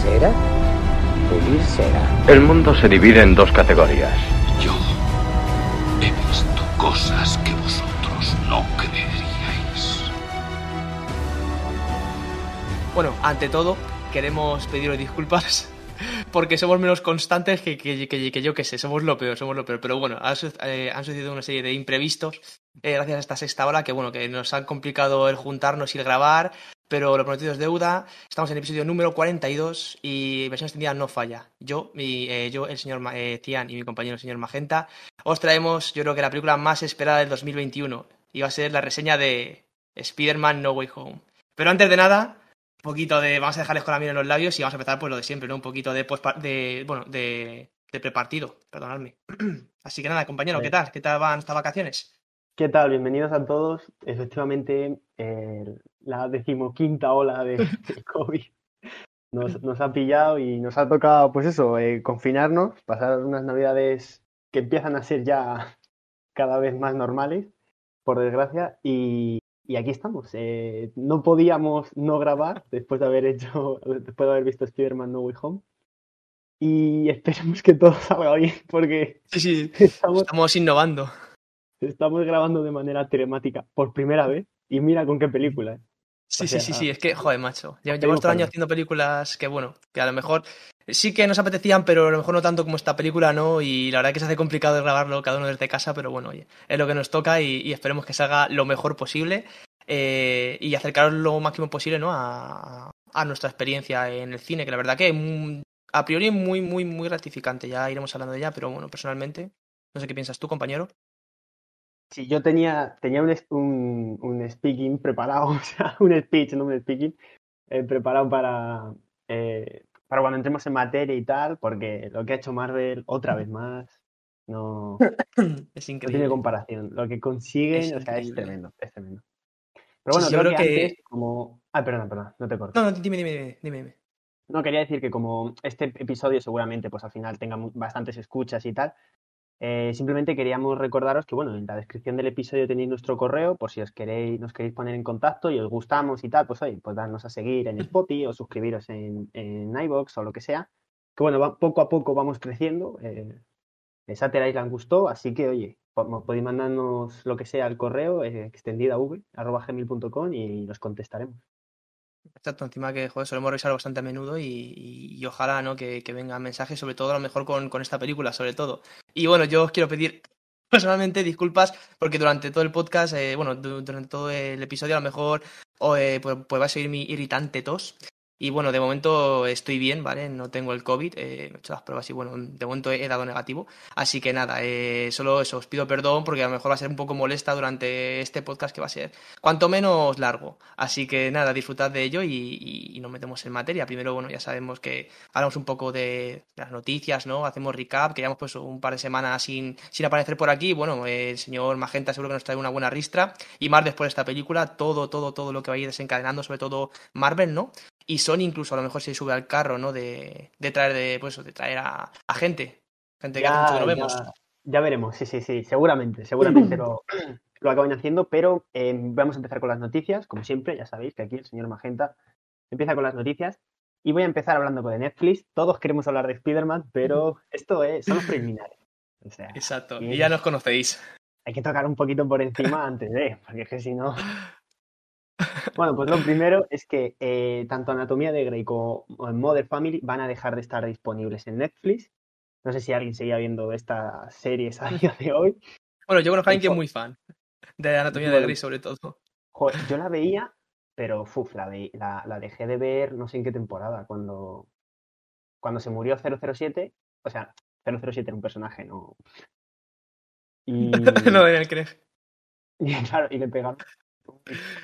¿Dar cera? Pulir cera. El mundo se divide en dos categorías. Yo he visto cosas que vosotros no creeríais. Bueno, ante todo, queremos pediros disculpas porque somos menos constantes que, que, que, que yo que sé, somos lo peor, somos lo peor. Pero bueno, han, eh, han sucedido una serie de imprevistos eh, gracias a esta sexta hora que bueno, que nos han complicado el juntarnos y el grabar, pero lo prometido es deuda. Estamos en el episodio número 42 y versión extendida no falla. Yo, mi, eh, yo el señor eh, Cian y mi compañero el señor Magenta, os traemos yo creo que la película más esperada del 2021 y va a ser la reseña de Spider-Man No Way Home. Pero antes de nada, un poquito de. Vamos a dejarles con la mira en los labios y vamos a empezar por lo de siempre, ¿no? Un poquito de post de. Bueno, de, de prepartido, perdonadme. Así que nada, compañero, ¿qué tal? ¿Qué tal van estas vacaciones? ¿Qué tal? Bienvenidos a todos. Efectivamente, eh, la decimoquinta ola de, de COVID nos, nos, ha pillado y nos ha tocado, pues eso, eh, confinarnos, pasar unas navidades que empiezan a ser ya cada vez más normales, por desgracia, y, y aquí estamos. Eh, no podíamos no grabar después de haber hecho, después de haber visto Spider-Man No Way Home. Y esperemos que todo salga bien, porque sí, sí. Estamos, estamos, innovando. Estamos grabando de manera telemática por primera vez. Y mira con qué película. ¿eh? Sí, o sea, sí, sí, sí, es que, joder, macho. Llevamos todo el año haciendo películas que, bueno, que a lo mejor sí que nos apetecían, pero a lo mejor no tanto como esta película, ¿no? Y la verdad que se hace complicado grabarlo cada uno desde casa, pero bueno, oye, es lo que nos toca y, y esperemos que salga lo mejor posible eh, y acercaros lo máximo posible, ¿no? A, a, nuestra experiencia en el cine, que la verdad que mm, a priori es muy, muy, muy gratificante. Ya iremos hablando de ella, pero bueno, personalmente, no sé qué piensas tú, compañero. Sí, yo tenía, tenía un, un, un speaking preparado, o sea, un speech, no un speaking, eh, preparado para, eh, para cuando entremos en materia y tal, porque lo que ha hecho Marvel otra vez más, no, es increíble. no tiene comparación. Lo que consiguen, es o sea, es tremendo, es tremendo. Pero bueno, sí, creo, creo que, que... Antes, como... Ah, perdón, perdón, no te corto. No, no, dime, dime, dime, dime. No, quería decir que como este episodio seguramente pues al final tenga bastantes escuchas y tal, eh, simplemente queríamos recordaros que, bueno, en la descripción del episodio tenéis nuestro correo, por si os queréis, nos queréis poner en contacto y os gustamos y tal, pues oye, pues darnos a seguir en Spotify o suscribiros en, en iVoox o lo que sea. Que bueno, va, poco a poco vamos creciendo. Eh, Sater Island gustó, así que oye, podéis mandarnos lo que sea al correo, eh, extendida v, arroba gmail.com y los contestaremos. Exacto, encima que joder, solemos revisar bastante a menudo y, y, ojalá ¿no? que, que vengan mensajes, sobre todo a lo mejor con, con, esta película, sobre todo. Y bueno, yo os quiero pedir personalmente disculpas porque durante todo el podcast, eh, bueno, durante todo el episodio a lo mejor oh, eh, pues, pues, va a seguir mi irritante tos. Y bueno, de momento estoy bien, ¿vale? No tengo el COVID, eh, he hecho las pruebas y bueno, de momento he dado negativo. Así que nada, eh, solo eso, os pido perdón porque a lo mejor va a ser un poco molesta durante este podcast que va a ser cuanto menos largo. Así que nada, disfrutad de ello y nos metemos en materia. Primero, bueno, ya sabemos que hablamos un poco de las noticias, ¿no? Hacemos recap, que llevamos pues un par de semanas sin, sin aparecer por aquí. Bueno, el señor Magenta seguro que nos trae una buena ristra. Y más después de esta película, todo, todo, todo lo que va a ir desencadenando, sobre todo Marvel, ¿no? Y Sony incluso a lo mejor se sube al carro, ¿no? De, de traer de, pues, de traer a, a gente. Gente que ya, hace mucho que no vemos. Ya, ya, veremos, sí, sí, sí, seguramente, seguramente lo, lo acaban haciendo, pero eh, vamos a empezar con las noticias, como siempre, ya sabéis que aquí el señor Magenta empieza con las noticias. Y voy a empezar hablando de Netflix. Todos queremos hablar de Spider-Man, pero esto es, son los preliminares. O sea, Exacto, y ya nos conocéis. Hay que tocar un poquito por encima antes de, porque es que si no. Bueno, pues lo primero es que eh, tanto Anatomía de Grey como Mother Family van a dejar de estar disponibles en Netflix. No sé si alguien seguía viendo estas series a día de hoy. Bueno, yo conozco a alguien que es muy fan de Anatomía bueno, de Grey, sobre todo. Joder, yo la veía, pero uf, la, ve, la, la, dejé de ver no sé en qué temporada, cuando, cuando se murió 007. O sea, 007 era un personaje, no. Y... no, Daniel Craig. Y claro, y le pegaron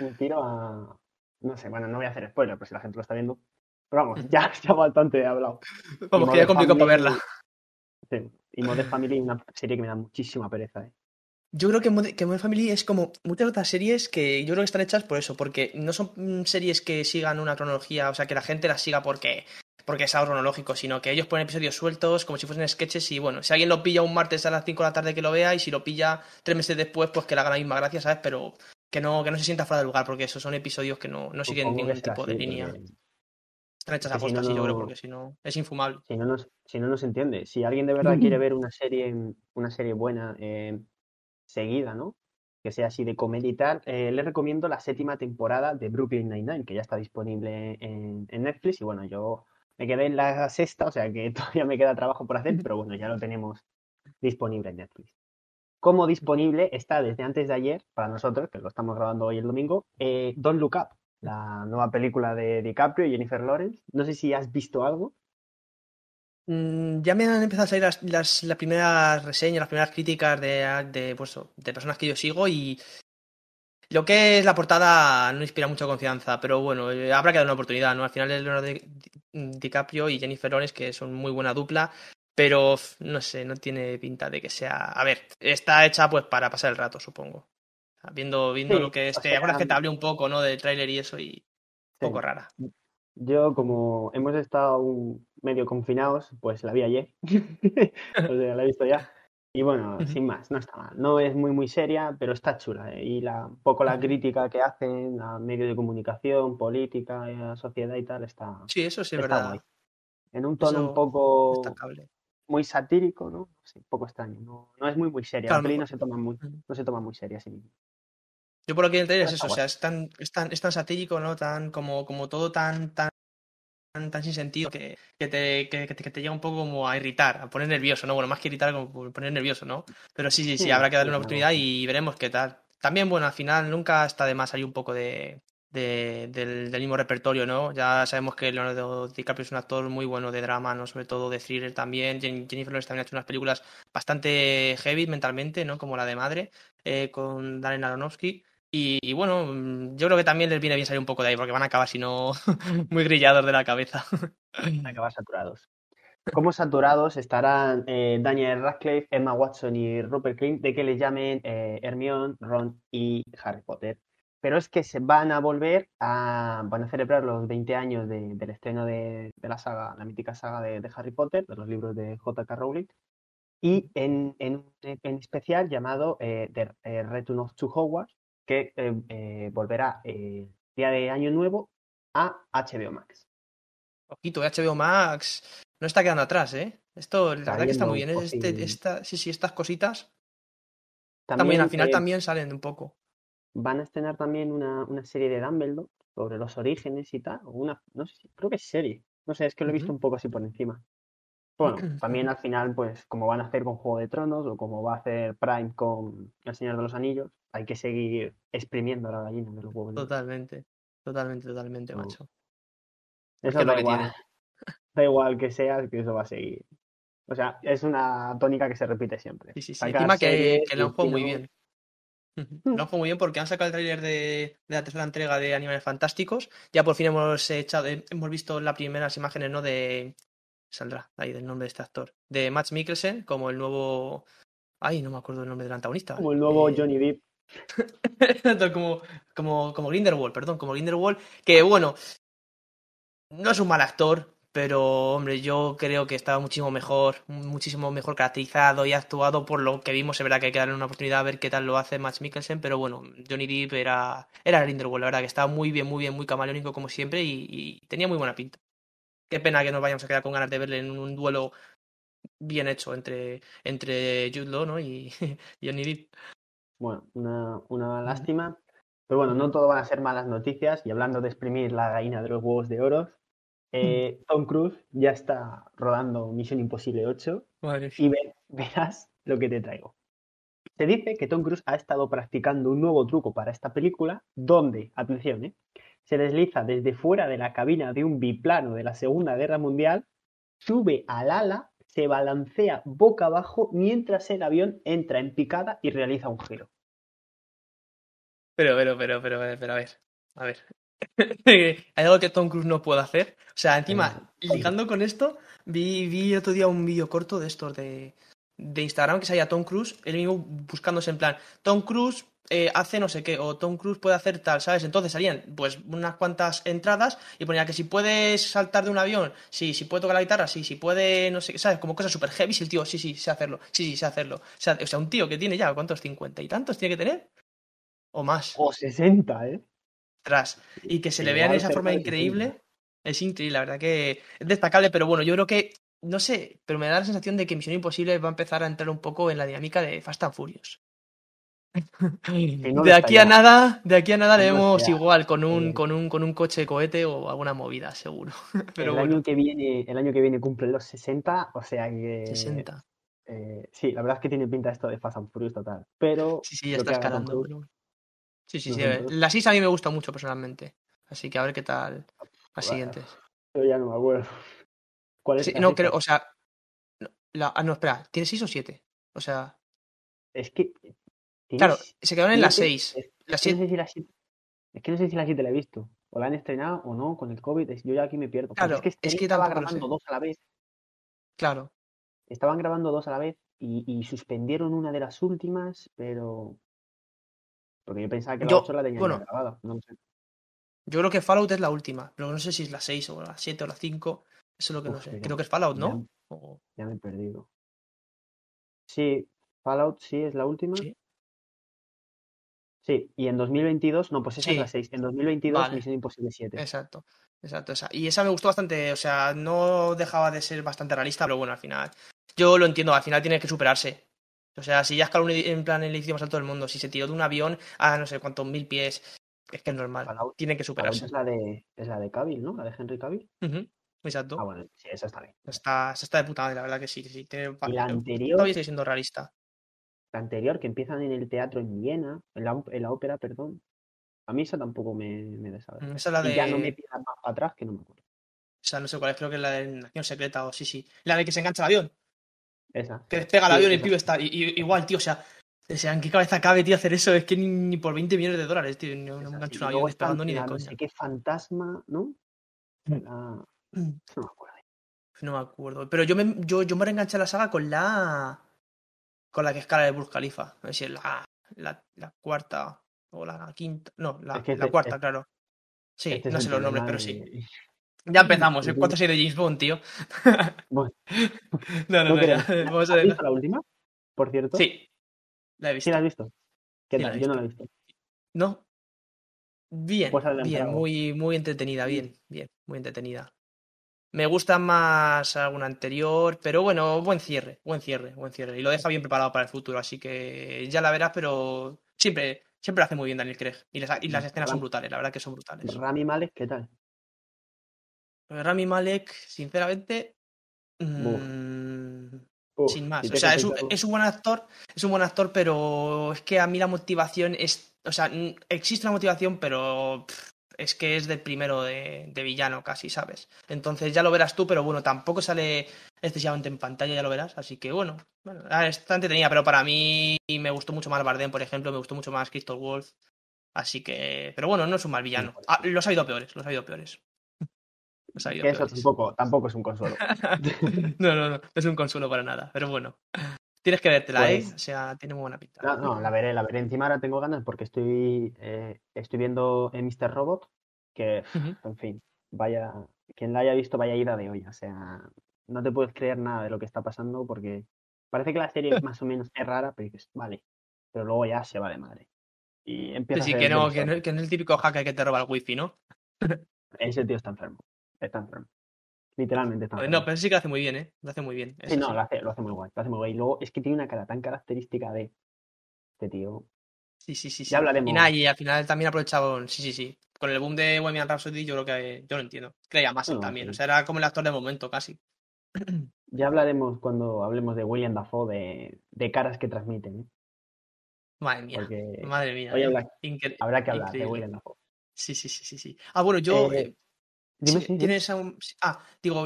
un tiro a, no sé, bueno, no voy a hacer spoiler, pues si la gente lo está viendo. Pero vamos, ya, ya bastante he hablado. Vamos, que ya complicó para verla. Sí, y Modern Family, una serie que me da muchísima pereza, ¿eh? Yo creo que Modern Family es como muchas otras series que yo creo que están hechas por eso, porque no son mm, series que sigan una cronología, o sea, que la gente las siga porque porque es algo cronológico, sino que ellos ponen episodios sueltos como si fuesen sketches y bueno, si alguien lo pilla un martes a las 5 de la tarde que lo vea y si lo pilla tres meses después, pues que le haga la misma gracia, ¿sabes? Pero que no, que no se sienta fuera del lugar, porque esos son episodios que no, no siguen ningún tipo de línea. Están hechas a posta, no, yo creo, porque si no, es infumable. Si no, nos, si no, se entiende. Si alguien de verdad quiere ver una serie, una serie buena, eh, seguida, ¿no? Que sea así de comedia y tal, eh, le recomiendo la séptima temporada de Brooklyn Nine-Nine, que ya está disponible en, en Netflix. Y bueno, yo me quedé en la sexta, o sea que todavía me queda trabajo por hacer, pero bueno, ya lo tenemos disponible en Netflix. Como disponible está desde antes de ayer, para nosotros, que lo estamos grabando hoy el domingo, eh, Don't Look Up, la nueva película de DiCaprio y Jennifer Lawrence. No sé si has visto algo. Mm, ya me han empezado a salir las, primeras reseñas, las primeras críticas de, de, pues, de personas que yo sigo y lo que es la portada no inspira mucha confianza, pero bueno, eh, habrá que dar una oportunidad, ¿no? Al final es Leonardo DiCaprio y Jennifer Lawrence, que son muy buena dupla, pero no sé, no tiene pinta de que sea... A ver, está hecha pues para pasar el rato, supongo. Viendo, viendo lo que esté... Ahora es que te hablé un poco, ¿no? Del tráiler y eso y... Un poco rara. Yo, como hemos estado medio confinados, pues la vi ayer. o sea, la he visto ya. Y bueno, sin más, no está mal. No es muy, muy seria, pero está chula. ¿eh? Y la, un poco la crítica que hacen a medios de comunicación, política, a sociedad y tal, está. Sí, eso sí es verdad. En un tono un poco. Muy satírico, ¿no? Sí, un poco extraño. No, no es muy, muy seria. la peli no se toma muy, no se toma muy seria sí Yo por lo que entiendo es eso, o sea, es tan, es tan, es tan satírico, ¿no? Tan, como, como todo tan, tan tan, sin sentido que, que, te, que, te llega un poco como a irritar, a poner nervioso, ¿no? Bueno, más que irritar, como poner nervioso, ¿no? Pero sí, sí, sí, habrá que darle una oportunidad y veremos qué tal. También, bueno, al final nunca está de más salir un poco de, del, mismo repertorio, ¿no? Ya sabemos que Leonardo DiCaprio es un actor muy bueno de drama, ¿no? Sobre todo de thriller también. Jennifer Lawrence también ha hecho unas películas bastante heavy mentalmente, ¿no? Como la de Madre, eh, con Darren Aronofsky. Y, bueno, mm, yo creo que también les viene bien salir un poco de ahí, porque van a acabar, si no, muy grillados de la cabeza. Van a acabar saturados. ¿Cómo saturados estarán eh, Daniel Radcliffe, Emma Watson y Rupert Grint de que les llamen eh, Hermione, Ron y Harry Potter? Pero es que se van a volver a, van a celebrar los 20 años del estreno de, la saga, la mítica saga de, Harry Potter, de los libros de J.K. Rowling, y en, en, en especial llamado eh, The eh, Return of Two Hogwarts, que eh, eh, volverá eh, día de año nuevo a HBO Max. Ojito, HBO Max no está quedando atrás, ¿eh? Esto, la verdad que está muy bien. Este, esta, sí, sí, estas cositas. También, al final también salen un poco. Van a estrenar también una, una, serie de Dumbledore sobre los orígenes y tal. Una, no sé, creo que es serie. No sé, es que lo he visto un poco así por encima. Bueno, también al final, pues como van a hacer con Juego de Tronos o como va a hacer Prime con El Señor de los Anillos, hay que seguir exprimiendo la gallina de los huevos. Totalmente, totalmente, totalmente, macho. Eso da igual. Da igual que sea, que eso va a seguir. O sea, es una tónica que se repite siempre. Sí, sí, sí. Encima que, que lo han jugado muy bien. Lo han jugado muy bien porque han sacado el tráiler de, de, la tercera entrega de Animales Fantásticos. Ya por fin hemos echado, hemos visto las primeras imágenes, ¿no? De. Saldrá ahí del nombre de este actor. De Max Mikkelsen como el nuevo. Ay, no me acuerdo el nombre del antagonista. Como el nuevo eh, Johnny Depp. como, como, como Grindelwald, perdón, como Grindelwald, que bueno, no es un mal actor, pero hombre, yo creo que estaba muchísimo mejor, muchísimo mejor caracterizado y actuado por lo que vimos. Es verdad que hay que darle una oportunidad a ver qué tal lo hace Max Mikkelsen, pero bueno, Johnny Depp era, era Grindelwald, la verdad que estaba muy bien, muy bien, muy camaleónico como siempre y, tenía muy buena pinta. Qué pena que nos vayamos a quedar con ganas de verle en un duelo bien hecho entre, entre Jude Law ¿no? y, y Johnny Depp. Bueno, una, una lástima. Pero bueno, no todo van a ser malas noticias. Y hablando de exprimir la gallina de los huevos de oro, eh, Tom Cruise ya está rodando Misión Imposible 8 y verás lo que te traigo. Se dice que Tom Cruise ha estado practicando un nuevo truco para esta película donde, atención, ¿eh? se desliza desde fuera de la cabina de un biplano de la Segunda Guerra Mundial, sube al ala se balancea boca abajo mientras el avión entra en picada y realiza un giro. Pero, pero, pero, pero, pero, a ver, a ver. Hay algo que Tom Cruise no puede hacer. O sea, encima, ligando con esto, vi, vi otro día un vídeo corto de estos de, de Instagram que salía Tom Cruise, él mismo buscándose en plan, Tom Cruise eh, hace no sé qué, o Tom Cruise puede hacer tal, ¿sabes? Entonces salían pues unas cuantas entradas y ponía que si puedes saltar de un avión, sí, si puede tocar la guitarra, sí, si puede, no sé qué, ¿sabes? Como cosas súper heavy, y el tío, sí, sí, sé hacerlo, sí, sí, sé hacerlo. O sea, o sea, un tío que tiene ya, ¿cuántos? ¿50 y tantos tiene que tener? O más. O 60, ¿eh? Y que se le vea en esa forma increíble, es increíble, la verdad que es destacable, pero bueno, yo creo que no sé, pero me da la sensación de que Misión Imposible va a empezar a entrar un poco en la dinámica de Fast and Furious. no de aquí a ya. nada, de aquí a nada Que le no vemos igual con un, Eh. con un con un coche de cohete o alguna movida, seguro. Pero el, bueno, año que viene, el año que viene cumple los 60, o sea que... 60. eh, sí, la verdad es que tiene pinta esto de Fast and Furious total. Pero Sí, sí, ya está escalando. Pero. Sí, sí, sí. ¿no? La 6 a mí me gusta mucho personalmente. Así que a ver qué tal las Bueno, siguientes. Yo ya no me acuerdo. ¿Cuál es Sí, la no, creo, o sea. no, la- ah, no, espera, ¿tiene 6 o 7? O sea, Es que... claro, se quedaron en la siete- 6. Es, La es que no 7, sé si la siete- es que no sé si la 7 la he visto. O la han estrenado o no con el COVID. Yo ya aquí me pierdo. Porque Claro, es que, es que estaba grabando dos a la vez. claro. Estaban grabando dos a la vez y, y suspendieron una de las últimas, pero... Porque yo pensaba que la Yo, 8 la tenían ya bueno, grabada. No sé. Yo creo que Fallout es la última, pero no sé si es la 6 o la 7 o la 5. Eso es lo que no Uf, sé. mira, Creo que es Fallout, ya, ¿no? O- ya me he perdido. Sí, Fallout sí es la última. Sí. Sí, y en 2022, no, pues esa es la Sí, 6. En 2022, vale. Misión Imposible 7. Exacto. Exacto, esa. Y esa me gustó bastante, o sea, no dejaba de ser bastante realista, pero bueno, al final. Yo lo entiendo, al final tiene que superarse. O sea, si ya escaló en plan el edificio más alto del mundo, si se tiró de un avión a no sé cuántos mil pies, es que es normal. Fallout, Tiene que superarse. es la de es la de Cavill, ¿no? La de Henry Cavill. Ah, Exacto. bueno, sí, esa está bien. Está, se está de puta madre, la verdad que sí, sí. Tiene Y la anterior, Todavía siendo realista. la anterior, que empiezan en el teatro en Viena, en la, en la ópera, perdón. A mí esa tampoco me, me desagrada. Mm, Esa es la Y ya no me de. pidas más para atrás, que no me acuerdo. O sea, no sé cuál es, creo que es la de Nación Secreta o sí, sí. La de que se engancha el avión. Esa. Que despega el avión y el pibe está. igual, tío, o sea. O sea, ¿en qué cabeza cabe, tío, hacer eso? Es que ni, ni por 20 millones de dólares, tío. No, no me engancho un avión despegando ni de la no sé qué fantasma, ¿no? La... No me acuerdo. No me acuerdo. Pero yo me, yo, yo me reenganché a la saga con la. Con la que escala de Burj Khalifa. No sé si es la, la, la cuarta o la quinta. No, la, Es que la este- cuarta, este- claro. Sí, Este es no sé los nombres, pero sí. Ya empezamos, Ujú. 4 6 de James Bond, tío. Bueno, No, no, no no, ya. queremos. Vamos a ¿Has ver. visto la última? Por cierto. Sí, la he ¿Sí visto. la has visto? ¿Qué Sí, tal? Yo no la he visto. ¿No? Bien, Pues bien, muy, muy entretenida, bien, bien, muy entretenida. Me gusta más alguna anterior, pero bueno, buen cierre, buen cierre, buen cierre. Y lo deja bien preparado para el futuro, así que ya la verás, pero siempre, siempre lo hace muy bien Daniel Craig. Y las, y las escenas son brutales, la verdad que son brutales. Rami Malek, ¿qué tal? Rami Malek, sinceramente, mm, Uf, sin más. O sea, es un, es un buen actor, es un buen actor, pero es que a mí la motivación es. O sea, existe una motivación, pero pff, es que es del primero de, de villano casi, ¿sabes? Entonces ya lo verás tú, pero bueno, tampoco sale excesivamente en pantalla, ya lo verás. Así que bueno, bueno ah, está entretenida, pero para mí me gustó mucho más Bardem, por ejemplo, me gustó mucho más Crystal Wolf. Así que. Pero bueno, no es un mal villano. Ah, los ha ido peores, los ha ido peores. Que eso tampoco, tampoco es un consuelo. no, no, no, no es un consuelo para nada, pero bueno. Tienes que vértela, Pues- ¿eh? O sea, tiene muy buena pinta. No, no, la veré, la veré. Encima ahora tengo ganas porque estoy, eh, estoy viendo en Mr. Robot, que, en fin, vaya, quien la haya visto, vaya ida de olla. O sea, no te puedes creer nada de lo que está pasando porque parece que la serie más o menos es rara, pero dices, vale, pero luego ya se va de madre. Y empieza sí, a que no, que no, que no es el típico hacker que te roba el wifi, ¿no? Ese tío está enfermo, Literalmente. No, pero sí que lo hace muy bien, ¿eh? Lo hace muy bien. Sí, no, sí. lo hace, lo hace muy guay, lo hace muy guay. Y luego es que tiene una cara tan característica de este tío. Sí, sí, sí. sí. Ya hablaremos. Y nada, y al final también aprovecharon, sí, sí, sí. Con el boom de Bohemian Rhapsody, yo creo que yo lo entiendo. Creía más él No, también. sí. O sea, era como el actor de momento casi. Ya hablaremos cuando hablemos de William Dafoe, de, de caras que transmiten, ¿eh? Madre mía. Porque Madre mía. hoy ¿eh? habla- habrá que hablar de. William Dafoe. Sí, sí, sí, sí, sí. Ah, bueno, yo. Eh, eh, Dime, sí, tienes aún- Ah, digo,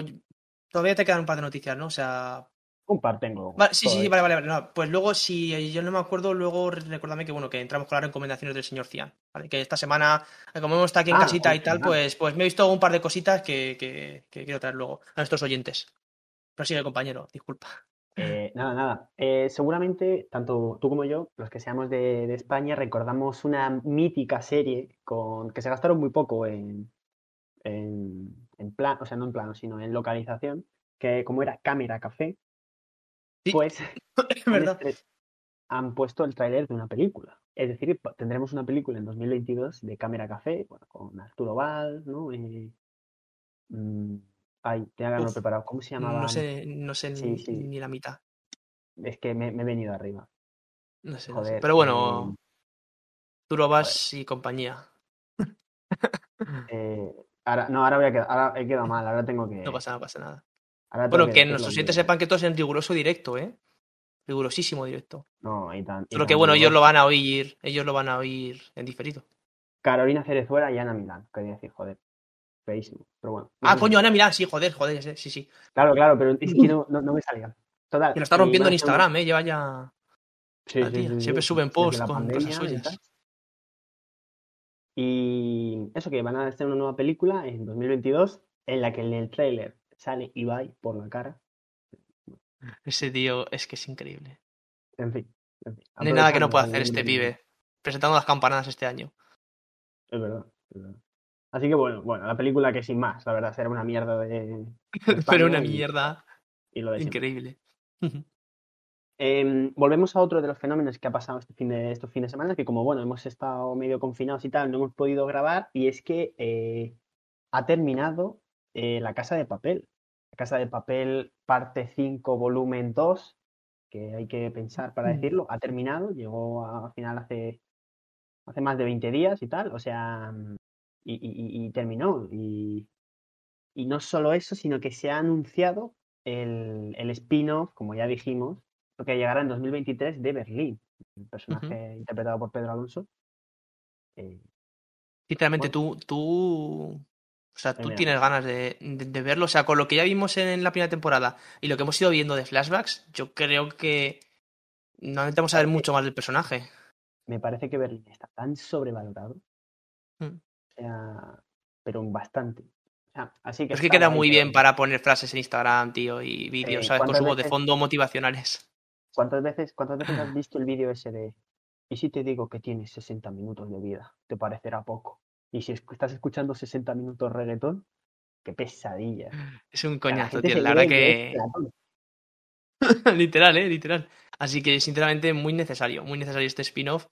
todavía te quedan un par de noticias, ¿no? O sea, Un par tengo. Vale, sí, sí, sí, vale, vale, vale. no, pues luego, si yo no me acuerdo, luego recuérdame que bueno, que entramos con las recomendaciones del señor Cian. ¿vale? Que esta semana, como hemos estado aquí en Ah, casita y tal, pues, pues me he visto un par de cositas que, que, que quiero traer luego a nuestros oyentes. Pero sigue, compañero, disculpa. Eh, nada, nada. Eh, seguramente, tanto tú como yo, los que seamos de, de España, recordamos una mítica serie con que se gastaron muy poco en, en, en plan, o sea, no en plano, sino en localización, que como era Cámara Café, Sí. pues Es han, verdad. estre- han puesto el tráiler de una película. Es decir, tendremos una película en 2022 de Cámara Café, bueno, con Arturo Val, ¿no? Eh, mm, ay, tenía que preparado. ¿Cómo se llamaba? No sé, no sé Sí, ni, sí. ni la mitad. Es que me, me he venido arriba. No sé, no sé. Joder. Pero bueno, eh, Turovas y compañía. eh, ahora, no, ahora voy a quedar, ahora he quedado mal, ahora tengo que. No pasa, no pasa nada. ahora Bueno, que decirlo nuestros oyentes sepan que esto es en riguroso directo, ¿eh? Rigurosísimo directo. No, y tan, y Solo tan que bueno, ellos lo van a oír, ellos lo van a oír en diferido. Carolina Cerezuela y Ana Milán, quería decir, joder. Feísimo. Pero bueno. no Ah, coño, Ana Milán, sí, joder, joder, sí, sí. Claro, claro, pero es que no, no, no me salía. Total. Que lo está rompiendo en Instagram, ¿eh? Lleva ya... Sí, sí, Siempre suben posts con cosas suyas. Y eso que van a hacer una nueva película en 2022 en la que en el tráiler sale Ibai por la cara. Ese tío es que es increíble. En fin. en fin. No hay nada que no pueda hacer este pibe. Presentando las campanadas este año. Es verdad, es verdad. Así que bueno, bueno, la película que sin más, la verdad, será una mierda de. de Pero una y- mierda Y lo de siempre. increíble. Em, volvemos a otro de los fenómenos que ha pasado este fin de, estos fines de semana, que como bueno, hemos estado medio confinados y tal, no hemos podido grabar, y es que eh, ha terminado eh, La Casa de Papel. La Casa de Papel, parte 5, volumen 2, que hay que pensar para Mm. decirlo, ha terminado, llegó a- al final hace, hace más de 20 días y tal, o sea, y- y terminó. Y, y no solo eso, sino que se ha anunciado el, el spin-off, como ya dijimos, que llegará en 2023 de Berlín, el personaje interpretado por Pedro Alonso. Eh, Sinceramente, tú, tú. O sea, tú Mira. tienes ganas de, de- de verlo. O sea, con lo que ya vimos en la primera temporada y lo que hemos ido viendo de flashbacks, yo creo que no necesitamos saber mucho más del personaje. me parece que Berlín está tan sobrevalorado, Mm. o sea, pero bastante. O sea, así que Es que queda muy bien para poner frases en Instagram, tío, y vídeos, Eh, ¿sabes? Con ¿cuántas su voz de fondo motivacionales. ¿Cuántas veces, cuántas veces has visto el vídeo ese de y si te digo que tienes 60 minutos de vida? Te parecerá poco. Y si estás escuchando 60 minutos reggaetón, qué pesadilla. Es un coñazo, tío. La verdad que. literal, eh, literal. Así que, sinceramente, muy necesario, muy necesario este spin-off.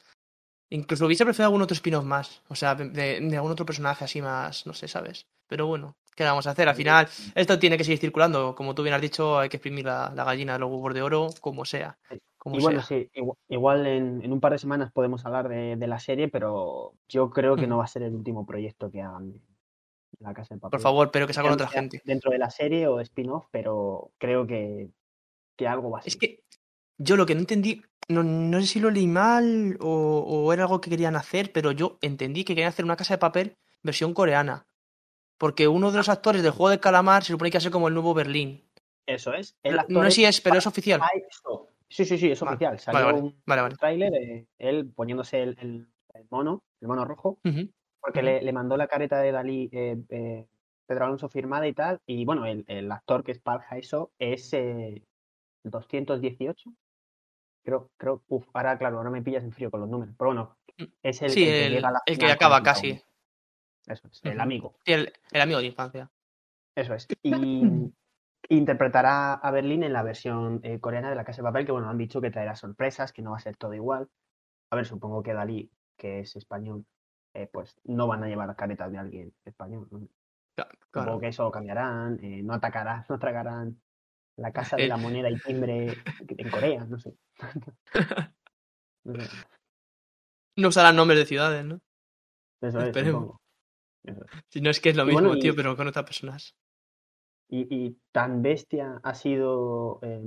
Incluso hubiese preferido algún otro spin-off más. O sea, de, de algún otro personaje así más, no sé, ¿sabes? Pero bueno, ¿qué vamos a hacer? Al final, esto tiene que seguir circulando. Como tú bien has dicho, hay que exprimir la, la gallina de los huevos de oro, como sea. Como Y bueno, sea. sí, igual, igual en, en un par de semanas podemos hablar de, de la serie, pero yo creo que no va a ser el último proyecto que hagan la Casa de Papel. Por favor, pero que sea con otra gente. Dentro de la serie o spin-off, pero creo que, que algo va a ser. Es que yo lo que no entendí, no, no sé si lo leí mal o, o era algo que querían hacer, pero yo entendí que querían hacer una casa de papel versión coreana. Porque uno de los actores del juego de calamar se supone que hace como el nuevo Berlín. Eso es. El No sé si es pero es oficial. Hae-soo. Sí, sí, sí, es Vale, oficial. Salió vale, un, vale, un vale. tráiler de él poniéndose el, el- el mono, el mono rojo, porque le, le mandó la careta de Dalí eh, eh, Pedro Alonso firmada y tal. Y bueno, el, el actor que es Hae-soo es eh, 218. Creo, creo, uf, ahora claro, ahora me pillas en frío con los números. Pero bueno, es el, Sí, el que el, llega a la el que final con acaba casi. Eso es, el amigo. Sí, el, el amigo de infancia. Eso es. Y interpretará a Berlín en la versión eh, coreana de La Casa de Papel, que bueno, han dicho que traerá sorpresas, que no va a ser todo igual. A ver, supongo que Dalí, que es español, eh, pues no van a llevar caretas de alguien español. ¿no? Claro, Supongo que eso lo cambiarán, eh, no atacarán, no tragarán la Casa de la Moneda y Timbre en Corea, no sé. No sé. No usarán nombres de ciudades, ¿no? Eso es, Esperemos. supongo. Si no es que es lo mismo, bueno, y- tío, pero con otras personas. Y, y tan bestia ha sido eh,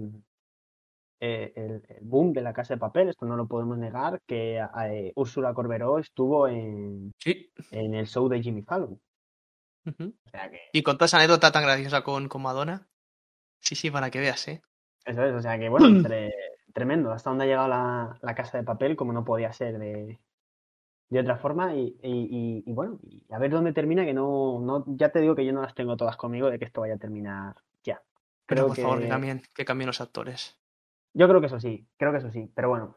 eh, el, el boom de la casa de papel, esto no lo podemos negar, que eh, Úrsula Corberó estuvo en, Sí. en el show de Jimmy Fallon. Ujú. O sea que Y con toda esa anécdota tan graciosa con, con Madonna. Sí, sí, para que veas, ¿eh? Eso es, o sea que bueno, tremendo. Hasta dónde ha llegado la, la casa de papel, como no podía ser de, de otra forma. Y, y- y- y bueno, a ver dónde termina, que no, no, ya te digo que yo no las tengo todas conmigo de que esto vaya a terminar ya. Pero Creo por favor, que- que cambien, que cambien los actores. Yo creo que eso sí, creo que eso sí. Pero bueno,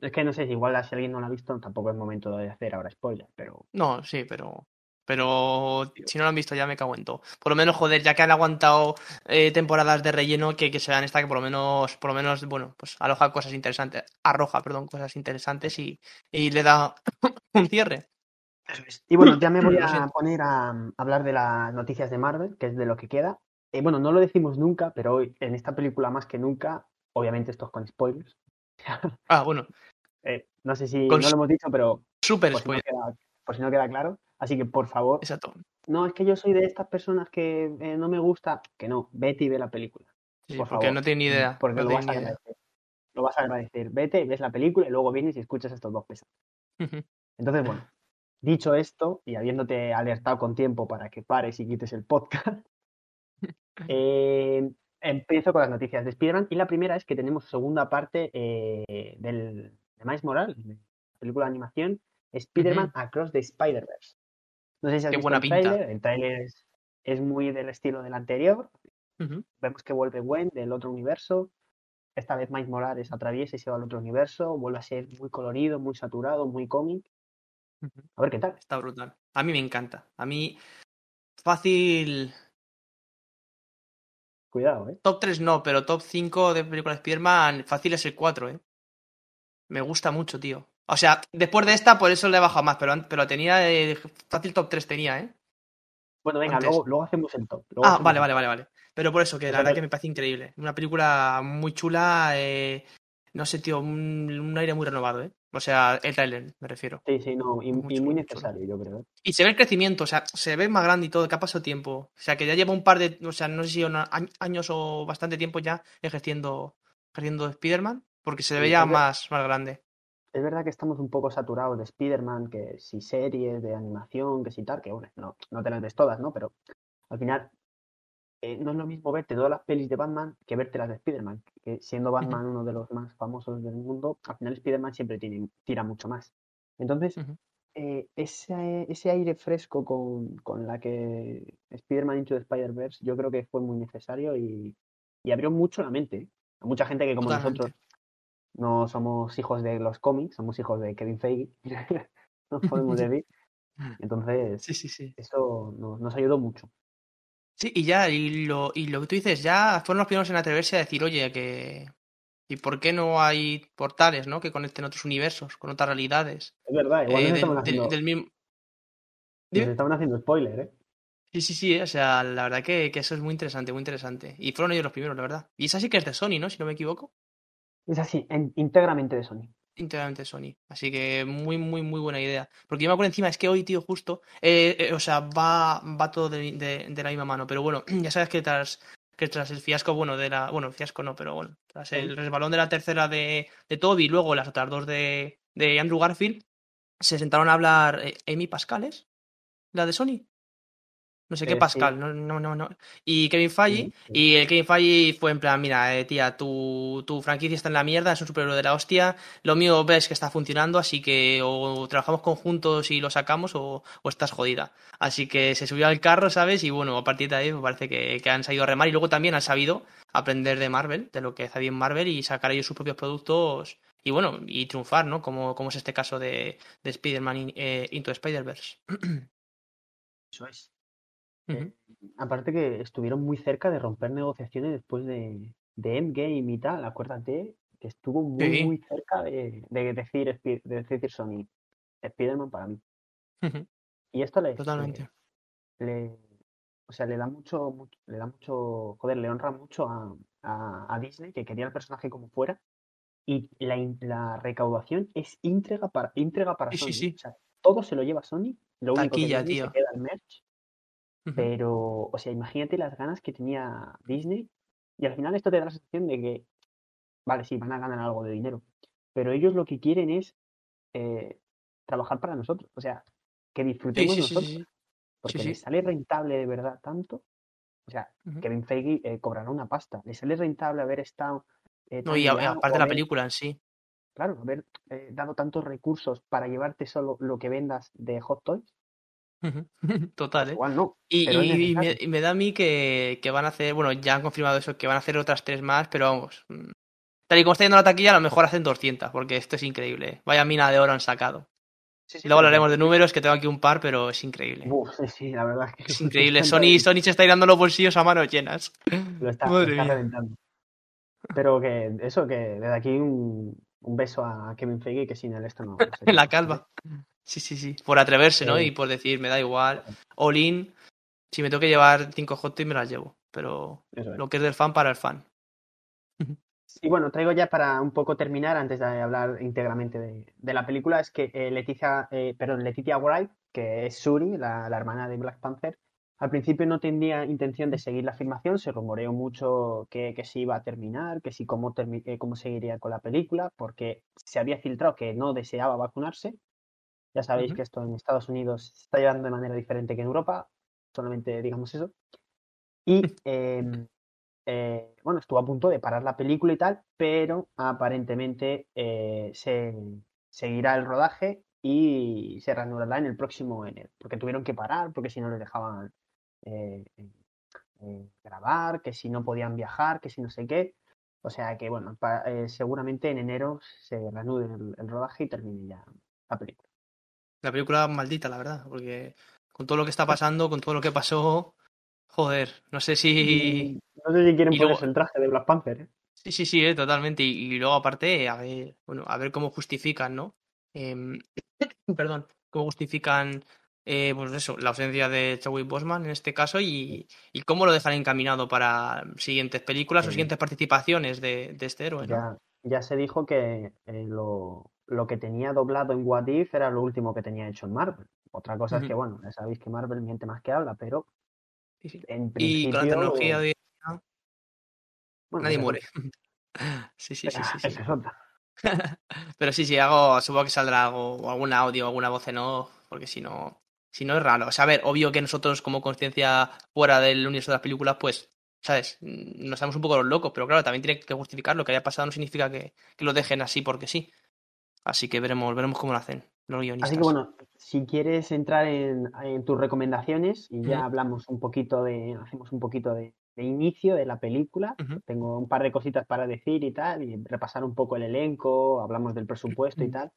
es que no sé si igual si alguien no lo ha visto, tampoco es momento de hacer ahora spoiler, pero No, sí, pero. Pero si no lo han visto ya me cago en todo. Por lo menos, joder, ya que han aguantado eh, temporadas de relleno, que, que se vean esta que por lo menos, por lo menos, bueno, pues aloja cosas interesantes, arroja, perdón, cosas interesantes y, y le da un cierre. Y bueno, ya me voy a poner a mm, hablar de las noticias de Marvel, que es de lo que queda. Eh, bueno, no lo decimos nunca, pero hoy en esta película más que nunca, obviamente esto es con spoilers. Ah, bueno, Eh, no sé si Con no lo hemos dicho, pero súper por si, no spoiler. queda, por si no queda claro. Así que por favor, Exacto. no es que yo soy de estas personas que eh, no me gusta, que no, vete y ve la película. Sí, por porque favor. no tiene ni idea. Porque no lo vas a agradecer. Lo vas a agradecer. Vete, ves la película y luego vienes y escuchas estos dos pesados. Entonces, bueno, dicho esto y habiéndote alertado con tiempo para que pares y quites el podcast, eh, empiezo con las noticias de Spider-Man y la primera es que tenemos segunda parte eh, del, de Miles la película de animación Spider-Man Across the Spider-Verse. No sé si has Qué visto buena el pinta. el tráiler es, es muy del estilo del anterior, vemos que vuelve Gwen del otro universo. Esta vez Miles Morales atraviesa y se va al otro universo. Vuelve a ser muy colorido, muy saturado, muy cómic. A ver qué tal. Está brutal. A mí me encanta. A mí, fácil. Cuidado, ¿eh? Top 3 no, pero top 5 de películas de Spider-Man, fácil es el 4, ¿eh? Me gusta mucho, tío. O sea, después de esta, por eso le he bajado más, pero, pero tenía. eh, fácil top 3 tenía, ¿eh? Bueno, venga, luego, luego hacemos el top. luego Ah, vale, vale, vale, vale. Pero por eso, que la verdad que me parece increíble. Una película muy chula, eh, no sé, tío, un, un aire muy renovado, ¿eh? O sea, el trailer, me refiero. Sí, sí, no, y, Muy y chulo, muy muy chulo. necesario, yo creo. ¿eh? Y se ve el crecimiento, o sea, se ve más grande y todo, que ha pasado tiempo. O sea, que ya lleva un par de, o sea, no sé si una- añ- años o bastante tiempo ya ejerciendo, ejerciendo Spider-Man, porque se Sí, ve ya es ver- más, más grande. Es verdad que estamos un poco saturados de Spider-Man, que si series de animación, que si tal, que bueno, no, no te las ves todas, ¿no? Pero al final eh, no es lo mismo verte todas las pelis de Batman que verte las de Spider-Man. Que siendo Batman uno de los más famosos del mundo, al final Spider-Man siempre tiene, tira mucho más. Entonces, eh, ese, ese aire fresco con, con la que Spider-Man Into the Spider-Verse yo creo que fue muy necesario y, y abrió mucho la mente. ¿eh? A mucha gente que como Totalmente. nosotros no somos hijos de los cómics, somos hijos de Kevin Feige, no podemos decir. Entonces, Sí, sí, sí. eso nos, nos ayudó mucho. Sí, y ya, y lo, y lo que tú dices, ya fueron los primeros en atreverse a decir, oye, que. ¿Y por qué no hay portales, ¿no? Que conecten otros universos, con otras realidades? Es verdad, igual Eh, nos, del, estaban del- haciendo, del mismo. nos estaban haciendo spoiler, ¿eh? Sí, sí, sí, o sea, la verdad que, que eso es muy interesante, muy interesante. Y fueron ellos los primeros, la verdad. Y esa sí que es de Sony, ¿no? Si no me equivoco. Es así, en- íntegramente de Sony. Íntegramente de Sony. Así que muy, muy, muy buena idea. Porque yo me acuerdo encima, es que hoy, tío, justo, eh, eh, o sea, va, va todo de, de- de la misma mano. Pero bueno, ya sabes que tras, que tras el fiasco, bueno, de la. Bueno, fiasco no, pero bueno, tras el resbalón de la tercera de, de Toby y luego las otras dos de, de Andrew Garfield, se sentaron a hablar eh, Amy Pascales, la de Sony. No sé qué Eh, sí. Pascal, no, no, no, no. Y Kevin Feige, Sí, sí. y el Kevin Feige fue en plan, mira, eh, tía, tu, tu franquicia está en la mierda, es un superhéroe de la hostia, lo mío ves que está funcionando, así que o trabajamos conjuntos y lo sacamos o, o estás jodida. Así que se subió al carro, ¿sabes? Y bueno, a partir de ahí me parece que, que han sabido a remar y luego también han sabido aprender de Marvel, de lo que hace bien Marvel y sacar ellos sus propios productos y bueno, y triunfar, ¿no? Como, como es este caso de, de Spider-Man in- eh, Into Spider-Verse. Eso es. Eh, aparte que estuvieron muy cerca de romper negociaciones después de, de Endgame y tal, acuérdate que estuvo muy, Sí. muy cerca de, de decir, de decir Sony, Spider-Man para mí. Y esto le, Totalmente. le- le- o sea, le da mucho, mucho- le da mucho, joder, le honra mucho a, a- a Disney que quería el personaje como fuera y la, la recaudación es íntegra para, íntegra para Sí, sí, Sony. sí. O sea, todo se lo lleva Sony, lo único que se queda el merch Ujú. pero, o sea, imagínate las ganas que tenía Disney y al final esto te da la sensación de que, vale, sí, van a ganar algo de dinero, pero ellos lo que quieren es eh, trabajar para nosotros, o sea, que Sí, disfrutemos sí, sí, nosotros, sí. porque sí. les sale rentable de verdad tanto O sea, Ujú. Kevin Feige eh, cobrará una pasta. Le sale rentable haber estado. eh, No, tan y a- o la haber- película en sí. Claro, haber eh, dado tantos recursos para llevarte solo lo que vendas de Hot Toys. Total, ¿eh? Igual no. Y, me, necesario. y me da a mí que, que van a hacer, bueno, ya han confirmado eso, que van a hacer otras tres más, pero vamos. mm, Tal y como está yendo la taquilla, a lo mejor hacen 200, porque esto es increíble. ¿eh? Vaya mina de oro han sacado. Sí, sí, Luego hablaremos de números, que tengo aquí un par, pero es increíble. Uf, sí, sí, la verdad es que Es increíble. Sony, Sony se está irando los bolsillos a manos llenas. Lo está, lo Madre está mía. reventando. Pero que eso, que desde aquí un, un beso a Kevin Feige, que sin él esto no. En la calva. Sí, sí, sí. Por atreverse, ¿no? Sí. Y por decir, me da igual. All in. Si me tengo que llevar cinco hot me las llevo. Pero es. lo que es del fan para el fan. Y bueno, traigo ya para un poco terminar, antes de hablar íntegramente de, de la película, es que eh, Leticia, eh, perdón, Letitia Wright, que es Shuri, la, la hermana de Black Panther, al principio no tenía intención de seguir la filmación, se rumoreó mucho que, que se iba a terminar, que si cómo, termi- eh, cómo seguiría con la película, porque se había filtrado que no deseaba vacunarse. Ya sabéis que esto en Estados Unidos se está llevando de manera diferente que en Europa, solamente digamos eso. Y em, eh, bueno, estuvo a punto de parar la película y tal, pero aparentemente eh, se seguirá el rodaje y se reanudará en el próximo enero, porque tuvieron que parar, porque si no les dejaban eh, grabar, que si no podían viajar, que si no sé qué. O sea que bueno, pa- seguramente en enero se reanude el, el rodaje y termine ya la película. La película maldita, la verdad. Porque con todo lo que está pasando, con todo lo que pasó. Joder, no sé si. No sé si quieren luego- ponerse el traje de Black Panther, ¿eh? Sí, sí, sí, eh, totalmente. Y, y luego, aparte, a ver, bueno, a ver cómo justifican, ¿no? Em, perdón, cómo justifican, eh, pues eso, la ausencia de Chadwick Boseman en este caso y, y cómo lo dejan encaminado para siguientes películas o siguientes participaciones de, de este héroe, ¿no? Ya, ya se dijo que eh, lo, lo que tenía doblado en What If era lo último que tenía hecho en Marvel. Otra cosa es que, bueno, ya sabéis que Marvel miente más que habla, pero Sí, sí. en Y principio... con la tecnología de bueno, nadie muere. Sí, sí, sí, sí, sí. Esa es otra. Pero sí, sí, hago, supongo que saldrá algo, o algún audio, alguna voz en off, porque si no, si no es raro. O sea, a ver, obvio que nosotros como conciencia fuera del universo de las películas, pues, ¿sabes? Mm, Nos estamos un poco los locos, pero claro, también tiene que justificar lo que haya pasado, no significa que, que lo dejen así porque sí. Así que veremos, veremos cómo lo hacen los guionistas. Así que bueno, si quieres entrar en, en tus recomendaciones y ya hablamos un poquito de, hacemos un poquito de, de inicio de la película, tengo un par de cositas para decir y tal, y repasar un poco el elenco, hablamos del presupuesto y tal,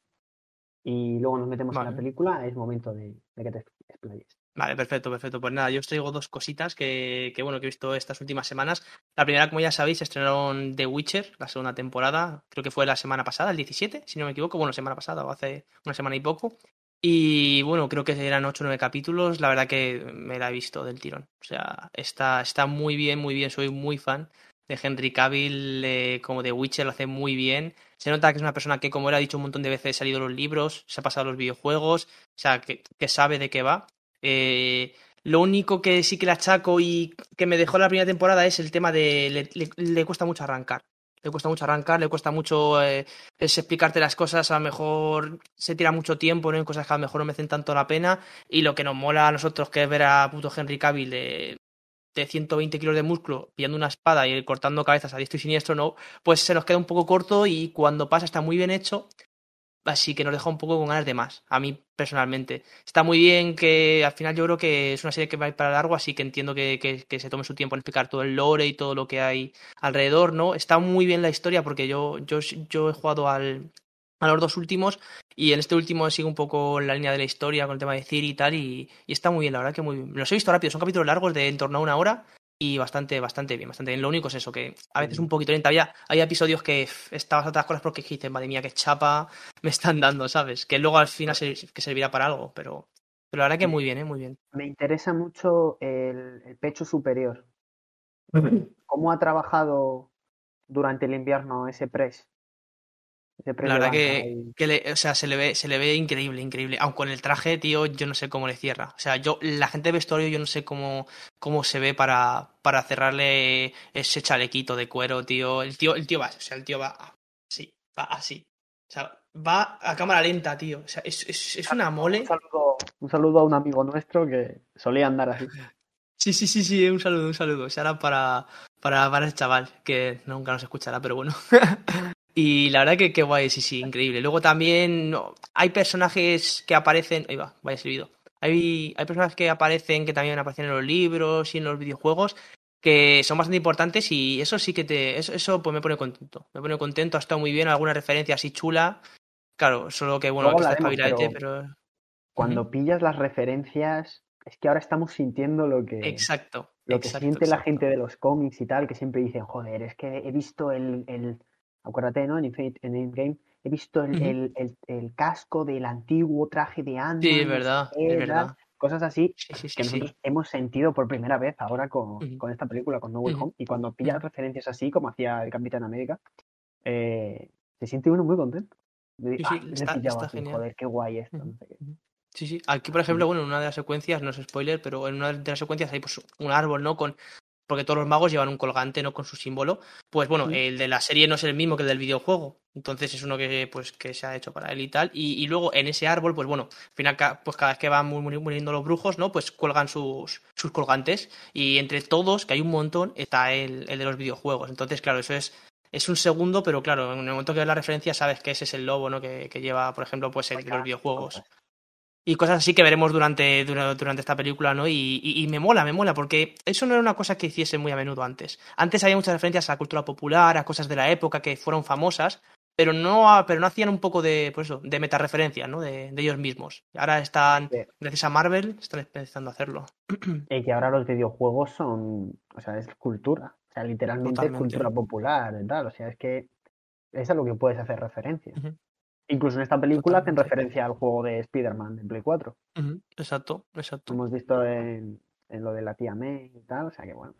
y luego nos metemos en Vale. la película, es momento de, de que te explayes. Vale, perfecto, perfecto. Pues nada, yo os traigo dos cositas que, que, bueno, que he visto estas últimas semanas. La primera, como ya sabéis, estrenaron The Witcher, la segunda temporada, creo que fue la semana pasada, el 17, si no me equivoco, bueno, semana pasada o hace una semana y poco. Y bueno, creo que eran 8 o 9 capítulos, la verdad que me la he visto del tirón. O sea, está, está muy bien, muy bien, soy muy fan de Henry Cavill eh, como The Witcher, lo hace muy bien. Se nota que es una persona que, como él ha dicho un montón de veces, ha leído los libros, se ha pasado los videojuegos, o sea, que, que sabe de qué va. Eh, lo único que sí que le achaco y que me dejó la primera temporada es el tema de le, le- le cuesta mucho arrancar. Le cuesta mucho arrancar, le cuesta mucho eh, es explicarte las cosas, a lo mejor se tira mucho tiempo ¿no? en cosas que a lo mejor no merecen tanto la pena. Y lo que nos mola a nosotros, que es ver a puto Henry Cavill de, de 120 kilos de músculo pillando una espada y cortando cabezas a diestro y siniestro, no, pues se nos queda un poco corto y cuando pasa está muy bien hecho. Así que nos deja un poco con ganas de más, a mí personalmente. Está muy bien que al final yo creo que es una serie que va a ir para largo, así que entiendo que, que, que se tome su tiempo en explicar todo el lore y todo lo que hay alrededor, ¿no? Está muy bien la historia porque yo, yo, yo he jugado al, a los dos últimos y en este último sigo un poco la línea de la historia con el tema de Ciri y tal y, y está muy bien, la verdad que muy bien. Los he visto rápido, son capítulos largos de en torno a una hora y bastante, bastante bien, bastante bien. Lo único es eso, que a veces un poquito lenta. Había, hay episodios que estabas a otras cosas porque dices, madre mía, qué chapa me están dando, ¿sabes? Que luego al final se, que servirá para algo, pero, pero la verdad que muy bien, ¿eh? Muy bien. Me interesa mucho el, el pecho superior. ¿Cómo ha trabajado durante el invierno ese press? La verdad que, ahí. que le, o sea, se le ve, se le ve increíble, increíble. Aunque con el traje, tío, yo no sé cómo le cierra. O sea, yo, la gente de vestuario, yo no sé cómo, cómo se ve para, para cerrarle ese chalequito de cuero, tío. El tío, el tío va, o sea, el tío va así, va así. O sea, va a cámara lenta, tío. O sea, es, es, es una mole. Un saludo, un saludo a un amigo nuestro que solía andar así. Sí, sí, sí, sí, un saludo, un saludo. Será para, para, para el chaval, que nunca nos escuchará, pero bueno. y la verdad que qué guay, sí, sí, increíble. Luego también no, hay personajes que aparecen. Ahí va, vaya servido. Hay, hay personajes que aparecen, que también aparecen en los libros y en los videojuegos, que son bastante importantes y eso sí que te. Eso, eso pues me pone contento. Me pone contento, ha estado muy bien, alguna referencia así chula. Claro, solo que bueno, que está pero pero. Cuando pillas las referencias, es que ahora estamos sintiendo lo que, Exacto, lo que exacto, siente la gente de los cómics y tal, que siempre dicen, joder, es que he visto el, el acuérdate, ¿no? En Infinite, en Endgame, he visto el, el, el, el casco del antiguo traje de Sí, es verdad, es verdad. cosas así Sí, sí, que sí, nosotros hemos sentido por primera vez ahora con, con esta película, con No Way Home, y cuando pillas referencias así, como hacía el Capitán América, eh, se siente uno muy contento. Ah, está, está genial. joder, qué guay esto, no sé qué. Sí, sí. Aquí, por ejemplo, bueno, en una de las secuencias, no es spoiler, pero en una de las secuencias hay pues un árbol, ¿no? Con, porque todos los magos llevan un colgante, ¿no? Con su símbolo. Pues bueno, el de la serie no es el mismo que el del videojuego. Entonces es uno que, pues, que se ha hecho para él y tal. Y, y luego en ese árbol, pues bueno, al final, pues cada vez que van mu- mu- muriendo los brujos, ¿no? Pues cuelgan sus, sus colgantes. Y entre todos, que hay un montón, está el, el de los videojuegos. Entonces, claro, eso es. Es un segundo, pero claro, en el momento que ves la referencia sabes que ese es el lobo, ¿no? Que, que lleva, por ejemplo, pues el de los videojuegos y cosas así que veremos durante, dura- durante esta película, ¿no? Y, y- y me mola, me mola, porque eso no era una cosa que hiciese muy a menudo antes. Antes había muchas referencias a la cultura popular, a cosas de la época que fueron famosas, pero no, a- pero no hacían un poco de, pues eso, de metareferencias, ¿no? De, de ellos mismos. Ahora están, Sí. gracias a Marvel, están empezando a hacerlo. Y que ahora los videojuegos son, o sea, es cultura, o sea, literalmente es cultura popular tal, o sea, es que es a lo que puedes hacer referencia. Incluso en esta película hacen referencia al juego de Spider-Man de Play 4. ujú, Exacto, exacto. hemos visto en, en lo de la tía May y tal, o sea que bueno,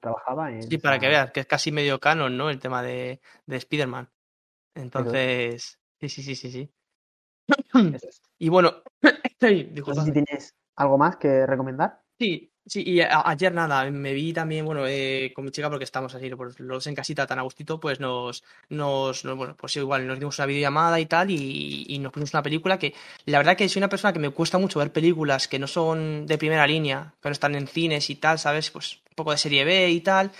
trabajaba en Sí, para que veas, que es casi medio canon, ¿no? El tema de, de Spider-Man. Entonces, sí, sí, sí, sí, sí. es. Y bueno, No sé si tienes algo más que recomendar. Sí, sí, y ayer nada, me vi también, bueno, eh, con mi chica porque estamos así, pues, los en casita tan a gustito, pues nos, nos, nos- bueno, pues igual nos dimos una videollamada y tal, y, y nos pusimos una película que, la verdad que soy una persona que me cuesta mucho ver películas que no son de primera línea, que no están en cines y tal, ¿sabes? Pues un poco de serie B y tal,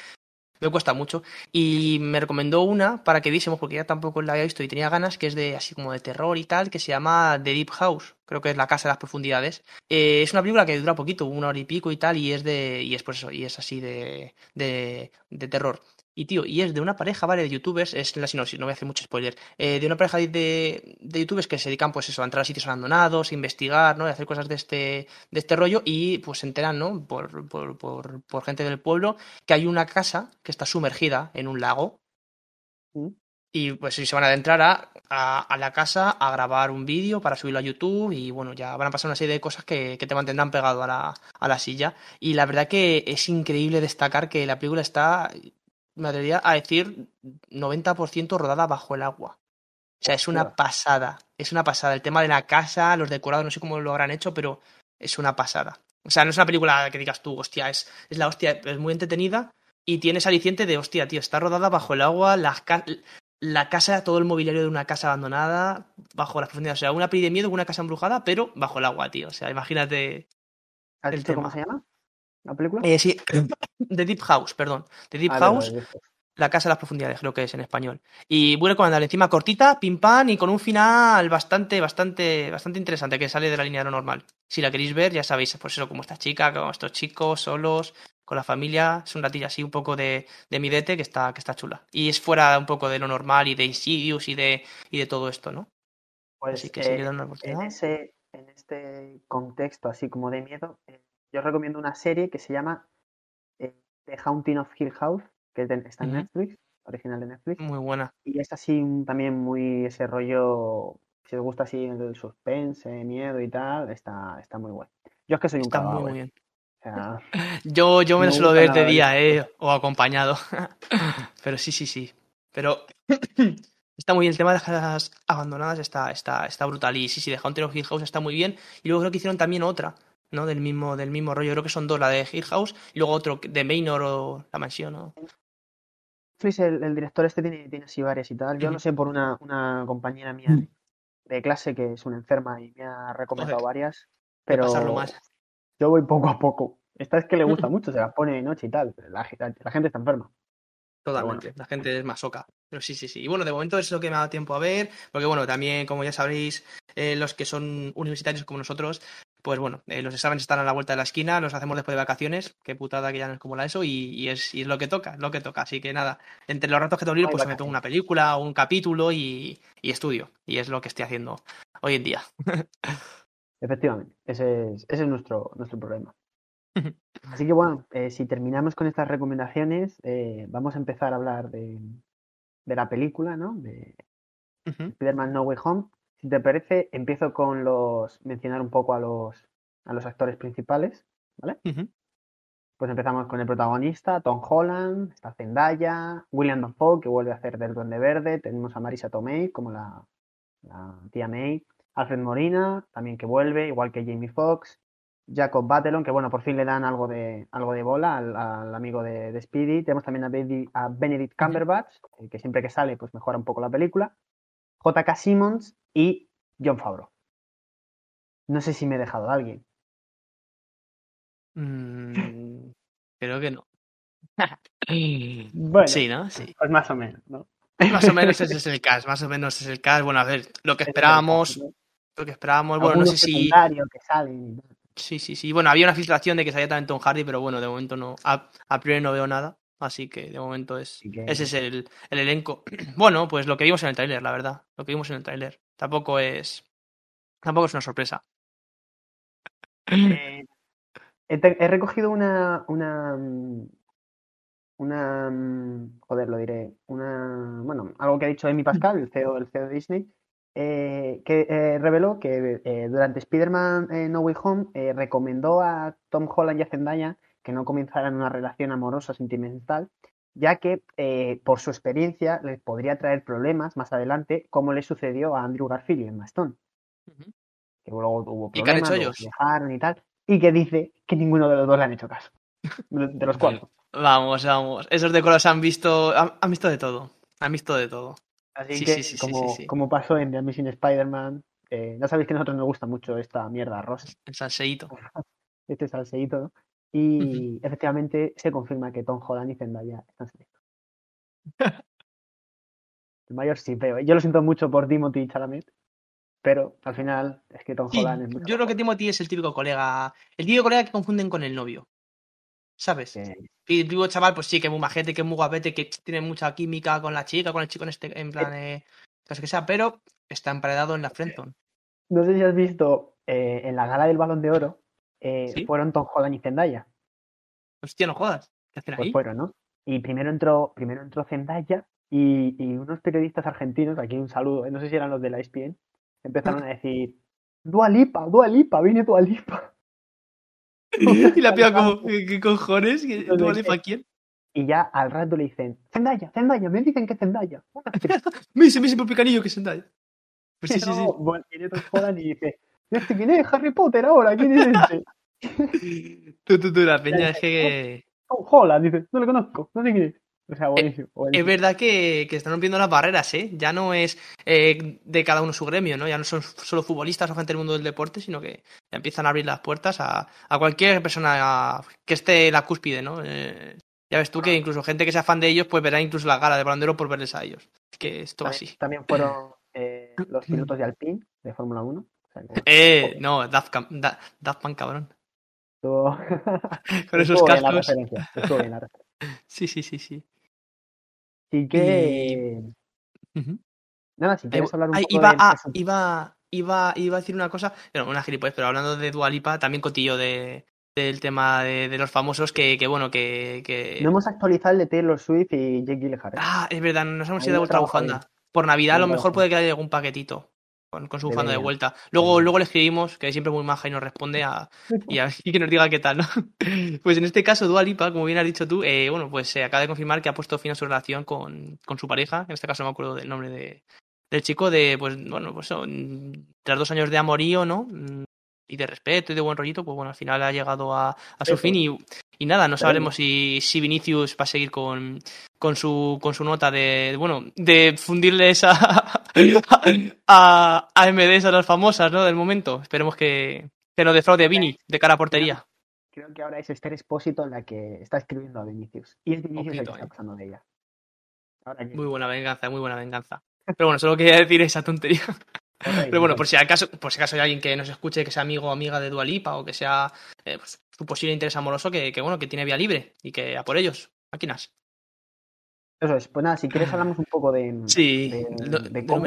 me cuesta mucho. Y me recomendó una para que viésemos, porque ya tampoco la había visto y tenía ganas, que es de así como de terror y tal, que se llama The Deep House. Creo que es la casa de las profundidades. Eh, es una película que dura poquito, una hora y pico y tal, y es de. Y es pues eso, y es así de. de, de terror. Y tío, y es de una pareja, ¿vale? De youtubers, es la sinopsis, no voy a hacer mucho spoiler. eh, de una pareja de, de youtubers que se dedican, pues eso, a entrar a sitios abandonados, a investigar, ¿no? Y a hacer cosas de este, de este rollo, y pues se enteran, ¿no? Por, por, por, por gente del pueblo, que hay una casa que está sumergida en un lago. ¿Mm? Y pues se van a adentrar a, a, a la casa a grabar un vídeo para subirlo a YouTube y bueno, ya van a pasar una serie de cosas que, que te mantendrán pegado a la, a la silla. Y la verdad que es increíble destacar que la película está, me atrevería a decir, 90% rodada bajo el agua. O sea, es una pasada, es una pasada. El tema de la casa, los decorados, no sé cómo lo habrán hecho, pero es una pasada. O sea, no es una película que digas tú, hostia, es, es la hostia, es muy entretenida y tienes aliciente de, hostia, tío, está rodada bajo el agua, las ca- la casa, todo el mobiliario de una casa abandonada, bajo las profundidades. O sea, una peli de miedo, una casa embrujada, pero bajo el agua, tío. O sea, imagínate ¿Has el dicho cómo se llama la película? Eh, sí, The Deep House, perdón. The Deep Ah, House, la casa de las profundidades, creo que es en español. Y voy a recomendar encima cortita, pim pam, y con un final bastante, bastante, bastante interesante, que sale de la línea de lo normal. Si la queréis ver, ya sabéis, pues eso, como esta chica, como estos chicos, solos, con la familia, es un ratillo así un poco de, de midete que está, que está chula. Y es fuera un poco de lo normal y de Insidious y de, y de todo esto, ¿no? Pues Así que si eh, dan una en, oportunidad. ese, en este contexto así como de miedo, eh, yo recomiendo una serie que se llama eh, The Haunting of Hill House, que es de- está en. Netflix, original de Netflix. Muy buena. Y es así también muy ese rollo, si os gusta así el suspense, miedo y tal, está, está muy bueno. Yo es que soy un Está muy, bien. O sea, Yo, yo me lo suelo ver de día, eh, o acompañado. Pero sí, sí, sí. Pero está muy bien. El tema de las casas abandonadas está, está, está brutal. Y sí, sí, de Haunted of Hill House está muy bien. Y luego creo que hicieron también otra, ¿no? Del mismo, del mismo rollo. Creo que son dos, la de Hill House y luego otro de Manor o La Mansión, ¿no? Netflix, el, el director este tiene, tiene así varias y tal. Yo Ujú. sé por una, una compañera mía de, de clase que es una enferma y me ha recomendado varias, pero yo voy poco a poco. Esta es que le gusta mucho, se la pone de noche y tal. La, la- la gente está enferma. Totalmente, la gente es masoca. Pero sí, sí, sí. Y bueno, de momento es lo que me ha dado tiempo a ver, porque bueno, también, como ya sabréis, eh, los que son universitarios como nosotros, pues bueno, eh, los exámenes están a la vuelta de la esquina, los hacemos después de vacaciones, qué putada que ya no es como la ESO, y, y es, y es lo que toca, es lo que toca. Así que nada, entre los ratos que tengo libre, pues me pongo una película o un capítulo y, y estudio. Y es lo que estoy haciendo hoy en día. Efectivamente, ese es, ese es nuestro, nuestro problema. Así que bueno, eh, si terminamos con estas recomendaciones, eh, vamos a empezar a hablar de, de la película, ¿no? De. Spider-Man No Way Home. Si te parece, empiezo con los mencionar un poco a los a los actores principales, ¿vale? Pues empezamos con el protagonista, Tom Holland, está Zendaya, William Dafoe, que vuelve a hacer del Duende Verde, tenemos a Marisa Tomei como la, la tía May, Alfred Molina, también que vuelve, igual que Jamie Foxx, Jacob Batalon, que bueno, por fin le dan algo de, algo de bola al, al amigo de, de Speedy. Tenemos también a Benedict Cumberbatch, eh, que siempre que sale pues mejora un poco la película. J.K. Simmons y John Favreau. No sé si me he dejado a alguien. Mm, creo que no. Bueno, Sí, ¿no? Sí. pues más o menos, ¿no? Más o menos ese es el cast, más o menos es el cast. Bueno, a ver, lo que esperábamos, caso, lo que esperábamos, bueno, no sé si... que salen. Sí, sí, sí. Bueno, había una filtración de que salía también Tom Hardy, pero bueno, de momento no. A, a priori no veo nada. Así que de momento es. Que- Ese es el, el elenco. Bueno, pues lo que vimos en el tráiler, la verdad. Lo que vimos en el tráiler. Tampoco es. Tampoco es una sorpresa. Eh, he, recogido una, una, una, joder, lo diré, una, bueno, algo que ha dicho Amy Pascal, el CEO, el CEO de Disney, eh, que eh, reveló que eh, durante Spider-Man No Way Home recomendó a Tom Holland y a Zendaya que no comenzaran una relación amorosa sentimental, ya que eh, por su experiencia les podría traer problemas más adelante, como le sucedió a Andrew Garfield y Emma Stone Ujú. que luego tuvo ¿Y qué han problemas, luego ellos? se dejaron y tal, y que dice que ninguno de los dos le han hecho caso. De, los cuatro. Vamos, vamos. Esos de colores han visto. Han, han visto de todo. Han visto de todo. Así Sí, que, sí, sí, sí, como, como pasó en The Amazing Spider-Man, eh, ya sabéis que a nosotros nos gusta mucho esta mierda rosa, El salseíto. este salseíto, ¿no? Y efectivamente se confirma que Tom Holland y Zendaya están saliendo. El mayor sí, pero yo lo siento mucho por Timothy Chalamet, pero al final es que Tom Sí, Holland es mucho yo creo que Timothy es el típico colega. El típico colega que confunden con el novio. ¿Sabes? que- Y el típico chaval, pues sí, que es muy majete, que es muy guapete, que tiene mucha química con la chica, con el chico en este, en plan, eh, que sea, pero está emparedado en la friendzone. No sé si has visto eh, en la gala del Balón de Oro, eh, ¿Sí? fueron Tom Holland y Zendaya. Hostia, no jodas. ¿Qué hacen Pues ahí? fueron, ¿no? Y primero entró, primero entró Zendaya y, y unos periodistas argentinos, aquí un saludo, no sé si eran los de la ESPN, empezaron a decir, Dua Lipa, Dua Lipa, viene Dua Lipa. y la piba como, ¿qué, cojones? ¿Qué- Entonces, ¿Dua Lipa eh, quién? Y ya al rato le dicen, Zendaya, Zendaya, me dicen que Zendaya. Una actriz". Me dice, me dice por picanillo que es Zendaya. Pues sí, sí, sí. No, bueno, viene Tom Holland y dice, ¿y este quién es? Harry Potter ahora, ¿quién es este? Tú, tú, tú, la peña es que... Holland, dice, no lo conozco, no sé quién es. O sea, buenísimo. Es buenísimo. verdad que, que están rompiendo las barreras, ¿eh? Ya no es eh, de cada uno su gremio, ¿no? Ya no son solo futbolistas o gente del mundo del deporte, sino que ya empiezan a abrir las puertas a, a cualquier persona que esté en la cúspide, ¿no? Eh, ya ves tú que incluso gente que sea fan de ellos, pues verá incluso la gala de bandero por verles a ellos. Es que esto así. también fueron eh, los pilotos de Alpine, de Fórmula 1. O sea, que Eh, no, Daft, Cam- Da- Daft Punk, cabrón. Con esos cascos. bien la. Sí, sí, sí, sí. Así que... Nada, si quieres hablar un Ay, poco iba, del ah, iba, iba, iba a decir una cosa, bueno, una gilipollez, pero hablando de Dualipa, también cotillo de, del tema de, de los famosos que, que bueno, que, que... No hemos actualizado el de Taylor Swift y Jake Gyllenhaal. Ah, es verdad, nos hemos Ahí ido de a trabajo bufanda. Por Navidad a lo mejor puede que haya algún paquetito con, con su bufanda de Debería. vuelta. Luego, luego le escribimos, que siempre es muy maja y nos responde a, y, a, y que nos diga qué tal, ¿no? Pues en este caso, Dua Lipa, como bien has dicho tú, eh, bueno, pues se acaba de confirmar que ha puesto fin a su relación con, con su pareja, en este caso no me acuerdo del nombre de, del chico, de, pues, bueno, pues son, tras dos años de amorío, ¿no? Y de respeto y de buen rollito, pues bueno, al final ha llegado a, a su fin y, y nada, no sabremos si, si Vinicius va a seguir con, con su, con su nota de, bueno, de fundirles a, a, a MDs a las famosas, ¿no? Del momento. Esperemos que, que no defraude a Vini de cara a portería. Creo que ahora es Esther Espósito la que está escribiendo a Vinicius. Y es Vinicius el que está eh. pasando de ella. Ahora que- Muy buena venganza, muy buena venganza. Pero bueno, solo quería decir esa tontería. Pero bueno, por si acaso, por si acaso hay alguien que nos escuche, que sea amigo o amiga de Dualipa o que sea eh, pues, su posible interés amoroso, que, que, bueno, que tiene vía libre y que a por ellos, máquinas. Eso es. Pues nada, si quieres hablamos un poco de, Sí, de, cómo-.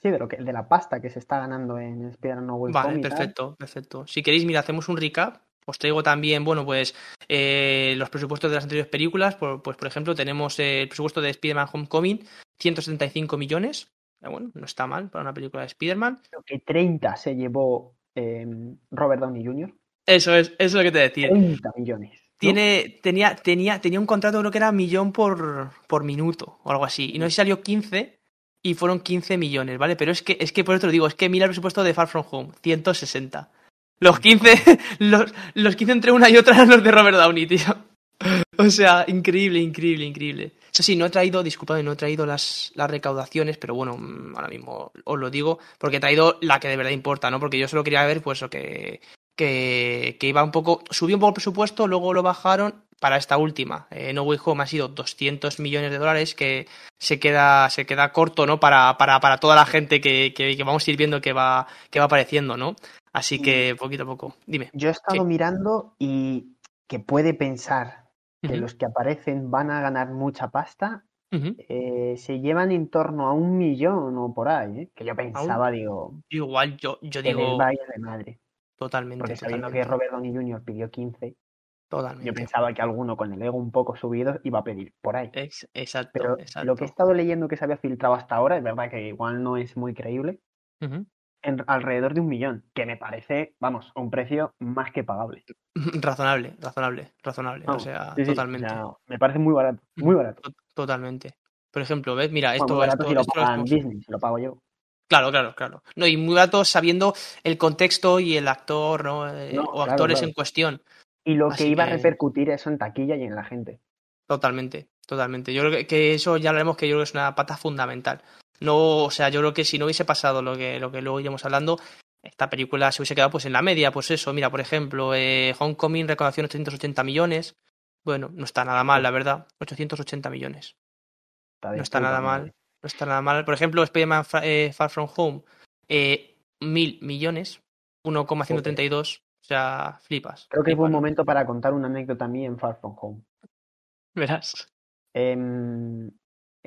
Sí, de lo que, de la pasta que se está ganando en Spider-Man No Way Vale, perfecto, perfecto. Si queréis, mira, hacemos un recap. Os traigo también, bueno, pues eh, los presupuestos de las anteriores películas. Por, pues, por ejemplo, tenemos eh, el presupuesto de Spider-Man Homecoming, 175 millones. Eh, Bueno, no está mal para una película de Spider-Man. Creo que 30 se llevó eh, Robert Downey Jr. Eso es, eso es lo que te decía. 30 millones. ¿no? Tiene, tenía, tenía, tenía un contrato, creo que era millón por, por minuto o algo así. Y no sé si salió 15 y fueron 15 millones, ¿vale? Pero es que, es que por eso te lo digo, es que mira el presupuesto de Far From Home, 160. Los 15, los, los 15 entre una y otra eran los de Robert Downey, tío. O sea, increíble, increíble, increíble. Eso sí, no he traído, disculpadme, no he traído las, las recaudaciones, pero bueno, mm, ahora mismo os lo digo, porque he traído la que de verdad importa, ¿no? Porque yo solo quería ver, pues, lo que, que, que iba un poco, subió un poco el presupuesto, luego lo bajaron para esta última. Eh, no Way Home ha sido 200 millones de dólares, que se queda, se queda corto, ¿no? Para, para, para toda la gente que, que, que vamos a ir viendo que va, que va apareciendo, ¿no? Así que poquito a poco. Dime. Yo he estado Sí. mirando y que puede pensar que los que aparecen van a ganar mucha pasta. eh, se llevan en torno a un millón o por ahí, ¿eh? que yo pensaba, digo, Igual yo, yo digo de madre. totalmente. Porque sabiendo totalmente, que Robert Downey Jr. pidió 15, totalmente. yo pensaba que alguno con el ego un poco subido iba a pedir por ahí. Ex- exacto, Pero exacto. lo que he estado leyendo que se había filtrado hasta ahora, es verdad que igual no es muy creíble. En alrededor de un millón, que me parece, vamos, un precio más que pagable. Razonable, razonable, razonable. o sea, sí, sí, totalmente. o sea, me parece muy barato, muy barato. To- Totalmente. Por ejemplo, ¿ves? Mira, Bueno, esto, barato esto, si lo esto lo pagan Disney, si lo pago yo. Claro, claro, claro. No, y muy barato sabiendo el contexto y el actor, ¿no? Eh, o claro, actores claro. en cuestión. Y lo Así que iba a repercutir eso en taquilla y en la gente. Totalmente, totalmente. Yo creo que, que eso ya hablaremos que yo creo que es una pata fundamental. No, o sea, yo creo que si no hubiese pasado lo que, lo que luego iremos hablando, esta película se hubiese quedado pues en la media, pues eso, mira, por ejemplo, eh, Homecoming, recaudación 880 millones. Bueno, no está nada mal, la verdad. 880 millones. Está No está nada mal. No está nada mal. Por ejemplo, Spider-Man eh, Far From Home, eh, mil millones, 1,132. O sea, flipas. Creo que es buen momento para contar una anécdota a mí en Far From Home. Verás. Em,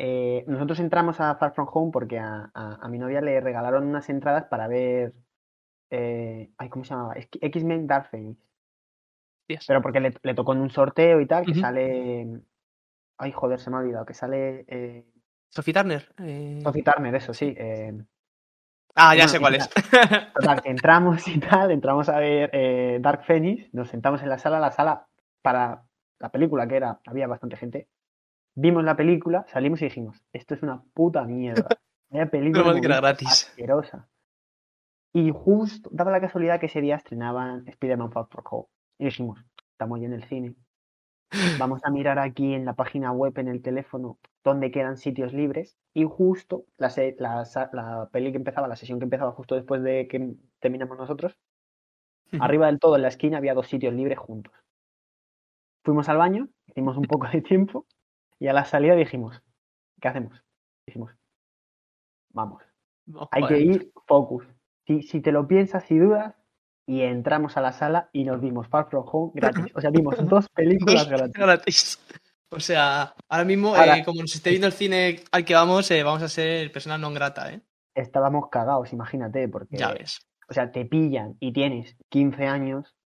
eh, nosotros entramos a Far From Home porque a, a- a mi novia le regalaron unas entradas para ver. eh, ay, ¿cómo se llamaba? X-Men Dark Phoenix. Pero porque le, le tocó en un sorteo y tal, que sale. Ay, joder, se me ha olvidado. Que sale. Eh, Sophie Turner. eh, Sophie Turner, eso sí. Ah, ya bueno, sé cuál es. Total, que entramos y tal, entramos a ver eh, Dark Phoenix, nos sentamos en la sala, la sala para la película que era, había bastante gente. Vimos la película, salimos y dijimos, esto es una puta mierda. Vaya película que era gratis. asquerosa. Y justo, daba la casualidad que ese día estrenaban Spider-Man Far From Home. Y dijimos, estamos ya en el cine. Vamos a mirar aquí en la página web, en el teléfono, dónde quedan sitios libres. Y justo la, se- la, la peli que empezaba, la sesión que empezaba justo después de que terminamos nosotros, arriba del todo en la esquina había dos sitios libres juntos. Fuimos al baño, hicimos un poco de tiempo y a la salida dijimos, ¿qué hacemos? Dijimos, vamos, hay que ir focus. Si, si te lo piensas y dudas, y entramos a la sala y nos vimos Far From Home gratis. O sea, vimos dos películas gratis. gratis. O sea, ahora mismo, Ahora- eh, como nos esté viendo el cine al que vamos, eh, vamos a ser personas non grata, ¿eh? Estábamos cagados, imagínate, porque, Ya ves. o sea, te pillan y tienes 15 años,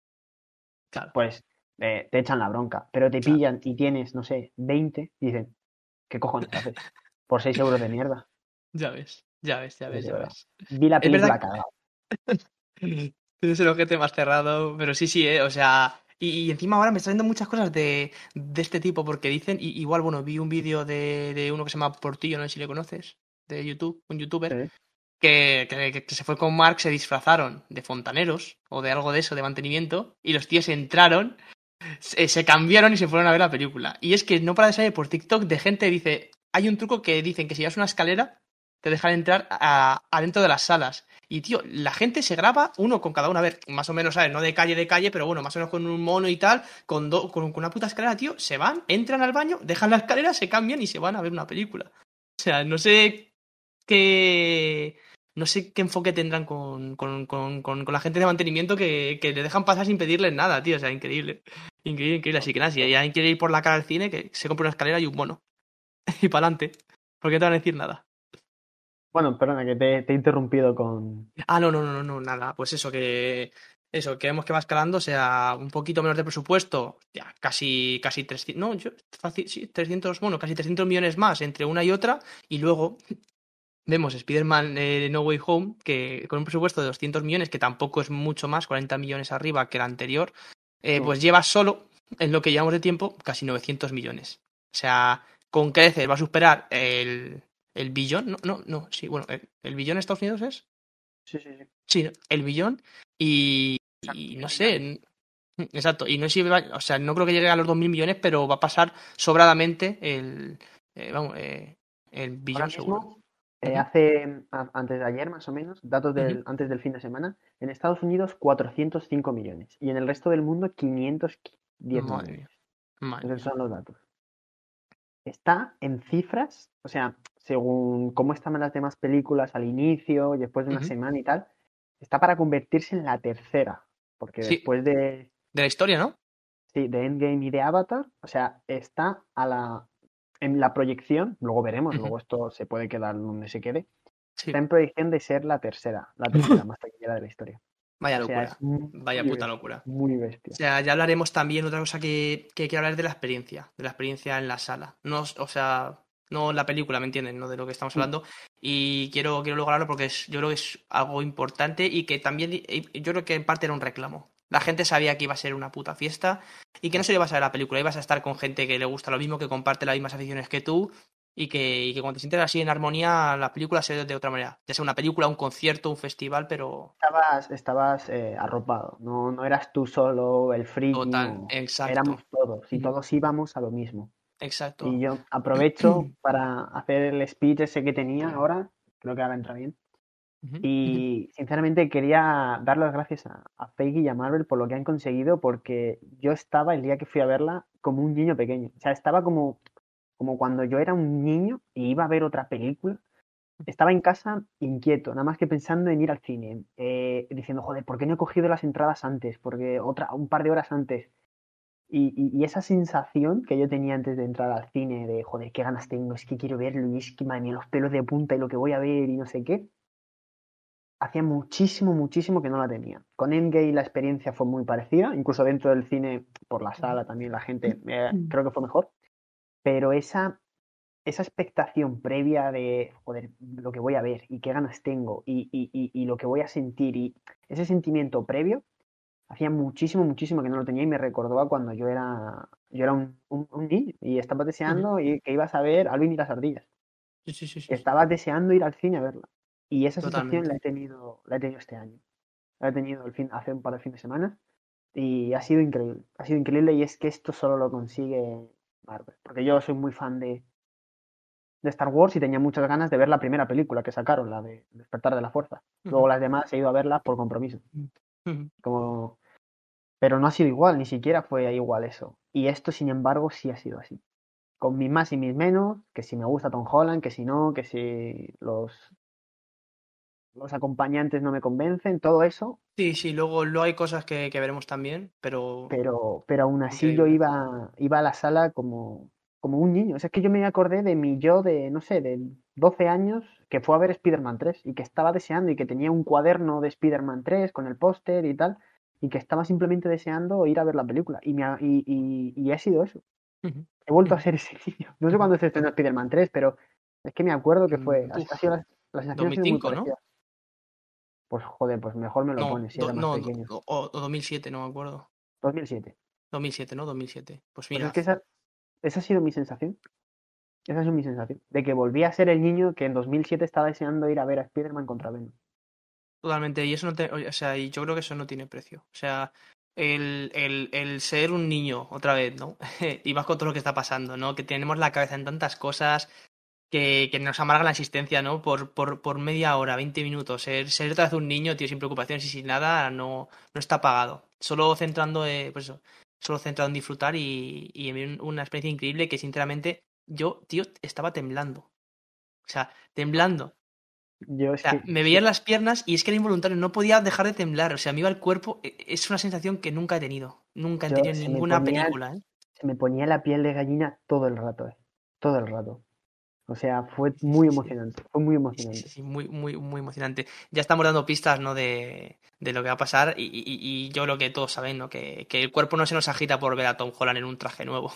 Claro. pues eh, te echan la bronca. Pero te Claro. pillan y tienes, no sé, 20, y dicen, ¿qué cojones haces? Por 6 euros de mierda. Ya ves, ya ves, ya ves, ya ves. Vi la película cagado. Tienes el ojete más cerrado, pero sí, sí, ¿eh? O sea, y, y encima ahora me están viendo muchas cosas de, de este tipo, porque dicen, y, igual, bueno, vi un vídeo de, de uno que se llama Portillo, no sé si le conoces, de YouTube, un youtuber, Sí. que, que- que se fue con Mark, se disfrazaron de fontaneros o de algo de eso, de mantenimiento, y los tíos entraron, se, cambiaron y se fueron a ver la película. Y es que no para de salir por TikTok de gente dice, hay un truco que dicen que si llevas una escalera, te dejan entrar adentro de las salas. Y, tío, la gente se graba uno con cada uno. A ver, más o menos, ¿sabes? No de calle de calle, pero bueno, más o menos con un mono y tal, con, do- con, con una puta escalera, tío. Se van, entran al baño, dejan la escalera, se cambian y se van a ver una película. O sea, no sé qué. No sé qué enfoque tendrán con, con, con, con, la gente de mantenimiento que, que le dejan pasar sin pedirles nada, tío. O sea, increíble. Increíble, increíble. Así que nada, si alguien quiere ir por la cara al cine, que se compre una escalera y un mono. y para adelante. Porque no te van a decir nada. Bueno, perdona, que te, te he interrumpido con. Ah, no, no, no, no, no, nada. Pues eso, que. Eso, que vemos que va escalando, o sea, un poquito menos de presupuesto, ya, casi, casi 300, no, yo, fácil, sí, 300, bueno, casi 300 millones más entre una y otra, y luego vemos Spider-Man eh, No Way Home, que con un presupuesto de 200 millones, que tampoco es mucho más, 40 millones arriba que el anterior, eh, pues lleva solo, en lo que llevamos de tiempo, casi 900 millones. O sea, con creces va a superar el, el billón, no, no, no, sí, bueno, el, el billón de Estados Unidos es. Sí, sí, sí. Sí, el billón y, y no sé, exacto, y no sé o sea, no creo que llegue a los 2.000 millones, pero va a pasar sobradamente el, eh, vamos, eh, el billón seguro. Eh, hace a- antes de ayer más o menos, datos del, antes del fin de semana, en Estados Unidos 405 millones y en el resto del mundo 510 Madre millones. madre Esos son los datos. Está en cifras, o sea, según cómo estaban las demás películas al inicio y después de una semana y tal, está para convertirse en la tercera, porque Sí. después de, De la historia, ¿no? sí, de Endgame y de Avatar, o sea, está a la, en la proyección, luego veremos, luego esto se puede quedar donde se quede, Sí. está en proyección de ser la tercera, la tercera más taquillera de la historia. Vaya O sea, locura. muy Vaya puta bestia, locura. Muy bestia. O sea, ya hablaremos también, otra cosa que, que quiero hablar es de la experiencia, de la experiencia en la sala. No, o sea, no en la película, ¿me entienden? No de lo que estamos Mm. hablando. Y quiero, quiero luego hablarlo porque es, yo creo que es algo importante y que también, yo creo que en parte era un reclamo. La gente sabía que iba a ser una puta fiesta y que no solo ibas a ver la película, ibas a estar con gente que le gusta lo mismo, que comparte las mismas aficiones que tú y que, y que cuando te sientes así en armonía, la película se ve de otra manera. Ya sea una película, un concierto, un festival, pero Estabas, estabas eh, arropado, no, no eras tú solo el friki, total, no. exacto. éramos todos y todos íbamos a lo mismo. Exacto. Y yo aprovecho para hacer el speech ese que tenía ahora, creo que ahora entra bien. Y sinceramente quería dar las gracias a, a Feige y a Marvel por lo que han conseguido, porque yo estaba el día que fui a verla como un niño pequeño. O sea, estaba como, como cuando yo era un niño y iba a ver otra película. Estaba en casa inquieto, nada más que pensando en ir al cine, eh, diciendo, joder, ¿por qué no he cogido las entradas antes? Porque otra, un par de horas antes. Y, y- y esa sensación que yo tenía antes de entrar al cine, de joder, qué ganas tengo, es que quiero verlo, y es que madre mía, los pelos de punta y lo que voy a ver y no sé qué, hacía muchísimo, muchísimo que no la tenía. Con Endgame la experiencia fue muy parecida, incluso dentro del cine, por la sala también la gente, eh, creo que fue mejor, pero esa, esa expectación previa de, joder, lo que voy a ver y qué ganas tengo y, y, y, y lo que voy a sentir y ese sentimiento previo, hacía muchísimo, muchísimo que no lo tenía y me recordó a cuando yo era, yo era un, un, un niño y estaba deseando y que ibas a ver Alvin y las ardillas. Sí, sí, sí, sí. Estaba deseando ir al cine a verla. Y esa sensación Totalmente. la he tenido, la he tenido este año. La he tenido el fin, hace un par de fines de semana y ha sido increíble. Ha sido increíble y es que esto solo lo consigue Marvel. Porque yo soy muy fan de, de Star Wars y tenía muchas ganas de ver la primera película que sacaron, la de Despertar de la Fuerza. Luego las demás he ido a verlas por compromiso. Como... Pero no ha sido igual, ni siquiera fue igual eso. Y esto, sin embargo, sí ha sido así. Con mis más y mis menos, que si me gusta Tom Holland, que si no, que si los, los acompañantes no me convencen, todo eso, Sí, sí, luego, luego hay cosas que, que veremos también, pero pero, pero aún así yo iba, iba a la sala como, como un niño. O sea, es que yo me acordé de mi yo de, no sé, de 12 años que fue a ver Spider-Man 3 y que estaba deseando y que tenía un cuaderno de Spider-Man 3 con el póster y tal, y que estaba simplemente deseando ir a ver la película. Y, me ha, y, y, y ha sido eso. He vuelto a ser ese niño. No sé cuándo se estrenó Spider-Man 3, pero es que me acuerdo que fue. Mm, Ha, uf. ha sido la, la sensación ha sido muy 2005, ¿no? parecida. Pues joder, pues mejor me lo No, pones si do- era más no, pequeño. do- o, o 2007, no me acuerdo. 2007. 2007, ¿no? 2007. Pues Pues mira, es que esa, esa ha sido mi sensación. Esa ha sido mi sensación. De que volví a ser el niño que en 2007 estaba deseando ir a ver a Spider-Man contra Venom. totalmente. Y eso no te, o sea, y yo creo que eso no tiene precio. O sea, el, el, el ser un niño, otra vez, ¿no? y más con todo lo que está pasando, ¿no? Que tenemos la cabeza en tantas cosas que, que nos amarga la existencia, ¿no? Por, por, por media hora, 20 minutos. Ser, ser otra vez un niño, tío, sin preocupaciones y sin nada, no, no está pagado. Solo centrando, eh, pues eso, solo centrado en disfrutar y, y en una experiencia increíble que, sinceramente, yo, tío, estaba temblando. O sea, temblando. Yo O sea, me veían las piernas y es que era involuntario, no podía dejar de temblar. O sea, me iba el cuerpo. e- Es una sensación que nunca he tenido. Nunca he Yo, tenido en ninguna ponía- película, ¿eh? se me ponía la piel de gallina todo el rato, eh, todo el rato. O sea, fue muy emocionante, fue muy emocionante. sí, sí, muy, muy, muy emocionante. Ya estamos dando pistas, ¿no? De, de lo que va a pasar y, y- y yo creo que todos saben, ¿no? Que, que el cuerpo no se nos agita por ver a Tom Holland en un traje nuevo.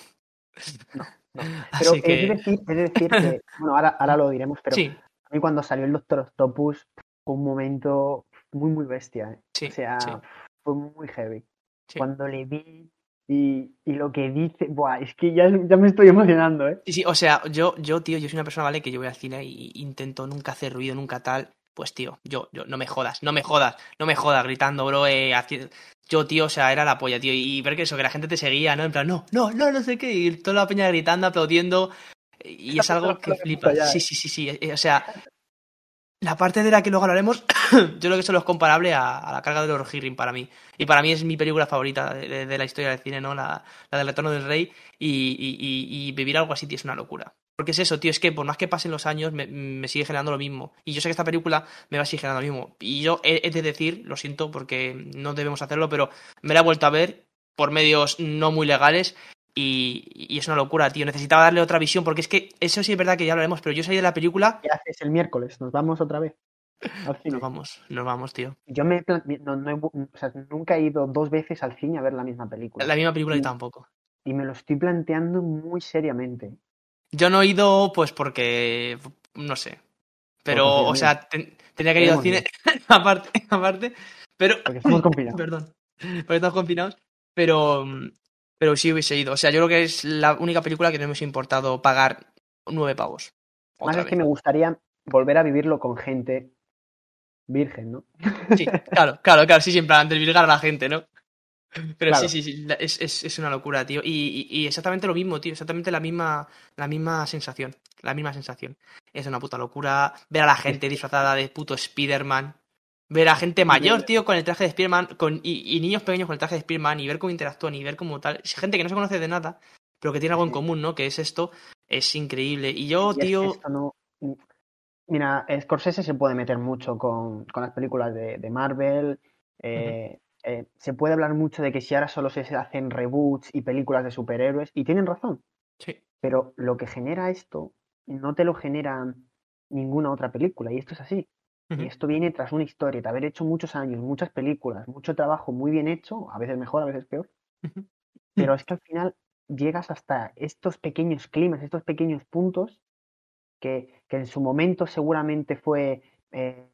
Pero Así es que, decir, es decir que, bueno, ahora, ahora lo diremos, pero sí, a mí cuando salió el Doctor Octopus fue un momento muy, muy bestia. eh. sí, O sea, fue muy heavy. sí. Cuando le vi y, y lo que dice, buah, es que ya, ya me estoy emocionando, ¿eh? Sí, sí, o sea, yo, yo, tío, yo soy una persona, ¿vale? Que yo voy al cine y intento nunca hacer ruido, nunca tal. Pues, tío, yo, yo, no me jodas, no me jodas, no me jodas, gritando, bro, eh, Yo, tío, o sea, era la polla, tío. Y ver que eso, que la gente te seguía, ¿no? En plan, no, no, no, no sé qué. Y toda la peña gritando, aplaudiendo. Y es algo que flipa. Sí, eh. sí, sí, sí. eh, O sea, la parte de la que luego hablaremos, yo creo que eso es comparable a, la carga de los Hearing para mí. Y para mí es mi película favorita de, la historia del cine, ¿no? La, del Retorno del Rey. Y, y- y- y vivir algo así, tío, es una locura. Porque es eso, tío, es que por más que pasen los años, me, me sigue generando lo mismo. Y yo sé que esta película me va a seguir generando lo mismo. Y yo he, he de decir, lo siento porque no debemos hacerlo, pero me la he vuelto a ver por medios no muy legales. Y, y es una locura, tío. Necesitaba darle otra visión, porque es que eso sí es verdad que ya hablaremos, pero yo salí de la película. ¿Qué haces el miércoles? Nos vamos otra vez al cine. Nos vamos, nos vamos, tío. Yo me, no, no he o sea, nunca he ido dos veces al cine a ver la misma película. La misma película y tampoco. Y me lo estoy planteando muy seriamente. Yo no he ido, pues porque. No sé. Pero, Porque o sea, ten- tenía que ir al cine, aparte, aparte. Pero. Porque estamos confinados. Perdón. Porque estamos confinados. Pero. Pero sí hubiese ido. O sea, yo creo que es la única película que no hemos importado pagar nueve pavos. Más es que me gustaría volver a vivirlo con gente virgen, ¿no? Sí, claro, claro, claro, sí, sí, en plan, desvirgar a la gente, ¿no? Pero Claro. sí, sí, sí, es, es, es una locura, tío. Y, y- y exactamente lo mismo, tío, exactamente la misma, la misma sensación, la misma sensación. Es una puta locura ver a la gente disfrazada de puto Spider-Man, ver a gente mayor, tío, con el traje de Spider-Man, con, y, y niños pequeños con el traje de Spider-Man, y ver cómo interactúan, y ver cómo tal. Gente que no se conoce de nada, pero que tiene algo en común, ¿no? Que es esto, es increíble. Y yo, Y es que tío, no- Mira, Scorsese se puede meter mucho con, con las películas de, de Marvel. eh, eh, se puede hablar mucho de que si ahora solo se hacen reboots y películas de superhéroes, y tienen razón, sí, pero lo que genera esto no te lo genera ninguna otra película, y esto es así. Y esto viene tras una historia, de haber hecho muchos años, muchas películas, mucho trabajo muy bien hecho, a veces mejor, a veces peor, pero es que al final llegas hasta estos pequeños climas, estos pequeños puntos que, que en su momento seguramente fue, eh,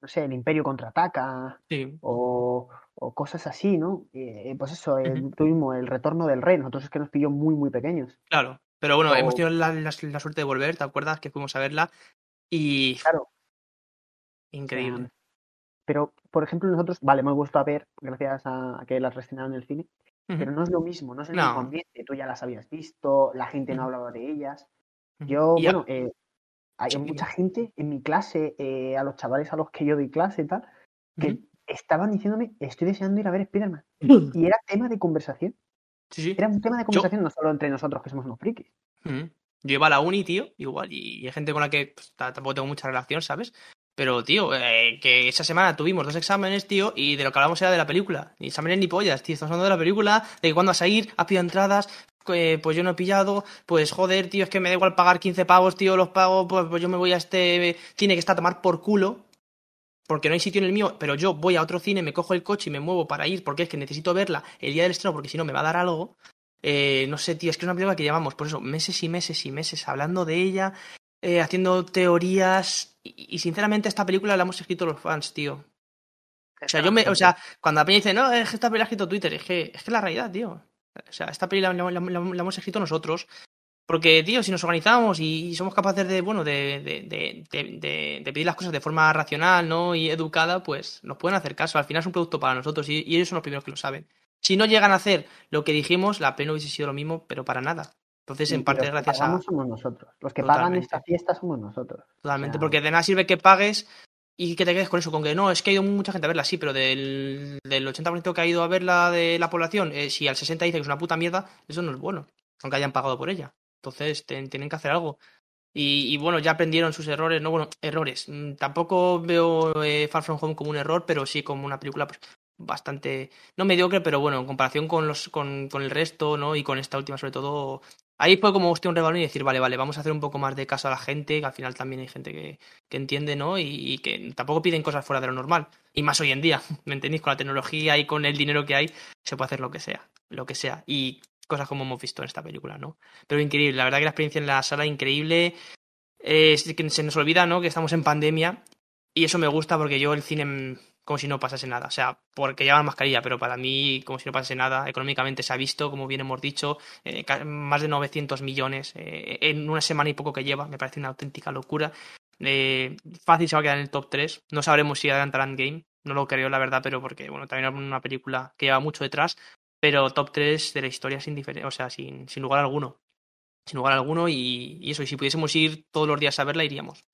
no sé, el Imperio contraataca sí, o, o cosas así, ¿no? Eh, pues eso, el, el retorno del rey, nosotros es que nos pilló muy, muy pequeños. claro. Pero bueno, hemos tenido la, la- la suerte de volver, ¿te acuerdas? Que fuimos a verla. Y Claro, o sea, increíble. pero, por ejemplo, nosotros, vale, hemos vuelto a ver gracias a, que las reestrenaron en el cine, pero no es lo mismo, no es el No. mismo ambiente, tú ya las habías visto, la gente no hablaba de ellas. Yo, bueno, eh, hay mucha gente en mi clase, eh, a los chavales a los que yo doy clase y tal, que estaban diciéndome, estoy deseando ir a ver Spider-Man. Y era tema de conversación. Sí, sí. Era un tema de conversación no solo entre nosotros que somos unos frikis. Yo iba a la uni, tío, igual, y hay gente con la que pues, ta- tampoco tengo mucha relación, ¿sabes? Pero, tío, eh, que esa semana tuvimos dos exámenes, tío, y de lo que hablamos era de la película. Ni exámenes ni pollas, tío. Estamos hablando de la película, de que cuándo vas a ir, has pillado entradas, eh, pues yo no he pillado, pues joder, tío, es que me da igual pagar 15 pavos, tío, los pago, pues, pues yo me voy a este cine que está a tomar por culo, porque no hay sitio en el mío, pero yo voy a otro cine, me cojo el coche y me muevo para ir, porque es que necesito verla el día del estreno, porque si no me va a dar algo. Eh, no sé, tío, es que es una película que llevamos, por eso, meses y meses y meses hablando de ella, eh, haciendo teorías, y, y sinceramente esta película la hemos escrito los fans, tío. O sea, yo me, o sea, cuando la peña dice, no, es que esta película la ha escrito Twitter, es que es que la realidad, tío. O sea, esta película la, la- la- la hemos escrito nosotros. Porque, tío, si nos organizamos y somos capaces de, bueno, de, de, de, de- de- de pedir las cosas de forma racional, ¿no? Y educada, pues nos pueden hacer caso. Al final es un producto para nosotros y, y ellos son los primeros que lo saben. Si no llegan a hacer lo que dijimos, la peli no hubiese sido lo mismo, pero para nada. Entonces, en parte los que gracias a... pagamos somos nosotros. Los que pagan esta fiesta somos nosotros. Totalmente, O sea, porque de nada sirve que pagues y que te quedes con eso, con que no, es que ha ido mucha gente a verla, sí, pero del, del 80% que ha ido a verla de la población, eh, si al 60% dice que es una puta mierda, eso no es bueno, aunque hayan pagado por ella. Entonces, ten- tienen que hacer algo. Y, y bueno, ya aprendieron sus errores, no, bueno, errores. Mm, Tampoco veo eh, Far From Home como un error, pero sí como una película pues, bastante, no mediocre, pero bueno, en comparación con, los, con, con el resto, ¿no? Y con esta última sobre todo, Ahí fue como hostia un rebalón y decir, vale, vale, vamos a hacer un poco más de caso a la gente, que al final también hay gente que, que entiende, ¿no? Y, que tampoco piden cosas fuera de lo normal. Y más hoy en día, ¿me entendéis? Con la tecnología y con el dinero que hay, se puede hacer lo que sea, lo que sea. Y cosas como hemos visto en esta película, ¿no? Pero increíble, la verdad que la experiencia en la sala increíble. Eh, se nos olvida, ¿no? Que estamos en pandemia y eso me gusta porque yo el cine como si no pasase nada. O sea, porque llevan mascarilla, pero para mí como si no pasase nada. Económicamente se ha visto, como bien hemos dicho, eh, más de 900 millones eh, en una semana y poco que lleva. Me parece una auténtica locura. Eh, fácil se va a quedar en el top 3. No sabremos si adelantarán Game. No lo creo, la verdad, pero porque, bueno, también es una película que lleva mucho detrás. Pero top 3 de la historia sin o sea, sin, sin lugar alguno. Sin lugar alguno. Y, y eso, y si pudiésemos ir todos los días a verla, iríamos.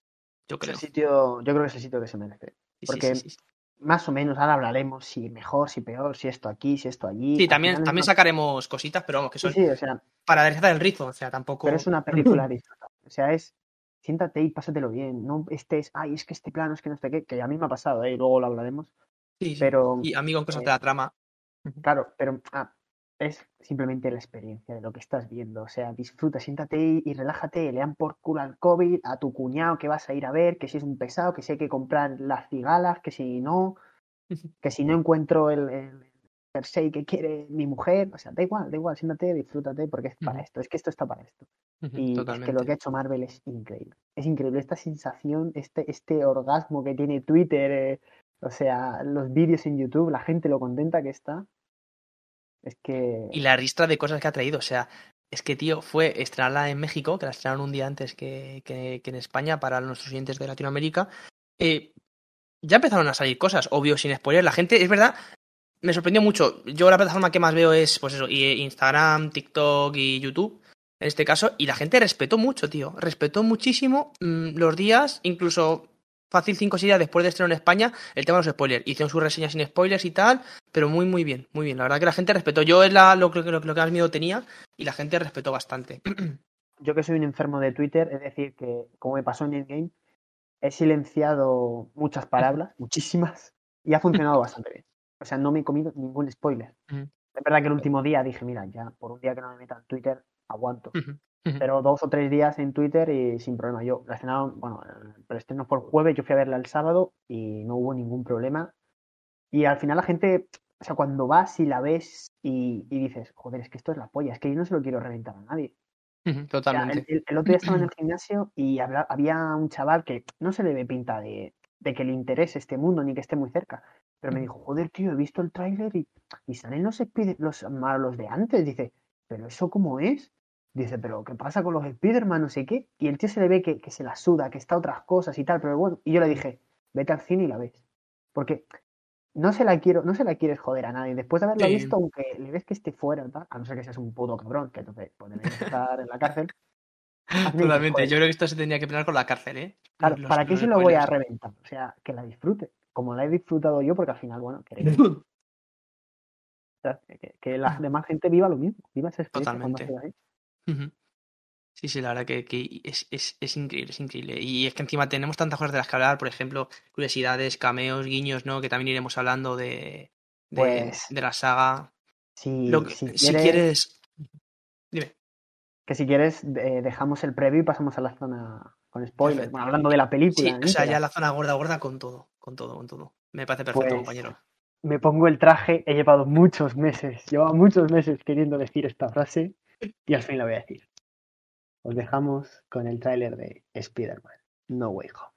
Yo Es creo. el sitio, yo creo que es el sitio que se merece. Sí, Porque sí, sí. Más o menos ahora hablaremos si mejor, si peor, si esto aquí, si esto allí. Sí, también, también sacaremos cositas, pero vamos, que son sí, o sea, para aderezar el rizo. O sea, tampoco. pero es una película disfrutar. O sea, es siéntate y pásatelo bien. No estés, ay, es que este plano, es que no sé qué, que a mí me ha pasado, ¿eh? y luego lo hablaremos. Sí, sí. Pero, Y amigo en cosas eh, de la trama. claro, pero ah, es simplemente la experiencia de lo que estás viendo. O sea, disfruta, siéntate y, y relájate, le dan por culo al COVID, a tu cuñado que vas a ir a ver, que si es un pesado, que si hay que comprar las cigalas, que si no, que si no encuentro el, el jersey que quiere mi mujer, o sea, da igual, da igual, siéntate, disfrútate, porque es para esto, es que esto está para esto. Y es que lo que ha hecho Marvel es increíble. Es increíble esta sensación, este, este orgasmo que tiene Twitter, eh, o sea, los vídeos en YouTube, la gente lo contenta que está. Es que Y la ristra de cosas que ha traído. O sea, es que, tío, fue estrenarla en México, que la estrenaron un día antes que, que- en España para nuestros oyentes de Latinoamérica. Eh, ya empezaron a salir cosas, obvio, sin spoiler. La gente, es verdad, me sorprendió mucho. Yo la plataforma que más veo es, pues eso, y- Instagram, TikTok y YouTube. En este caso, y la gente respetó mucho, tío. Respetó muchísimo mm, los días, incluso fácil 5 o 6 días después de estreno en España, el tema de los spoilers. Hicieron sus reseñas sin spoilers y tal, pero muy, muy bien, muy bien. La verdad que la gente respetó. Yo es la, lo, que- lo, que- lo que más miedo tenía y la gente respetó bastante. yo que soy un enfermo de Twitter, es decir, que como me pasó en Endgame, he silenciado muchas palabras, muchísimas, y ha funcionado bastante bien. O sea, no me he comido ningún spoiler. Es verdad que el último día dije, mira, ya por un día que no me meta en Twitter, aguanto. Pero dos o tres días en Twitter y sin problema. Yo la estrenaron, bueno, el preestreno el jueves, yo fui a verla el sábado y no hubo ningún problema. Y al final la gente, o sea, cuando vas y la ves y, y dices, joder, es que esto es la polla, es que yo no se lo quiero reventar a nadie. Ujú, O sea, Totalmente. el, otro día estaba en el gimnasio y habla- había un chaval que no se le ve pinta de, de que le interese este mundo ni que esté muy cerca. Pero me dijo, joder, tío, he visto el tráiler y, y salen los, los malos de antes. Dice, ¿pero eso cómo es? Dice, ¿pero qué pasa con los Spider-Man? No sé qué. Y el tío se le ve que, que se la suda, que está a otras cosas y tal. Pero bueno, y yo le dije, vete al cine y la ves. Porque no se la quiero, no se la quieres joder a nadie. Después de haberla Sí. visto, aunque le ves que esté fuera, tal, a no ser que seas un puto cabrón, que entonces deberías estar en la cárcel. Totalmente. yo creo que esto se tendría que pelear con la cárcel, ¿eh? claro, Los- ¿para qué se lo voy a reventar? O sea, que la disfrute. Como la he disfrutado yo, porque al final, bueno, queréis. o sea, que, que la demás gente viva lo mismo. Viva esa experiencia Totalmente. así. Ujú. Sí, sí, la verdad que, que es, es, es increíble, es increíble. Y es que encima tenemos tantas cosas de las que hablar, por ejemplo, curiosidades, cameos, guiños, ¿no? Que también iremos hablando de, de, Pues, de la saga. Si, que- si si quieres, quieres. Dime. que si quieres, eh, dejamos el previo y pasamos a la zona con spoilers. Bueno, hablando de la película. Sí, o sea, ya la zona gorda, gorda con todo, con todo, con todo. Me parece perfecto, Pues, compañero. me pongo el traje, he llevado muchos meses, llevaba muchos meses queriendo decir esta frase y al fin la voy a decir. Os dejamos con el tráiler de Spider-Man, No Way Home.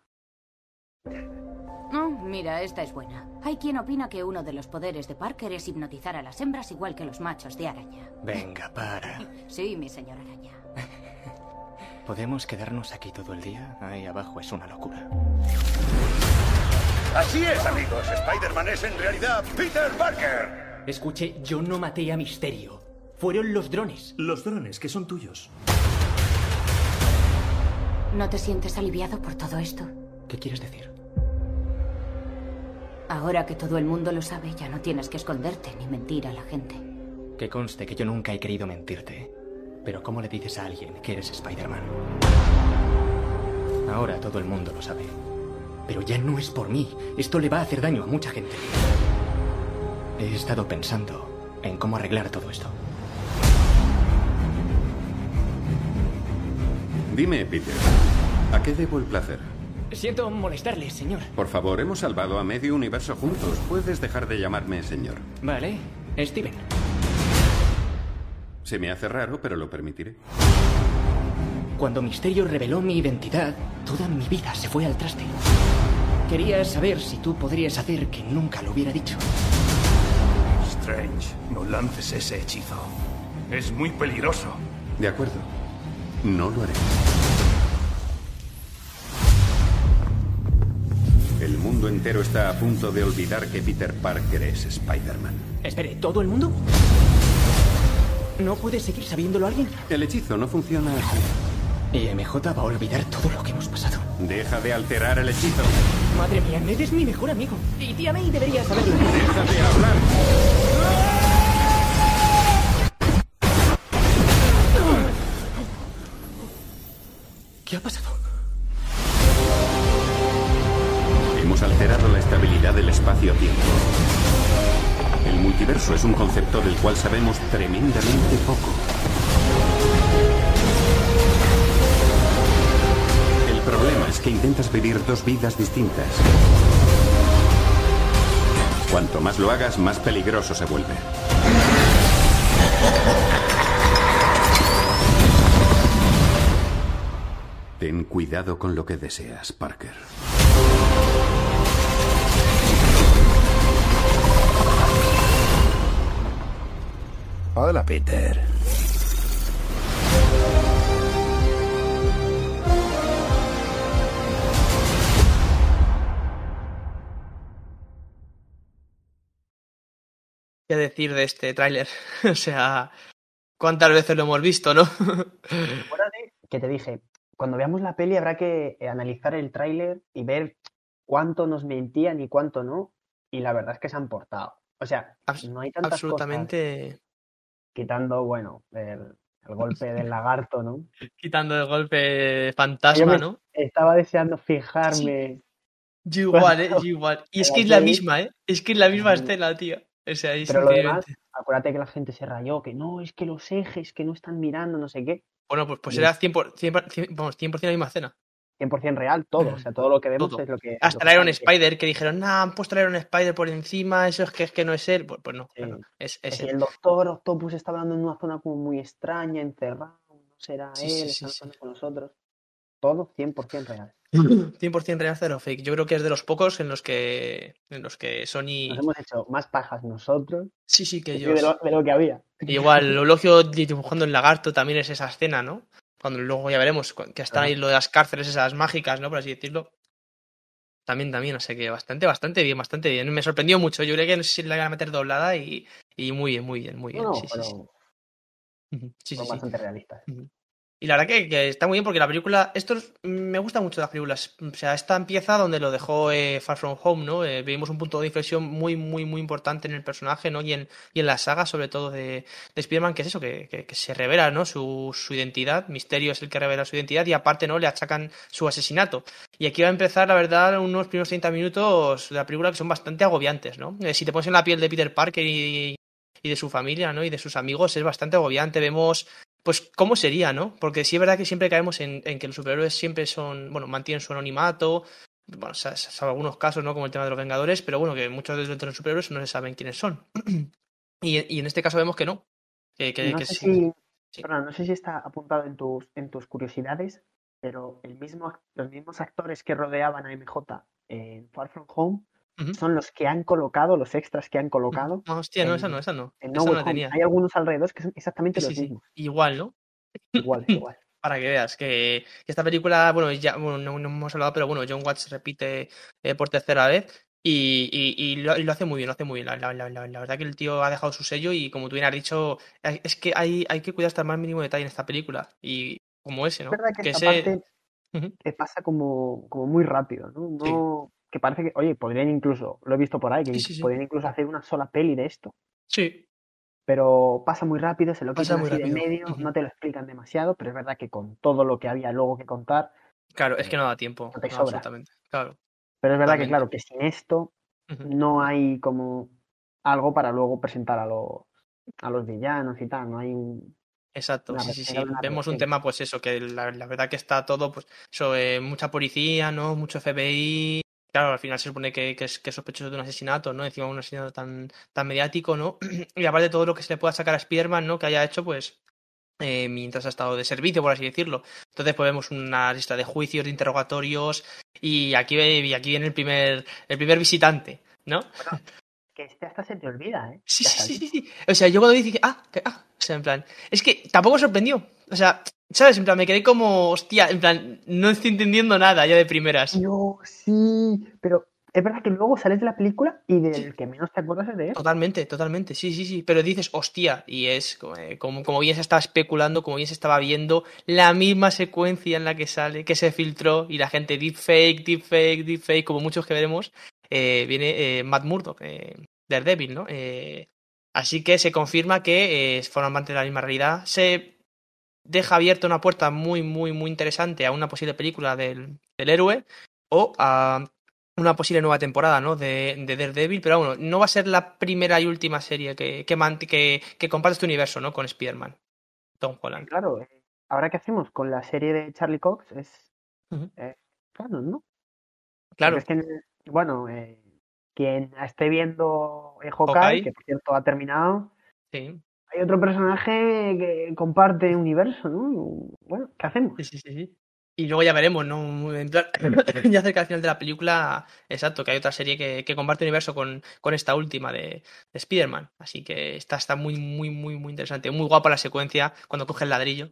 Oh, mira, esta es buena. Hay quien opina que uno de los poderes de Parker es hipnotizar a las hembras igual que los machos de araña. Venga, para. Sí, mi señor araña. ¿Podemos quedarnos aquí todo el día? Ahí abajo es una locura. Así es, amigos. Spider-Man es en realidad Peter Parker. Escuche, yo no maté a Misterio. Fueron los drones. Los drones que son tuyos. ¿No te sientes aliviado por todo esto? ¿Qué quieres decir? Ahora que todo el mundo lo sabe, ya no tienes que esconderte ni mentir a la gente. Que conste que yo nunca he querido mentirte. Pero ¿cómo le dices a alguien que eres Spider-Man? Ahora todo el mundo lo sabe. Pero ya no es por mí. Esto le va a hacer daño a mucha gente. He estado pensando en cómo arreglar todo esto. Dime, Peter, ¿a qué debo el placer? Siento molestarle, señor. Por favor, hemos salvado a medio universo juntos. Puedes dejar de llamarme señor. Vale, Steven. Se me hace raro, pero lo permitiré. Cuando Misterio reveló mi identidad, toda mi vida se fue al traste. Quería saber si tú podrías hacer que nunca lo hubiera dicho. Strange, no lances ese hechizo. Es muy peligroso. De acuerdo. No lo haré. El mundo entero está a punto de olvidar que Peter Parker es Spider-Man. Espere, ¿todo el mundo? ¿No puede seguir sabiéndolo alguien? El hechizo no funciona así. Y MJ va a olvidar todo lo que hemos pasado. Deja de alterar el hechizo. Madre mía, Ned es mi mejor amigo. Y tía May debería saberlo. Deja de hablar. ¿Qué ha pasado? Hemos alterado la estabilidad del espacio-tiempo. El multiverso es un concepto del cual sabemos tremendamente poco. El problema es que intentas vivir dos vidas distintas. Cuanto más lo hagas, más peligroso se vuelve. Ten cuidado con lo que deseas, Parker. Hola, Peter. ¿Qué decir de este tráiler? o sea, ¿cuántas veces lo hemos visto, no? Acuérdate que te dije, cuando veamos la peli habrá que eh, analizar el tráiler y ver cuánto nos mentían y cuánto no. Y la verdad es que se han portado. O sea, no hay tantas Absolutamente. cosas quitando, bueno, el, el golpe del lagarto, ¿no? Quitando el golpe fantasma, ¿no? Estaba deseando fijarme. Yo igual, ¿eh? Yo igual. Y es que es la misma, ¿eh? Es que es la misma Sí. escena, tío. O sea, es Pero lo demás, acuérdate que la gente se rayó, que no, es que los ejes, que no están mirando, no sé qué. Bueno, pues, pues es 100%, 100%, vamos, 100 la misma escena. 100% real todo, o sea, todo lo que vemos Todo. es lo que... Hasta lo el Iron. Spider, que dijeron, nah, han puesto el Iron Spider por encima, eso es que, es que no es él. Pues, pues no, Sí. no, es, Que es si él. el doctor Octopus está hablando en una zona como muy extraña, encerrado, no será Sí, él, sí, está hablando con nosotros. Todo 100% real. 100% real, cero fake. Yo creo que es de los pocos en los que, en los que Sony... Nos hemos hecho más pajas nosotros Sí, sí, que ellos... de lo, de lo que había. Igual, lo lógico dibujando el lagarto también es esa escena, ¿no? Cuando luego ya veremos que están ahí lo de las cárceles esas mágicas, ¿no? Por así decirlo. También, también, o sea que bastante, bastante bien, bastante bien. Me sorprendió mucho. Yo creía que no sé si la iban a meter doblada y, y muy bien, muy bien, muy bien. No, sí, sí, pero sí. Ujú, sí, sí, son sí. bastante realistas. Y la verdad que, está muy bien porque la película, esto es- me gusta mucho las películas. O sea, esta empieza donde lo dejó eh, Far From Home, ¿no? Eh, vimos un punto de inflexión muy, muy, muy importante en el personaje, ¿no? Y en, y en la saga, sobre todo de, de Spider-Man, que es eso, que, que- que se revela, ¿no? Su, su identidad. Misterio es el que revela su identidad y aparte, ¿no? Le achacan su asesinato. Y aquí va a empezar, la verdad, unos primeros 30 minutos de la película que son bastante agobiantes, ¿no? Eh, si te pones en la piel de Peter Parker y, y de su familia, ¿no? Y de sus amigos, es bastante agobiante. Vemos pues cómo sería, ¿no? Porque sí es verdad que siempre caemos en, en que los superhéroes siempre son, bueno, mantienen su anonimato, bueno, sa- sa- salvo algunos casos, ¿no? Como el tema de los Vengadores, pero bueno, que muchos de los superhéroes no se saben quiénes son. y, y en este caso vemos que no. Que, que- no que sé sí. si, no sé si está apuntado en tus, en tus curiosidades, pero el mismo, los mismos actores que rodeaban a MJ en Far From Home son los que han colocado, los extras que han colocado. Ah, hostia, no, esa no, esa no. en Esa No no la tenía. Hay algunos alrededor que son exactamente Sí, los sí. mismos. Igual, ¿no? Igual, igual. Para que veas que, esta película, bueno, ya bueno, no, no hemos hablado, pero bueno, John Watts repite eh, por tercera vez y, y- y lo, y lo hace muy bien, lo hace muy bien. La, la- la- la- la verdad que el tío ha dejado su sello y como tú bien has dicho, es que hay, hay que cuidar hasta el más mínimo detalle en esta película y como ese, ¿no? Es verdad que, Que esta ese- parte que pasa como, como muy rápido, ¿no? no Que parece que, oye, podrían incluso, lo he visto por ahí, que podrían incluso hacer una sola peli de esto. Sí. Pero pasa muy rápido, se lo quitan así de medio, no te lo explican demasiado, pero es verdad que con todo lo que había luego que contar. Claro, es que no da tiempo. No te sobra. Claro. Pero es verdad que, claro, que sin esto no hay como algo para luego presentar a los, a los villanos y tal, no hay un, Exacto, sí, sí, sí. Vemos un tema, pues eso, que la, verdad que está todo, pues, eh, mucha policía, ¿no? Mucho FBI. Claro, al final se supone que, es, que sospechoso de un asesinato, ¿no? Encima un asesinato tan, tan mediático, ¿no? y aparte todo lo que se le pueda sacar a Spiderman, ¿no? Que haya hecho, pues, eh, mientras ha estado de servicio, por así decirlo. Entonces, pues vemos una lista de juicios, de interrogatorios, y aquí, y aquí viene el primer, el primer visitante, ¿no? Que este hasta se te olvida, ¿eh? Sí, sí, sí, sí, O sea, yo cuando dije, ah, que, ah, o sea, en plan, es que tampoco sorprendió. O sea, ¿sabes? En plan, me quedé como, hostia, en plan, no estoy entendiendo nada ya de primeras. Yo, sí, pero es verdad que luego sales de la película y del que menos te acuerdas es de él. Totalmente, totalmente, sí, sí, sí. Pero dices, hostia, y es eh, como, como bien se estaba especulando, como bien se estaba viendo, la misma secuencia en la que sale, que se filtró y la gente deepfake, deepfake, deepfake, como muchos que veremos, eh, viene eh, Matt Murdock, eh, Daredevil, ¿no? Eh, así que se confirma que forman parte de la misma realidad. Se deja abierta una puerta muy, muy, muy interesante a una posible película del, héroe o a una posible nueva temporada ¿no? de, de, Daredevil, pero bueno, no va a ser la primera y última serie que, que, que, comparte este universo ¿no? con Spider-Man, Tom Holland. Claro, ahora qué hacemos con la serie de Charlie Cox es claro, ¿no? Claro. es que, bueno, eh, quien esté viendo Hawkeye, que por cierto ha terminado, sí. hay otro personaje que comparte universo, ¿no? Bueno, ¿qué hacemos? Sí, sí, sí. Y luego ya veremos, ¿no? ya cerca del final de la película, exacto, que hay otra serie que, que comparte universo con, con esta última de, de Spider-Man. Así que está, está muy, muy, muy, muy interesante. Muy guapa la secuencia cuando coge el ladrillo.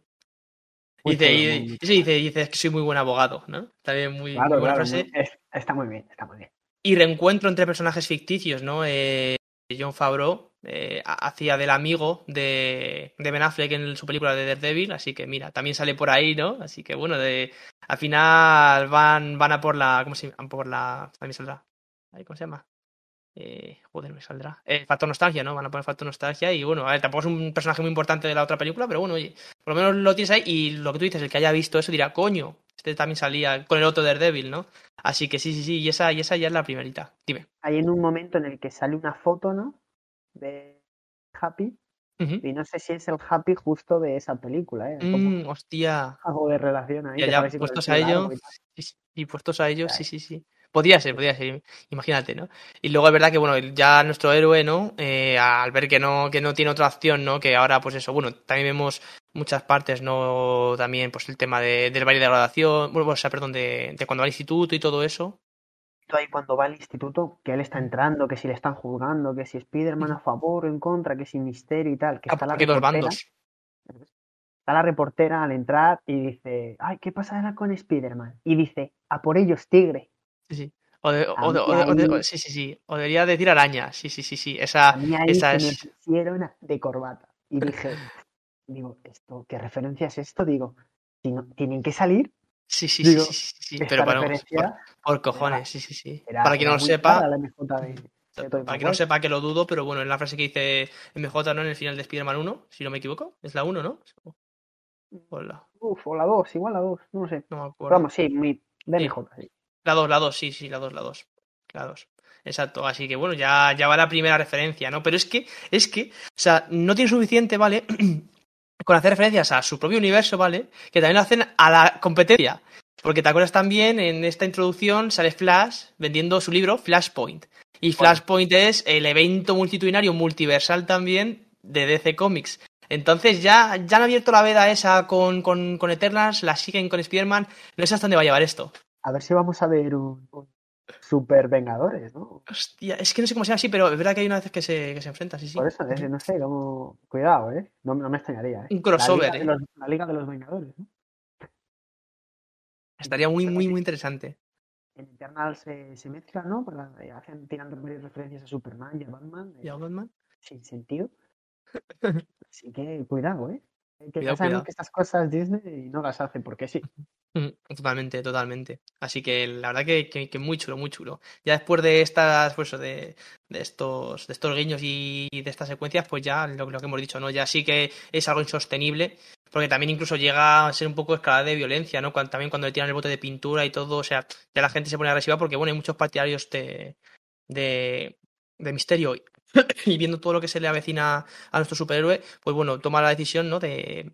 Y dice, y, dice, dice, que soy muy buen abogado, ¿no? Está bien, muy, claro, buena frase. Está muy bien, está muy bien y reencuentro entre personajes ficticios, ¿no? Eh, John Favreau eh, hacía del amigo de, de, Ben Affleck en su película de Daredevil, así que mira, también sale por ahí, ¿no? Así que bueno, de, al final van, van a por la, ¿cómo se llama? Por la, a mí saldrá, ¿cómo se llama? Eh, joder, me saldrá. Eh, Factor Nostalgia, ¿no? Van a poner Factor Nostalgia y bueno, a ver, tampoco es un personaje muy importante de la otra película, pero bueno, oye, por lo menos lo tienes ahí y lo que tú dices, el que haya visto eso dirá, coño, este también salía con el otro Daredevil, ¿no? Así que sí, sí, sí, y esa, y esa ya es la primerita. Dime. Hay en un momento en el que sale una foto, ¿no? De Happy. Y no sé si es el Happy justo de esa película, ¿eh? Mm, hostia. Algo de relación ahí. Ya, ya, puestos a ello. Y, puestos a ello, sí, sí, sí. Podría ser, podría ser, imagínate, ¿no? Y luego es verdad que, bueno, ya nuestro héroe, ¿no? Eh, al ver que no, que no tiene otra opción, ¿no? Que ahora, pues eso, bueno, también vemos muchas partes, ¿no? También, pues el tema de, del baile de graduación, bueno, o sea, perdón, de, de, cuando va al instituto y todo eso. Ahí cuando va al instituto, que él está entrando, que si le están juzgando, que si Spider-Man a favor o en contra, que si misterio y tal, que está la dos bandos. Está la reportera al entrar y dice, ay, ¿qué pasará con Spider-Man? Y dice, a por ellos, tigre. Sí, sí. O, de, o, de, sí, sí, sí. O debería decir araña. Sí, sí, sí, sí. Esa, esa es. Me pusieron de corbata. Y dije, digo, esto, ¿qué referencia es esto? Digo, tienen que salir. Sí, sí, sí, sí, sí, pero para, por, cojones, sí, sí, sí. Para quien no lo sepa, para quien no sepa que lo dudo, pero bueno, es la frase que dice MJ, ¿no? En el final de Spider-Man 1, si no me equivoco, es la 1, ¿no? O la... Uf, o la 2, igual la 2, no sé. No me acuerdo. Vamos, sí, de MJ, sí. La 2, la 2, sí, sí, la 2, la 2. La 2. Exacto, así que bueno, ya, ya va la primera referencia, ¿no? Pero es que, es que, o sea, no tiene suficiente, ¿vale? Con hacer referencias a su propio universo, ¿vale? Que también lo hacen a la competencia. Porque te acuerdas también, en esta introducción sale Flash vendiendo su libro Flashpoint. Y Flashpoint es el evento multitudinario multiversal también de DC Comics. Entonces ya, ya han abierto la veda esa con, con, con Eternals, la siguen con Spider-Man. No sé hasta dónde va a llevar esto a ver si vamos a ver un, Super Vengadores, ¿no? Hostia, es que no sé cómo se llama así, pero es verdad que hay una vez que se, que se enfrentan, sí, sí. Por eso, no sé, como... Cuidado, ¿eh? No, me extrañaría, ¿eh? Un crossover, la ¿eh? la Liga de los Vengadores, ¿no? Estaría muy, muy, muy interesante. En Eternal se, se mezclan, ¿no? hacen, tirando varias referencias a Superman y a Batman. ¿Y a Batman? Sin sentido. Así que cuidado, ¿eh? Que ya sabemos que estas cosas Disney no las hace porque sí. Totalmente, totalmente. Así que la verdad que, que, muy chulo, muy chulo. Ya después de estas, pues de, de estos, de estos guiños y de estas secuencias, pues ya lo, lo, que hemos dicho, ¿no? Ya sí que es algo insostenible, porque también incluso llega a ser un poco escalada de violencia, ¿no? Cuando, también cuando le tiran el bote de pintura y todo, o sea, ya la gente se pone agresiva porque, bueno, hay muchos partidarios de, de, de misterio y viendo todo lo que se le avecina a nuestro superhéroe, pues bueno, toma la decisión, ¿no? De,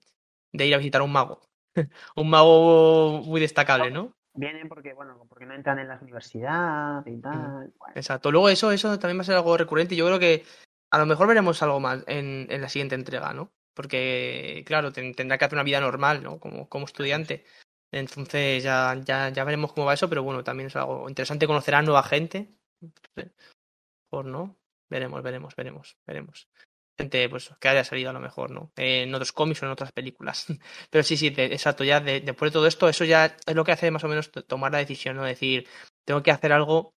de ir a visitar a un mago. un mago muy destacable, ¿no? Vienen porque, bueno, porque no entran en las universidades y tal. Exacto. Luego eso, eso también va a ser algo recurrente y yo creo que a lo mejor veremos algo más en, en la siguiente entrega, ¿no? Porque, claro, tendrá que hacer una vida normal, ¿no? Como, como estudiante. Entonces ya, ya, ya veremos cómo va eso, pero bueno, también es algo interesante conocer a nueva gente. Por no, veremos, veremos, veremos, veremos. Gente, pues, que haya salido a lo mejor, ¿no? en otros cómics o en otras películas. Pero sí, sí, exacto, ya después de todo esto, eso ya es lo que hace más o menos tomar la decisión, ¿no? Decir, tengo que hacer algo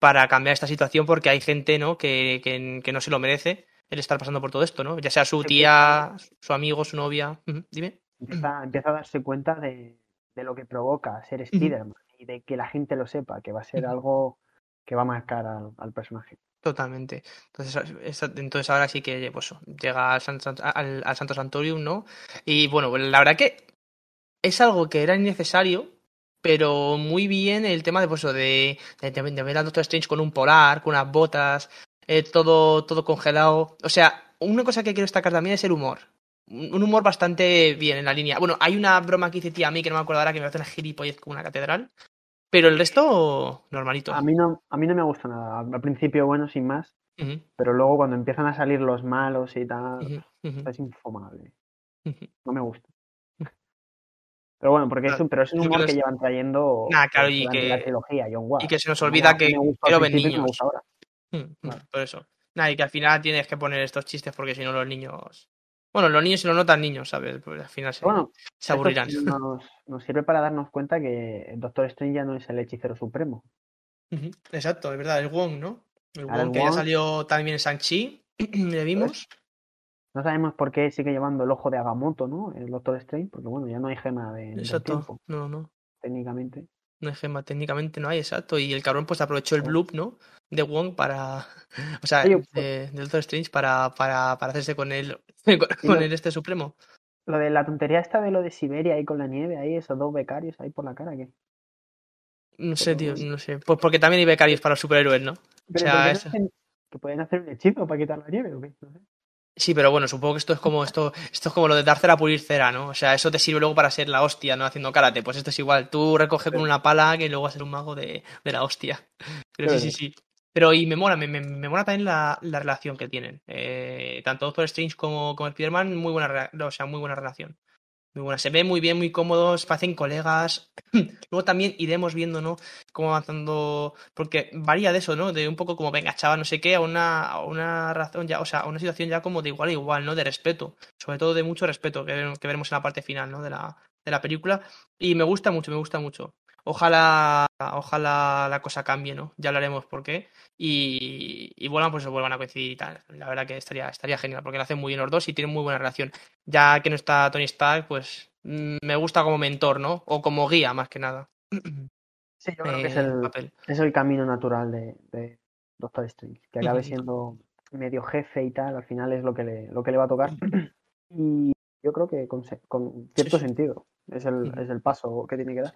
para cambiar esta situación porque hay gente, ¿no? Que, que, que no se lo merece el estar pasando por todo esto, ¿no? Ya sea su tía, su amigo, su novia. Dime. Empieza, empieza, a darse cuenta de, de, lo que provoca ser Spider-Man y de que la gente lo sepa, que va a ser algo que va a marcar al, al personaje. Totalmente. Entonces, entonces ahora sí que pues, llega al, al, al, Santo Santorium, ¿no? Y bueno, la verdad que es algo que era innecesario, pero muy bien el tema de, pues, de, de, de ver al Doctor Strange con un polar, con unas botas, eh, todo, todo congelado. O sea, una cosa que quiero destacar también es el humor. Un humor bastante bien en la línea. Bueno, hay una broma que hice tía a mí que no me acuerdo que me hace una gilipollez con una catedral. Pero el resto, normalito. A mí no, a mí no me gusta nada. Al principio, bueno, sin más. Uh -huh. Pero luego cuando empiezan a salir los malos y tal, uh -huh. es infumable. No me gusta. Pero bueno, porque es un, pero es un humor que llevan trayendo nah, claro, y que, la trilogía, John Watts. Y que se nos olvida que, lo ven niños. Claro. Por eso. Nada, y que al final tienes que poner estos chistes porque si no los niños... Bueno, los niños si no notan niños, ¿sabes? Pues al final se, bueno, se aburrirán. Nos, nos, sirve para darnos cuenta que el Doctor Strange ya no es el hechicero supremo. Uh -huh. Exacto, es verdad, el Wong, ¿no? El Wong el que Wong... ya salió también en Shang-Chi, le vimos. Pues, no sabemos por qué sigue llevando el ojo de Agamotto, ¿no? El Doctor Strange, porque bueno, ya no hay gema de, exacto. Tiempo, no, no. Técnicamente. No hay gema, técnicamente no hay, exacto. Y el cabrón pues aprovechó el bloop, ¿no? De Wong para. O sea, Oye, pues... de, de, Doctor Strange para, para, para hacerse con él, con el este supremo. Lo de la tontería esta de lo de Siberia ahí con la nieve, ahí esos dos becarios ahí por la cara, ¿qué? No sé, tío, no sé. Pues porque también hay becarios para los superhéroes, ¿no? Pero o sea, es... hacen... que pueden hacer un hechizo para quitar la nieve, ¿o qué? No sé. Sí, pero bueno, supongo que esto es como esto, esto es como lo de dar cera a pulir cera, ¿no? O sea, eso te sirve luego para ser la hostia, ¿no? Haciendo karate. Pues esto es igual. Tú recoge con una pala que luego vas a ser un mago de, de la hostia. Pero sí, sí, sí. Pero y me mola, me, me, me mola también la, la relación que tienen. Eh, tanto Doctor Strange como, como Spider-Man, muy buena, o sea, muy buena relación. Muy buena. Se ve muy bien, muy cómodos, parecen colegas. Luego también iremos viendo. Cómo avanzando. Porque varía de eso, ¿no? De un poco como, venga, chaval, no sé qué, a una, a una razón ya, o sea, a una situación ya como de igual a igual, ¿no? De respeto. Sobre todo de mucho respeto, que, que veremos en la parte final, ¿no? De la, de la película. Y me gusta mucho, me gusta mucho. Ojalá, ojalá la cosa cambie, ¿no? Ya hablaremos por qué. Y, y bueno, pues se vuelvan a coincidir y tal. La verdad que estaría, estaría genial, porque lo hacen muy bien los dos y tienen muy buena relación. Ya que no está Tony Stark, pues mmm, me gusta como mentor, ¿no? O como guía, más que nada. Sí, yo creo eh, que es el, papel. es el camino natural de, de Doctor Strange. Que acabe siendo medio jefe y tal, al final es lo que le, lo que le va a tocar. y yo creo que con, con cierto sí, sí. sentido es el, es el paso que tiene que dar.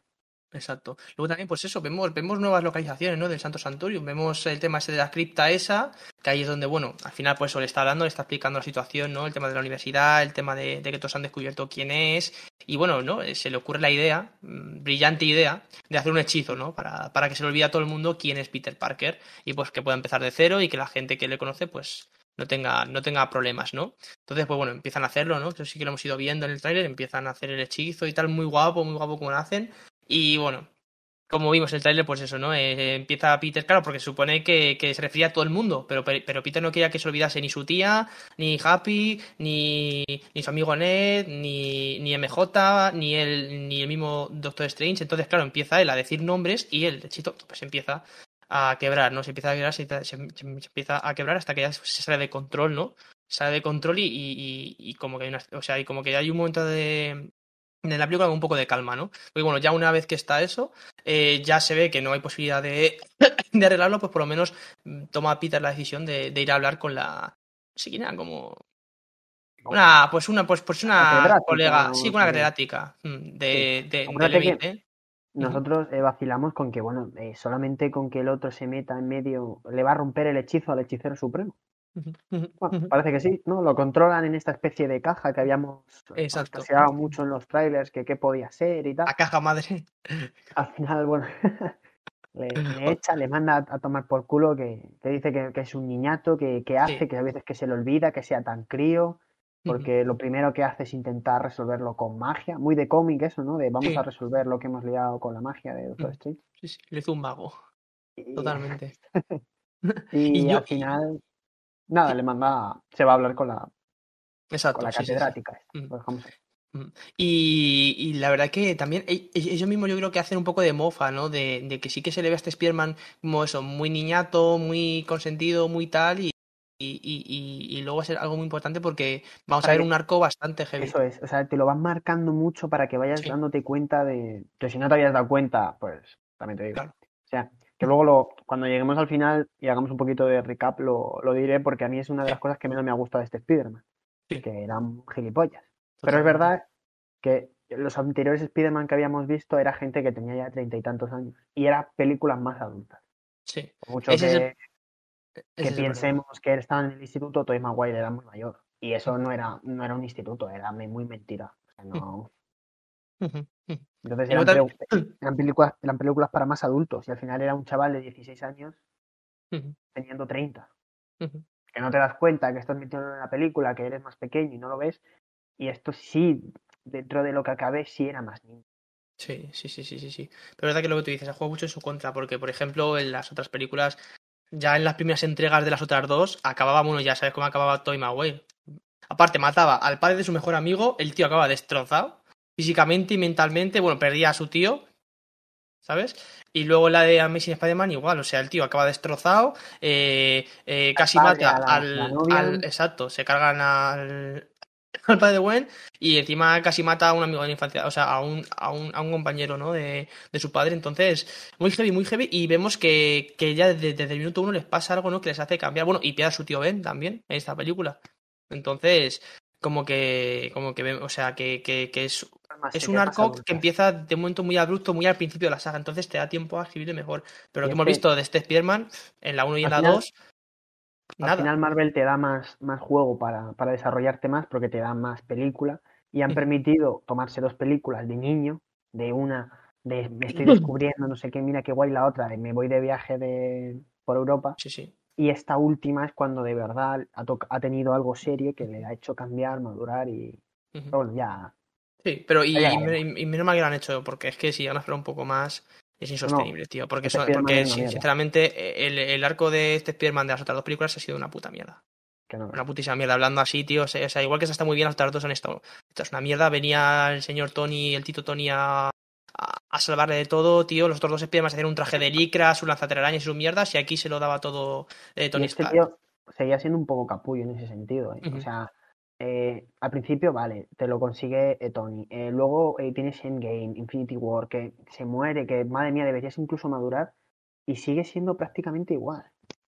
Exacto. Luego también, pues eso, vemos, vemos nuevas localizaciones, ¿no? Del Santo Santuario. Vemos el tema ese de la cripta esa, que ahí es donde, bueno, al final, pues eso le está hablando, le está explicando la situación, ¿no? El tema de la universidad, el tema de, que todos han descubierto quién es. Y bueno, ¿no? Se le ocurre la idea, mmm, brillante idea, de hacer un hechizo, ¿no? Para, para que se le olvide a todo el mundo quién es Peter Parker. Y pues que pueda empezar de cero y que la gente que le conoce, pues no tenga, no tenga problemas, ¿no? Entonces, pues bueno, empiezan a hacerlo, ¿no? Eso sí que lo hemos ido viendo en el tráiler, empiezan a hacer el hechizo y tal, muy guapo, muy guapo como lo hacen. Y bueno, como vimos en el tráiler, pues eso, ¿no? Eh, empieza Peter, claro, porque se supone que, se refería a todo el mundo, pero, pero Peter no quería que se olvidase ni su tía, ni Happy, ni, ni su amigo Ned, ni, ni MJ, ni el, ni el mismo Doctor Strange. Entonces, claro, empieza él a decir nombres y el hechizo pues empieza a quebrar, ¿no? Se empieza a quebrar, se, se, empieza a quebrar hasta que ya se sale de control, ¿no? sale de control y, y, y como que hay una, o sea, y como que hay un momento de, en la película con un poco de calma, ¿no? Porque bueno, ya una vez que está eso, eh, ya se ve que no hay posibilidad de, de, arreglarlo, pues por lo menos mm, toma Peter la decisión de, de ir a hablar con la. Sí, quién era como. Una, pues una, pues, pues una colega, sí, una catedrática mm, de, de, de Levite. Nosotros eh, vacilamos con que, bueno, eh, solamente con que el otro se meta en medio le va a romper el hechizo al hechicero supremo. Bueno, parece que sí, ¿no? Lo controlan en esta especie de caja que habíamos paseado mucho en los trailers, que qué podía ser y tal. La caja madre. Al final, bueno, le, echa, le manda a, tomar por culo que, que dice que, que, es un niñato, que, que hace, sí. que a veces que se le olvida, que sea tan crío, porque lo primero que hace es intentar resolverlo con magia, muy de cómic eso, ¿no? De vamos Sí. a resolver lo que hemos liado con la magia de Doctor Strange. Sí, sí, le hizo un mago. Totalmente. Y, Y yo- al final, nada, le manda, se va a hablar con la, Exacto. con la sí, sí, sí. catedrática. Mm. Mm. Y, y la verdad que también e- e- ellos mismos yo creo que hacen un poco de mofa, ¿no? De, de que sí que se le ve a este Spearman como eso, muy niñato, muy consentido, muy tal, y, luego va a ser algo muy importante porque vamos a ver que- un arco bastante heavy. Eso es, o sea, te lo van marcando mucho para que vayas dándote cuenta de. Que si no te habías dado cuenta, pues también te digo. Claro. O sea, que luego lo, cuando lleguemos al final y hagamos un poquito de recap, lo, lo diré porque a mí es una de las cosas que menos me ha gustado de este Spider-Man. Sí. Que eran gilipollas. Pero es Totalmente. verdad que los anteriores Spider-Man que habíamos visto era gente que tenía ya treinta y tantos años. Y eran películas más adultas. Sí. Mucho Ese es que, el- que ese es piensemos que él estaba en el instituto, Tobey Maguire era muy mayor. Y eso no era, no era un instituto, era muy mentira. O sea, no... Entonces eran, eran películas, eran películas para más adultos. Y al final era un chaval de 16 años teniendo 30. ujú. Que no te das cuenta que estás metido en la película, que eres más pequeño y no lo ves. Y esto sí, dentro de lo que acabe, sí era más niño. Sí, sí, sí, sí, sí, sí. Pero es verdad que lo que tú dices, ha jugado mucho en su contra, porque, por ejemplo, en las otras películas, ya en las primeras entregas de las otras dos, acababa, bueno, ya sabes cómo acababa Toy Maguire. Aparte, mataba al padre de su mejor amigo, el tío acaba destrozado, físicamente y mentalmente, bueno, perdía a su tío, ¿sabes? Y luego la de Amazing Spider-Man igual, o sea, el tío acaba destrozado, eh, eh, casi padre, mata la- al, la novia. al- Exacto, se cargan al, al padre de Gwen y encima casi mata a un amigo de la infancia, o sea, a un, a un, a un compañero, ¿no? De, de su padre. Entonces, muy heavy, muy heavy. Y vemos que, que ya desde, desde el minuto uno les pasa algo, ¿no? Que les hace cambiar. Bueno, y pierde a su tío Ben también en esta película. Entonces, como que, como que, o sea, que, que, que es, Más es un arco que empieza de un momento muy abrupto, muy al principio de la saga. Entonces te da tiempo a escribirle mejor. Pero lo que hemos visto de este Spider-Man, en la 1 y en la final- 2, Al final Marvel te da más, más juego para, para desarrollarte más porque te da más película y han Ujú. permitido tomarse dos películas de niño, de una de me estoy descubriendo, no sé qué, mira qué guay la otra, de me voy de viaje de, por Europa Sí, sí. y esta última es cuando de verdad ha, tenido algo serio que le ha hecho cambiar, madurar y bueno, ya Sí, pero y, y, menos mal que lo han hecho, porque es que si van a esperar un poco más, es insostenible, tío. Porque, este son- porque sinceramente, el, el arco de este Spider-Man de las otras dos películas ha sido una puta mierda. que no. Una putísima mierda, hablando así, tío. O sea, igual que se está muy bien, las otras dos han estado. Esta es una mierda, venía el señor Tony, el Tito Tony a, a, a salvarle de todo, tío. Los otros dos Spider-Man se hacían un traje de licra, su lanzatelarañas y sus mierdas, y aquí se lo daba todo eh, Tony este Stark. tío seguía siendo un poco capullo en ese sentido. ¿eh? O sea, eh, al principio, vale, te lo consigue eh, Tony. Eh, luego eh, tienes Endgame, Infinity War, que se muere, que madre mía, deberías incluso madurar. Y sigue siendo prácticamente igual.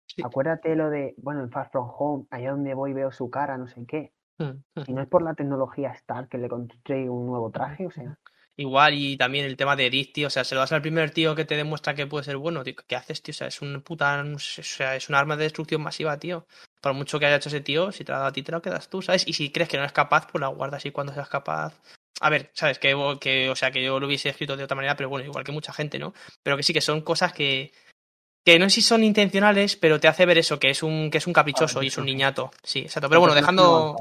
Sí. Acuérdate lo de, bueno, en Far From Home, allá donde voy veo su cara, no sé qué. Mm, mm. Si no es por la tecnología Stark que le construye un nuevo traje, o sea, Igual, y también el tema de Eric, tío. O sea, se lo das al primer tío que te demuestra que puede ser bueno, tío. ¿Qué haces, tío? O sea, es un puta. O sea, es un arma de destrucción masiva, tío. Por mucho que haya hecho ese tío, si te la da a ti, te lo quedas tú, ¿sabes? Y si crees que no es capaz, pues la guardas y cuando seas capaz. A ver, ¿sabes? Que, que, o sea, que yo lo hubiese escrito de otra manera, pero bueno, igual que mucha gente, ¿no? Pero que sí que son cosas que. Que no sé si son intencionales, pero te hace ver eso, que es un, que es un caprichoso y es un niñato. Sí, exacto. Pero bueno, dejando.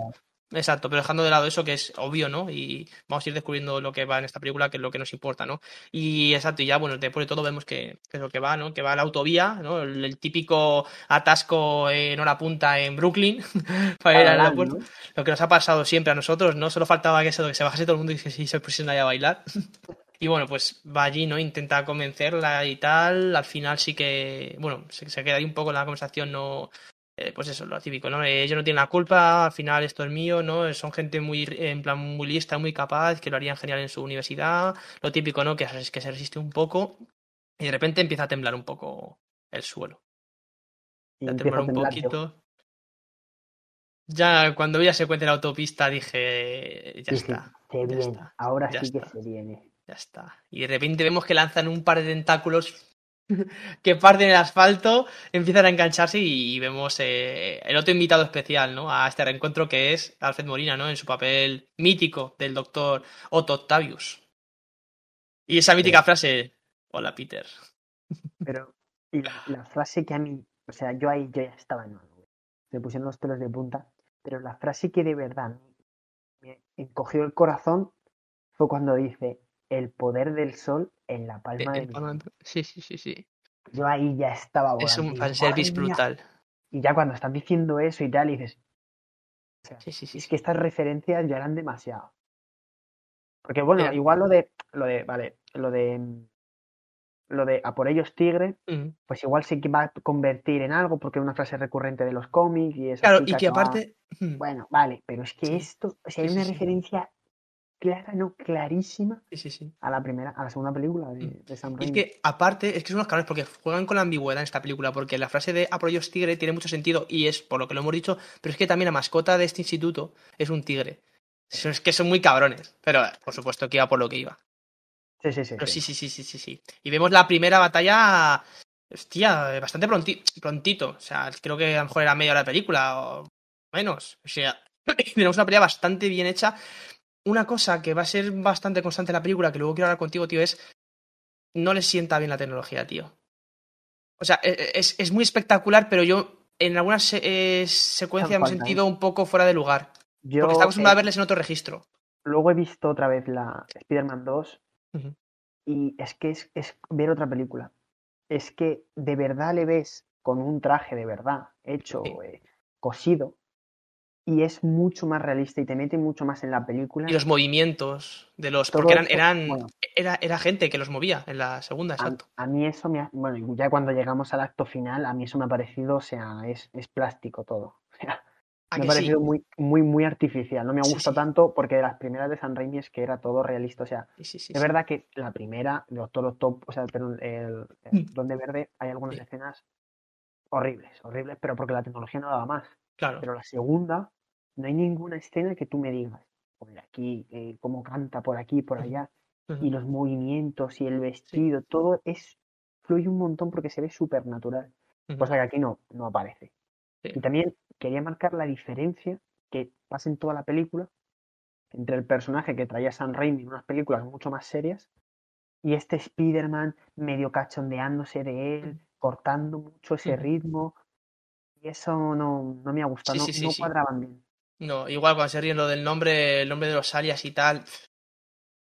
Exacto, pero dejando de lado eso que es obvio, ¿no? Y vamos a ir descubriendo lo que va en esta película, que es lo que nos importa, ¿no? Y exacto, y ya, bueno, después de todo vemos que, que es lo que va, ¿no? Que va a la autovía, ¿no? El, el típico atasco en hora punta en Brooklyn para ir al aeropuerto. ¿no? Lo que nos ha pasado siempre a nosotros, ¿no? Solo faltaba que, eso, que se bajase todo el mundo y que se pusiesen ahí a bailar. Y bueno, pues va allí, ¿no? Intenta convencerla y tal. Al final sí que, bueno, se, se queda ahí un poco la conversación, no, eh, pues eso, lo típico, ¿no? Eh, ellos no tienen la culpa, al final esto es mío, ¿no? Son gente muy, en plan, muy lista, muy capaz, que lo harían genial en su universidad, lo típico, ¿no? Que, que se resiste un poco y de repente empieza a temblar un poco el suelo. Y a temblar un poquito. Ya cuando vi a secuencia en la autopista dije, ya está, ya está, ahora ya sí que se viene. ya está. Y de repente vemos que lanzan un par de tentáculos que parten el asfalto, empiezan a engancharse y vemos eh, el otro invitado especial, ¿no? A este reencuentro que es Alfred Molina, ¿no? En su papel mítico del doctor Otto Octavius. Y esa mítica frase, hola Peter. Pero y la, la frase que a mí, o sea, yo ahí yo ya estaba, no, me pusieron los pelos de punta, pero la frase que de verdad me encogió el corazón fue cuando dice el poder del sol en la palma de Eh, mi de- Sí, sí, sí, sí. Yo ahí ya estaba Es volando. un y digo, fanservice brutal. Y ya cuando están diciendo eso y tal, y dices, o sea, Sí, sí, sí. es que estas referencias ya eran demasiado. Porque bueno, igual lo de, lo de, vale, lo de, mm, lo de a por ellos tigre, Ujú. pues igual sí que va a convertir en algo porque es una frase recurrente de los cómics y esa Claro, y que aparte. Ujú. Bueno, vale, pero es que Sí. esto, o sea, hay una referencia clara, no clarísima Sí, sí, sí. a la primera, a la segunda película de, Mm. de Sam Y es Raimi. que, aparte, es que son unos cabrones porque juegan con la ambigüedad en esta película, porque la frase de Aproyos tigre tiene mucho sentido y es por lo que lo hemos dicho, pero es que también la mascota de este instituto es un tigre. Es que son muy cabrones, pero eh, por supuesto que iba por lo que iba. Sí, sí, sí. Pero sí. sí, sí, sí, sí, sí, sí. Y vemos la primera batalla, hostia, bastante pronti- prontito. O sea, creo que a lo mejor era media hora de película o menos. O sea, tenemos una pelea bastante bien hecha. Una cosa que va a ser bastante constante en la película, que luego quiero hablar contigo, tío, es no les sienta bien la tecnología, tío. O sea, e- e- es, es muy espectacular, pero yo en algunas eh, secuencias me he sentido un poco fuera de lugar. Yo, Porque estamos acostumbrados a eh, verles en otro registro. luego he visto otra vez la Spider-Man 2 Ujú. y es que es, es ver otra película. Es que de verdad le ves con un traje de verdad, hecho, Sí. eh, cosido, y es mucho más realista y te mete mucho más en la película. Y los movimientos de los. Todo Porque eran, eso, eran bueno. era, era gente que los movía en la segunda, A, exacto. a mí eso me ha, bueno, ya cuando llegamos al acto final, a mí eso me ha parecido, o sea, es, es plástico todo. O sea, ¿A me ha sí? parecido muy, muy, muy artificial. No me ha gustado sí. tanto porque de las primeras de San Raimi es que era todo realista. O sea, es verdad que la primera, los toros top, o sea, perdón, el, el Mm. Duende Verde, hay algunas escenas horribles, horribles, pero porque la tecnología no daba más. Claro. Pero la segunda, no hay ninguna escena que tú me digas, "Joder, aquí, eh, cómo canta por aquí, por allá, y los movimientos y el vestido, todo es fluye un montón porque se ve súper natural, cosa que aquí no, no aparece. Sí. Y también quería marcar la diferencia que pasa en toda la película entre el personaje que traía Sam Raimi en unas películas mucho más serias y este Spider-Man medio cachondeándose de él, cortando mucho ese ritmo. Y eso no, no me ha gustado, Sí, no, sí, cuadraban bien. No, igual cuando se ríen lo del nombre, el nombre de los alias y tal.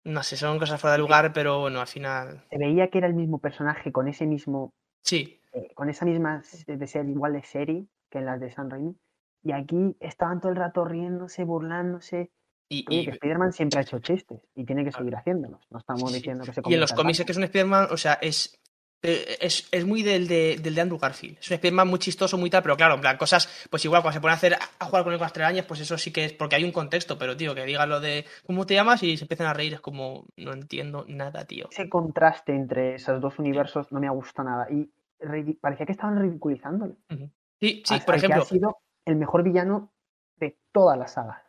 No sé, son cosas fuera de lugar, pero bueno, al final. Se veía que era el mismo personaje con ese mismo Sí, eh, con esa misma de ser igual de serie que en las de San Raimi. Y aquí estaban todo el rato riéndose, burlándose. y, Oye, y- que Spider-Man siempre ha hecho chistes y tiene que seguir haciéndolos. No estamos sí, diciendo que se y en los cómics es que es un Spider-Man, o sea, es. Eh, Es, es muy del de, del de Andrew Garfield. Es un Spider-Man muy chistoso, muy tal, pero claro, en plan, cosas, pues igual cuando se pone a hacer a jugar con con las telarañas, pues eso sí que es porque hay un contexto, pero tío, que digan lo de ¿cómo te llamas? y se empiezan a reír, es como, no entiendo nada, tío. Ese contraste entre esos dos universos no me ha gustado nada. Y parecía que estaban ridiculizándolo. Sí, sí, por que ejemplo, ha sido el mejor villano de toda la saga.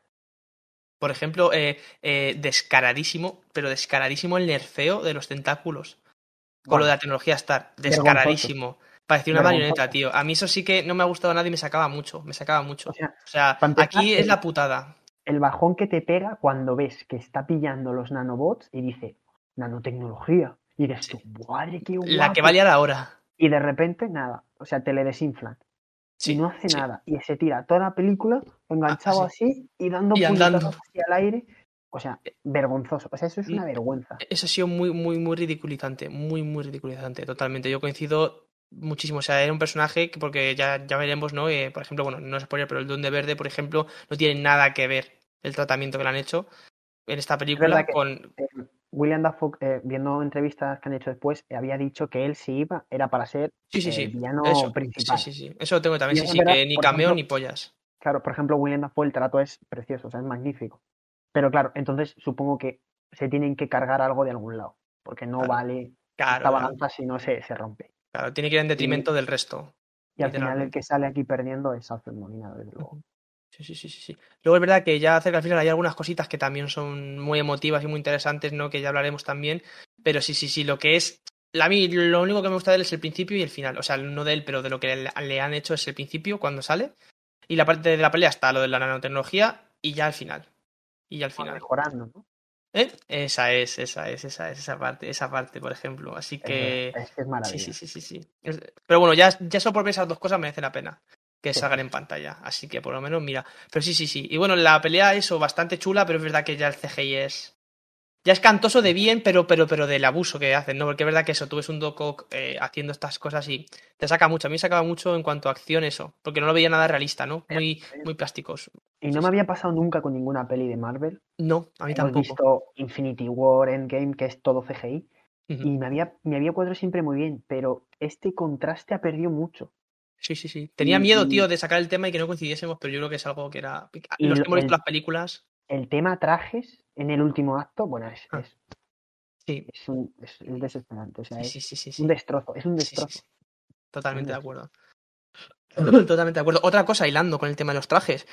por ejemplo, eh, eh, descaradísimo, pero descaradísimo el nerfeo de los tentáculos. Con lo de la tecnología Star. Descaradísimo. Parecía una marioneta, tío. A mí eso sí que no me ha gustado nada y me sacaba mucho. Me sacaba mucho. O sea, O aquí es la putada. El bajón que te pega cuando ves que está pillando los nanobots y dice nanotecnología. Y dices tú, madre, qué La que guapo". va a liar ahora. Y de repente, nada. O sea, te le desinflan. Sí, y no hace sí. nada. Y se tira toda la película enganchado Ah, así y dando Y hacia el aire. O sea, vergonzoso. O sea, eso es una Mm. vergüenza. Eso ha sido muy, muy, muy ridiculizante. Muy, muy ridiculizante. Totalmente. Yo coincido muchísimo. O sea, era un personaje que, porque ya, ya veremos, ¿no? Eh, por ejemplo, bueno, no es spoiler, pero el Duende Verde, por ejemplo, no tiene nada que ver el tratamiento que le han hecho en esta película que- con. Eh, William Dafoe, eh, viendo entrevistas que han hecho después, había dicho que él si iba era para ser sí, sí, sí. villano Eso, principal. Sí, sí, sí. Eso lo tengo también, sí, es sí, verdad, que ni cameo ejemplo, ni pollas. Claro, por ejemplo, William Dafoe, el trato es precioso, o sea, es magnífico. Pero claro, entonces supongo que se tienen que cargar algo de algún lado, porque no Claro. vale Claro, esta claro. balanza si no se, se rompe. Claro, tiene que ir en detrimento del resto. Y al final el que sale aquí perdiendo es Alfred Molina, desde luego. Sí, sí, sí, sí, sí. Luego es verdad que ya cerca al final hay algunas cositas que también son muy emotivas y muy interesantes, ¿no? Que ya hablaremos también. Pero sí, sí, sí, lo que es. A mí lo único que me gusta de él es el principio y el final. O sea, no de él, pero de lo que le, le han hecho es el principio cuando sale. Y la parte de la pelea está lo de la nanotecnología y ya al final. Y al final. Mejorando, ¿no? ¿Eh? Esa es, esa es, esa es, esa parte, esa parte, por ejemplo. Así que. Es, que es Sí, maravilloso. sí, sí, sí, sí. Es- Pero bueno, ya, ya solo por ver esas dos cosas merece la pena que Sí. salgan en pantalla. Así que por lo menos, mira. Pero sí, sí, sí. Y bueno, la pelea, eso, bastante chula, pero es verdad que ya el CGI es. Ya es cantoso de bien, pero, pero, pero del abuso que hacen, ¿no? Porque es verdad que eso, tú ves un Doco eh, haciendo estas cosas y te saca mucho. A mí me sacaba mucho en cuanto a acción eso, porque no lo veía nada realista, ¿no? Muy, muy plásticos. Y no me había pasado nunca con ninguna peli de Marvel. No, a mí Hemos tampoco. visto Infinity War, Endgame, que es todo CGI. Y me había, me había cuadrado siempre muy bien, pero este contraste ha perdido mucho. Sí, sí, sí. Tenía Y- miedo, tío, de sacar el tema y que no coincidiésemos, pero yo creo que es algo que era. Y Los que lo- hemos visto las películas. El tema trajes en el último acto, bueno, es, Ah. es, Sí, es, un- es- es desesperante. O sea, sí, es sí, sí, sí. un destrozo, es un destrozo. Totalmente de acuerdo. Totalmente de acuerdo. Otra cosa, hilando con el tema de los trajes.